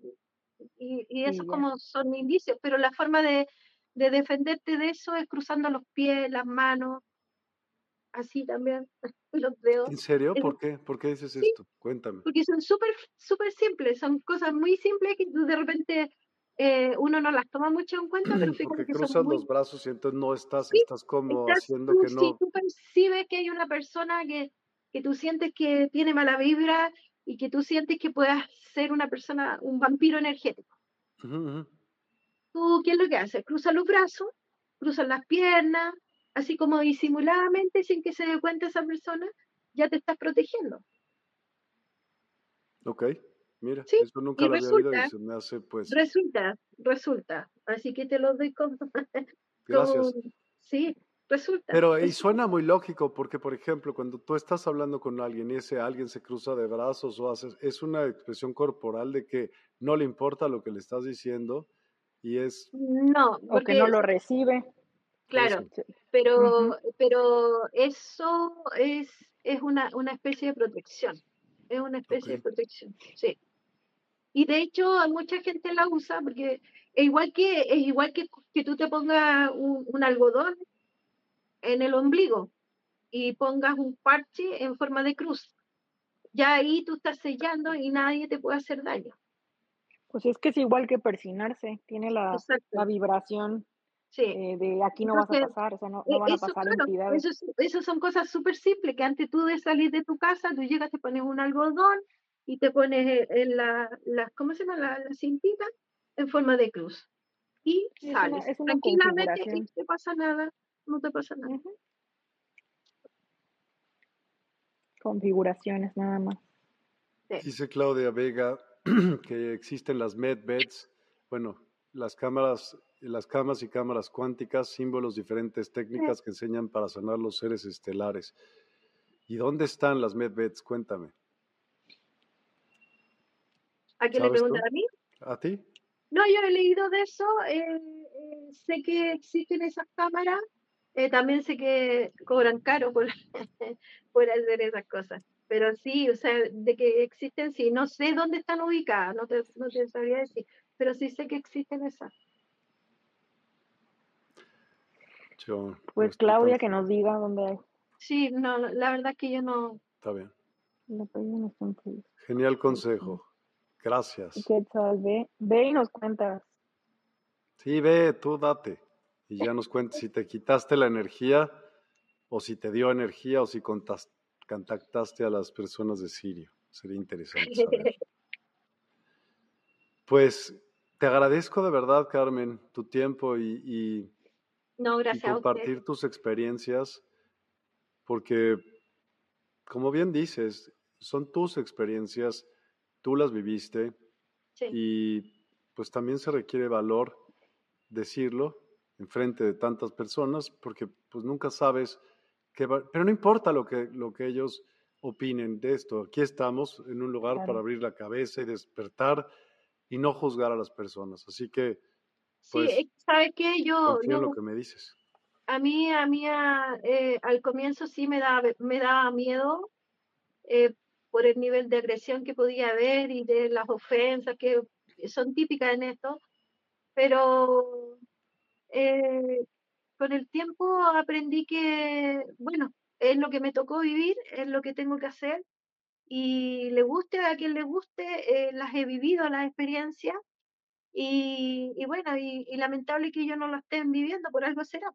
Speaker 3: y, y eso como son indicios. Pero la forma de de defenderte de eso es cruzando los pies, las manos, así también, los dedos.
Speaker 1: ¿En serio? ¿Por qué? ¿Por qué dices esto? Cuéntame.
Speaker 3: Porque son súper, súper simples, son cosas muy simples que de repente eh, uno no las toma mucho en cuenta, pero fíjate
Speaker 1: Porque
Speaker 3: que
Speaker 1: cruzas
Speaker 3: son
Speaker 1: los brazos y entonces no estás, estás como haciendo que no.
Speaker 3: Sí, tú percibes que hay una persona que, que tú sientes que tiene mala vibra y que tú sientes que puedas ser una persona, un vampiro energético tú, ¿qué es lo que haces? Cruza los brazos, cruza las piernas, así como disimuladamente, sin que se dé cuenta esa persona, ya te estás protegiendo.
Speaker 1: Ok, mira, eso nunca lo resulta, había y se me hace pues...
Speaker 3: Resulta, resulta, así que te lo doy como...
Speaker 1: Gracias.
Speaker 3: sí, resulta.
Speaker 1: Pero y suena muy lógico porque, por ejemplo, cuando tú estás hablando con alguien y ese alguien se cruza de brazos o haces, es una expresión corporal de que no le importa lo que le estás diciendo y es...
Speaker 3: No,
Speaker 2: porque no lo recibe.
Speaker 3: Claro, pero, pero eso es, es una, una especie de protección, es una especie de protección, sí. Y de hecho mucha gente la usa porque es igual que, es igual que, que tú te pongas un, un algodón en el ombligo y pongas un parche en forma de cruz. Ya ahí tú estás sellando y nadie te puede hacer daño.
Speaker 2: Pues es que es igual que persinarse, tiene la, la vibración eh, de aquí no vas a pasar, o sea, no, no van a pasar entidades.
Speaker 3: Eso, son cosas súper simples, que antes tú de salir de tu casa, tú llegas, te pones un algodón y te pones eh, en la, la ¿cómo se llama? La, la cintita en forma de cruz. Y sales. es una Tranquilamente y no te pasa nada, no te pasa nada.
Speaker 2: Configuraciones nada más.
Speaker 1: Dice Claudia Vega, que existen las medbeds, bueno, las cámaras, las camas y cámaras cuánticas, símbolos, diferentes técnicas que enseñan para sanar los seres estelares. ¿Y dónde están las medbeds? Cuéntame.
Speaker 3: ¿A quién le preguntan a mí?
Speaker 1: ¿A ti?
Speaker 3: No, yo he leído de eso, eh, eh, sé que existen esas cámaras, eh, también sé que cobran caro por, por hacer esas cosas, pero sí, o sea, de que existen, sí, no sé dónde están ubicadas, no te, no te sabría decir, pero sí sé que existen esas.
Speaker 2: pues Claudia que nos diga dónde hay.
Speaker 3: Sí, no, la verdad es que yo no.
Speaker 1: Está bien. Genial consejo. Gracias.
Speaker 2: ¿Qué tal? Ve, ve y nos cuentas.
Speaker 1: Sí, ve, tú date. Y ya nos cuentas si te quitaste la energía o si te dio energía o si contactaste a las personas de Sirio. Sería interesante saber. Pues te agradezco de verdad, Carmen, tu tiempo y,
Speaker 3: no,
Speaker 1: compartir tus experiencias, porque, como bien dices, son tus experiencias, tú las viviste y pues también se requiere valor decirlo en frente de tantas personas porque pues nunca sabes qué va, pero no importa lo que, lo que ellos opinen de esto, aquí estamos en un lugar para abrir la cabeza y despertar y no juzgar a las personas, así que
Speaker 3: pues, sí, ¿sabes qué? Yo,
Speaker 1: yo lo que me dices.
Speaker 3: A mí, a mí, eh, al comienzo sí me da, me daba miedo eh, por el nivel de agresión que podía haber y de las ofensas que son típicas en esto, pero eh, con el tiempo aprendí que, bueno, es lo que me tocó vivir, es lo que tengo que hacer y le guste a quien le guste, eh, las he vivido, las experiencias y, bueno, y, lamentable que yo no lo estén viviendo, por algo será,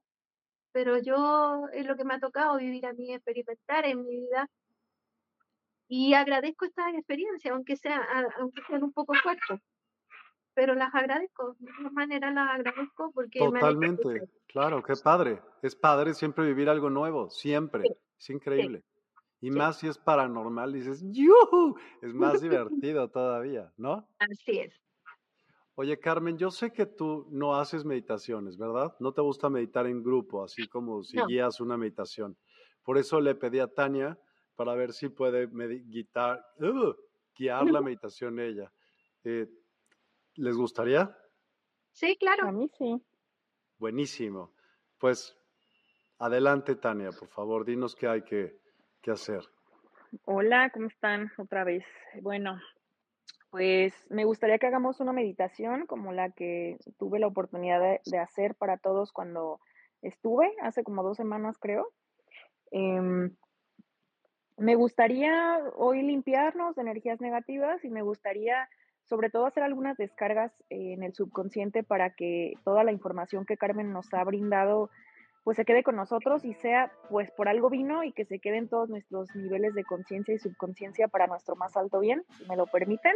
Speaker 3: pero yo es lo que me ha tocado vivir a mí, experimentar en mi vida y agradezco estas experiencias, aunque, sea, aunque sean un poco fuertes, pero las agradezco, de alguna manera las agradezco porque...
Speaker 1: Totalmente, claro, qué padre. Es padre siempre vivir algo nuevo, siempre. es increíble. Y más si es paranormal, dices, ¡yuhu! Es más divertido todavía, ¿no?
Speaker 3: Así es.
Speaker 1: Oye, Carmen, yo sé que tú no haces meditaciones, ¿verdad? No te gusta meditar en grupo, así como si guías una meditación. Por eso le pedí a Tania para ver si puede guiar, guiar la meditación ella. Eh, ¿Les gustaría?
Speaker 3: Sí, claro.
Speaker 2: A mí sí.
Speaker 1: Buenísimo. Pues adelante, Tania, por favor, dinos qué hay que, hacer.
Speaker 2: Hola, ¿cómo están otra vez? Bueno, pues me gustaría que hagamos una meditación como la que tuve la oportunidad de, hacer para todos cuando estuve, hace como dos semanas creo. Em, me gustaría hoy limpiarnos de energías negativas y me gustaría sobre todo hacer algunas descargas en el subconsciente para que toda la información que Carmen nos ha brindado pues se quede con nosotros y sea pues por algo vino y que se queden todos nuestros niveles de conciencia y subconsciencia para nuestro más alto bien, si me lo permiten.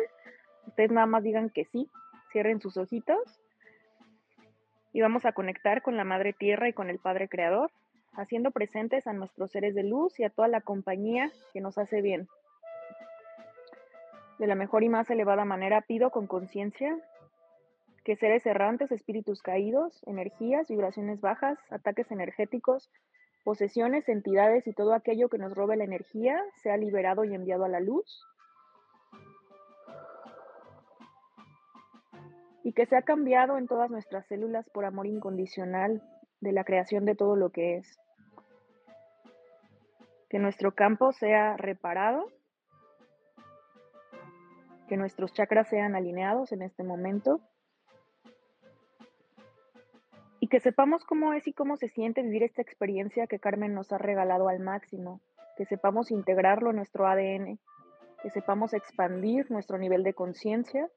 Speaker 2: Ustedes nada más digan que sí, cierren sus ojitos y vamos a conectar con la Madre Tierra y con el Padre Creador haciendo presentes a nuestros seres de luz y a toda la compañía que nos hace bien. De la mejor y más elevada manera pido con conciencia que seres errantes, espíritus caídos, energías, vibraciones bajas, ataques energéticos, posesiones, entidades y todo aquello que nos robe la energía sea liberado y enviado a la luz. Y que sea cambiado en todas nuestras células por amor incondicional de la creación de todo lo que es que nuestro campo sea reparado, que nuestros chakras sean alineados en este momento. Y que sepamos cómo es y cómo se siente vivir esta experiencia que Carmen nos ha regalado al máximo, que sepamos integrarlo en nuestro ADN, que sepamos expandir nuestro nivel de conciencia.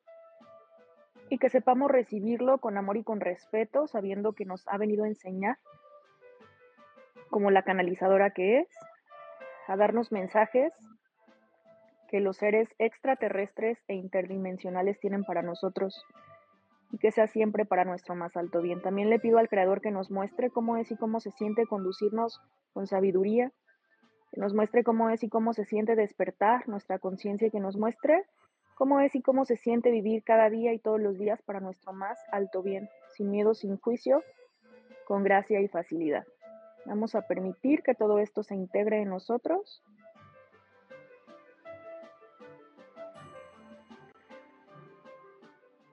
Speaker 2: Y que sepamos recibirlo con amor y con respeto, sabiendo que nos ha venido a enseñar como la canalizadora que es, a darnos mensajes que los seres extraterrestres e interdimensionales tienen para nosotros y que sea siempre para nuestro más alto bien. También le pido al Creador que nos muestre cómo es y cómo se siente conducirnos con sabiduría, que nos muestre cómo es y cómo se siente despertar nuestra conciencia y que nos muestre cómo es y cómo se siente vivir cada día y todos los días para nuestro más alto bien, sin miedo, sin juicio, con gracia y facilidad. Vamos a permitir que todo esto se integre en nosotros.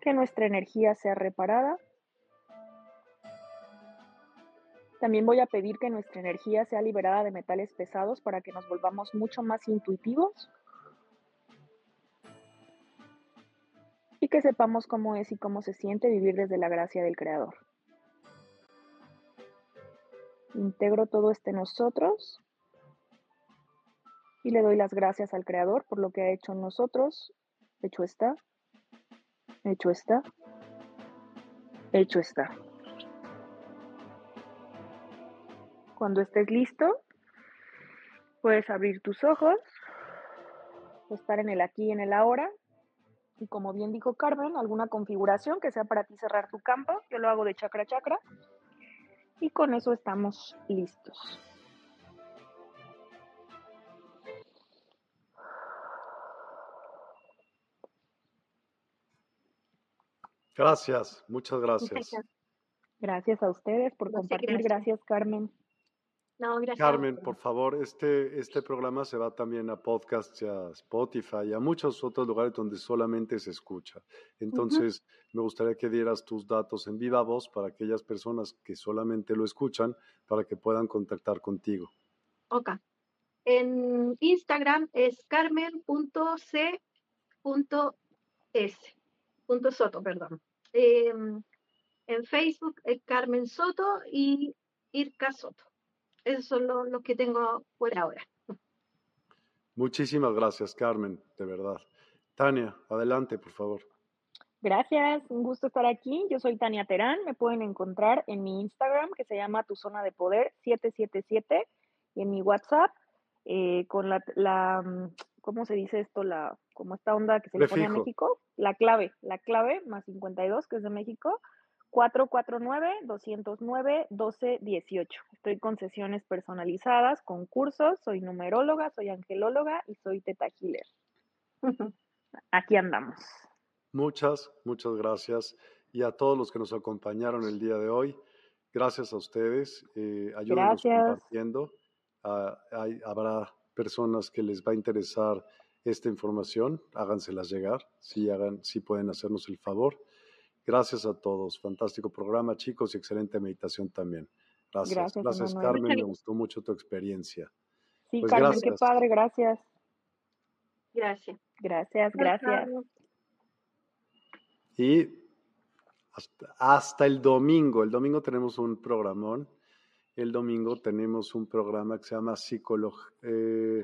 Speaker 2: Que nuestra energía sea reparada. También voy a pedir que nuestra energía sea liberada de metales pesados para que nos volvamos mucho más intuitivos y que sepamos cómo es y cómo se siente vivir desde la gracia del Creador. Integro todo este nosotros y le doy las gracias al Creador por lo que ha hecho en nosotros. Hecho está, hecho está, hecho está. Cuando estés listo, puedes abrir tus ojos, estar en el aquí y en el ahora y como bien dijo Carmen, alguna configuración que sea para ti cerrar tu campo. Yo lo hago de chakra chakra. Y con eso estamos listos.
Speaker 1: Gracias, muchas gracias.
Speaker 2: Gracias a ustedes por compartir. gracias Carmen.
Speaker 1: Carmen, por favor, este, este programa se va también a podcasts, a Spotify y a muchos otros lugares donde solamente se escucha. Entonces, me gustaría que dieras tus datos en viva voz para aquellas personas que solamente lo escuchan, para que puedan contactar contigo.
Speaker 3: Ok. En Instagram es carmen.c.s. Punto Soto, perdón. Em, en Facebook es Carmen Soto y Irka Soto. Esos son los, que tengo por ahora.
Speaker 1: Muchísimas gracias, Carmen, de verdad. Tania, adelante, por favor.
Speaker 2: Gracias, un gusto estar aquí. Yo soy Tania Terán. Me pueden encontrar en mi Instagram, que se llama Tu Zona de Poder 777, y en mi WhatsApp, eh, con la, la, mm, ¿cómo se dice esto? La, como esta onda que se le pone a México, la clave, la clave más 52, que es de México, 449-209-1218. Estoy con sesiones personalizadas, con cursos, soy numeróloga, soy angelóloga y soy teta healer. Aquí andamos.
Speaker 1: Muchas, muchas gracias. Y a todos los que nos acompañaron el día de hoy, gracias a ustedes. Eh, ayúdenos compartiendo. Ah, habrá personas que les va a interesar esta información, háganselas llegar, si, hagan, si pueden hacernos el favor. Gracias a todos. Fantástico programa, chicos, y excelente meditación también. Gracias. Gracias, Carmen. Me gustó mucho tu experiencia.
Speaker 2: Sí, pues Carmen, qué padre, gracias.
Speaker 3: Gracias.
Speaker 2: Gracias, gracias.
Speaker 1: Y hasta, el domingo. El domingo tenemos un programón. El domingo tenemos un programa que se llama Psicología. Eh,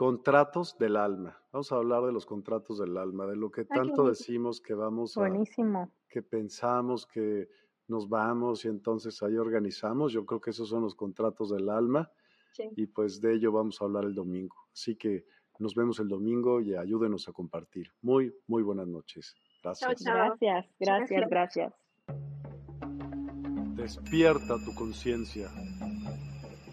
Speaker 1: Contratos del alma. Vamos a hablar de los contratos del alma, de lo que tanto decimos que vamos
Speaker 2: a... Buenísimo.
Speaker 1: Que pensamos que nos vamos y entonces ahí organizamos. Yo creo que esos son los contratos del alma. Y pues de ello vamos a hablar el domingo. Así que nos vemos el domingo y ayúdenos a compartir. Muy, muy buenas noches. Gracias.
Speaker 2: Gracias, gracias, gracias.
Speaker 1: Despierta tu conciencia.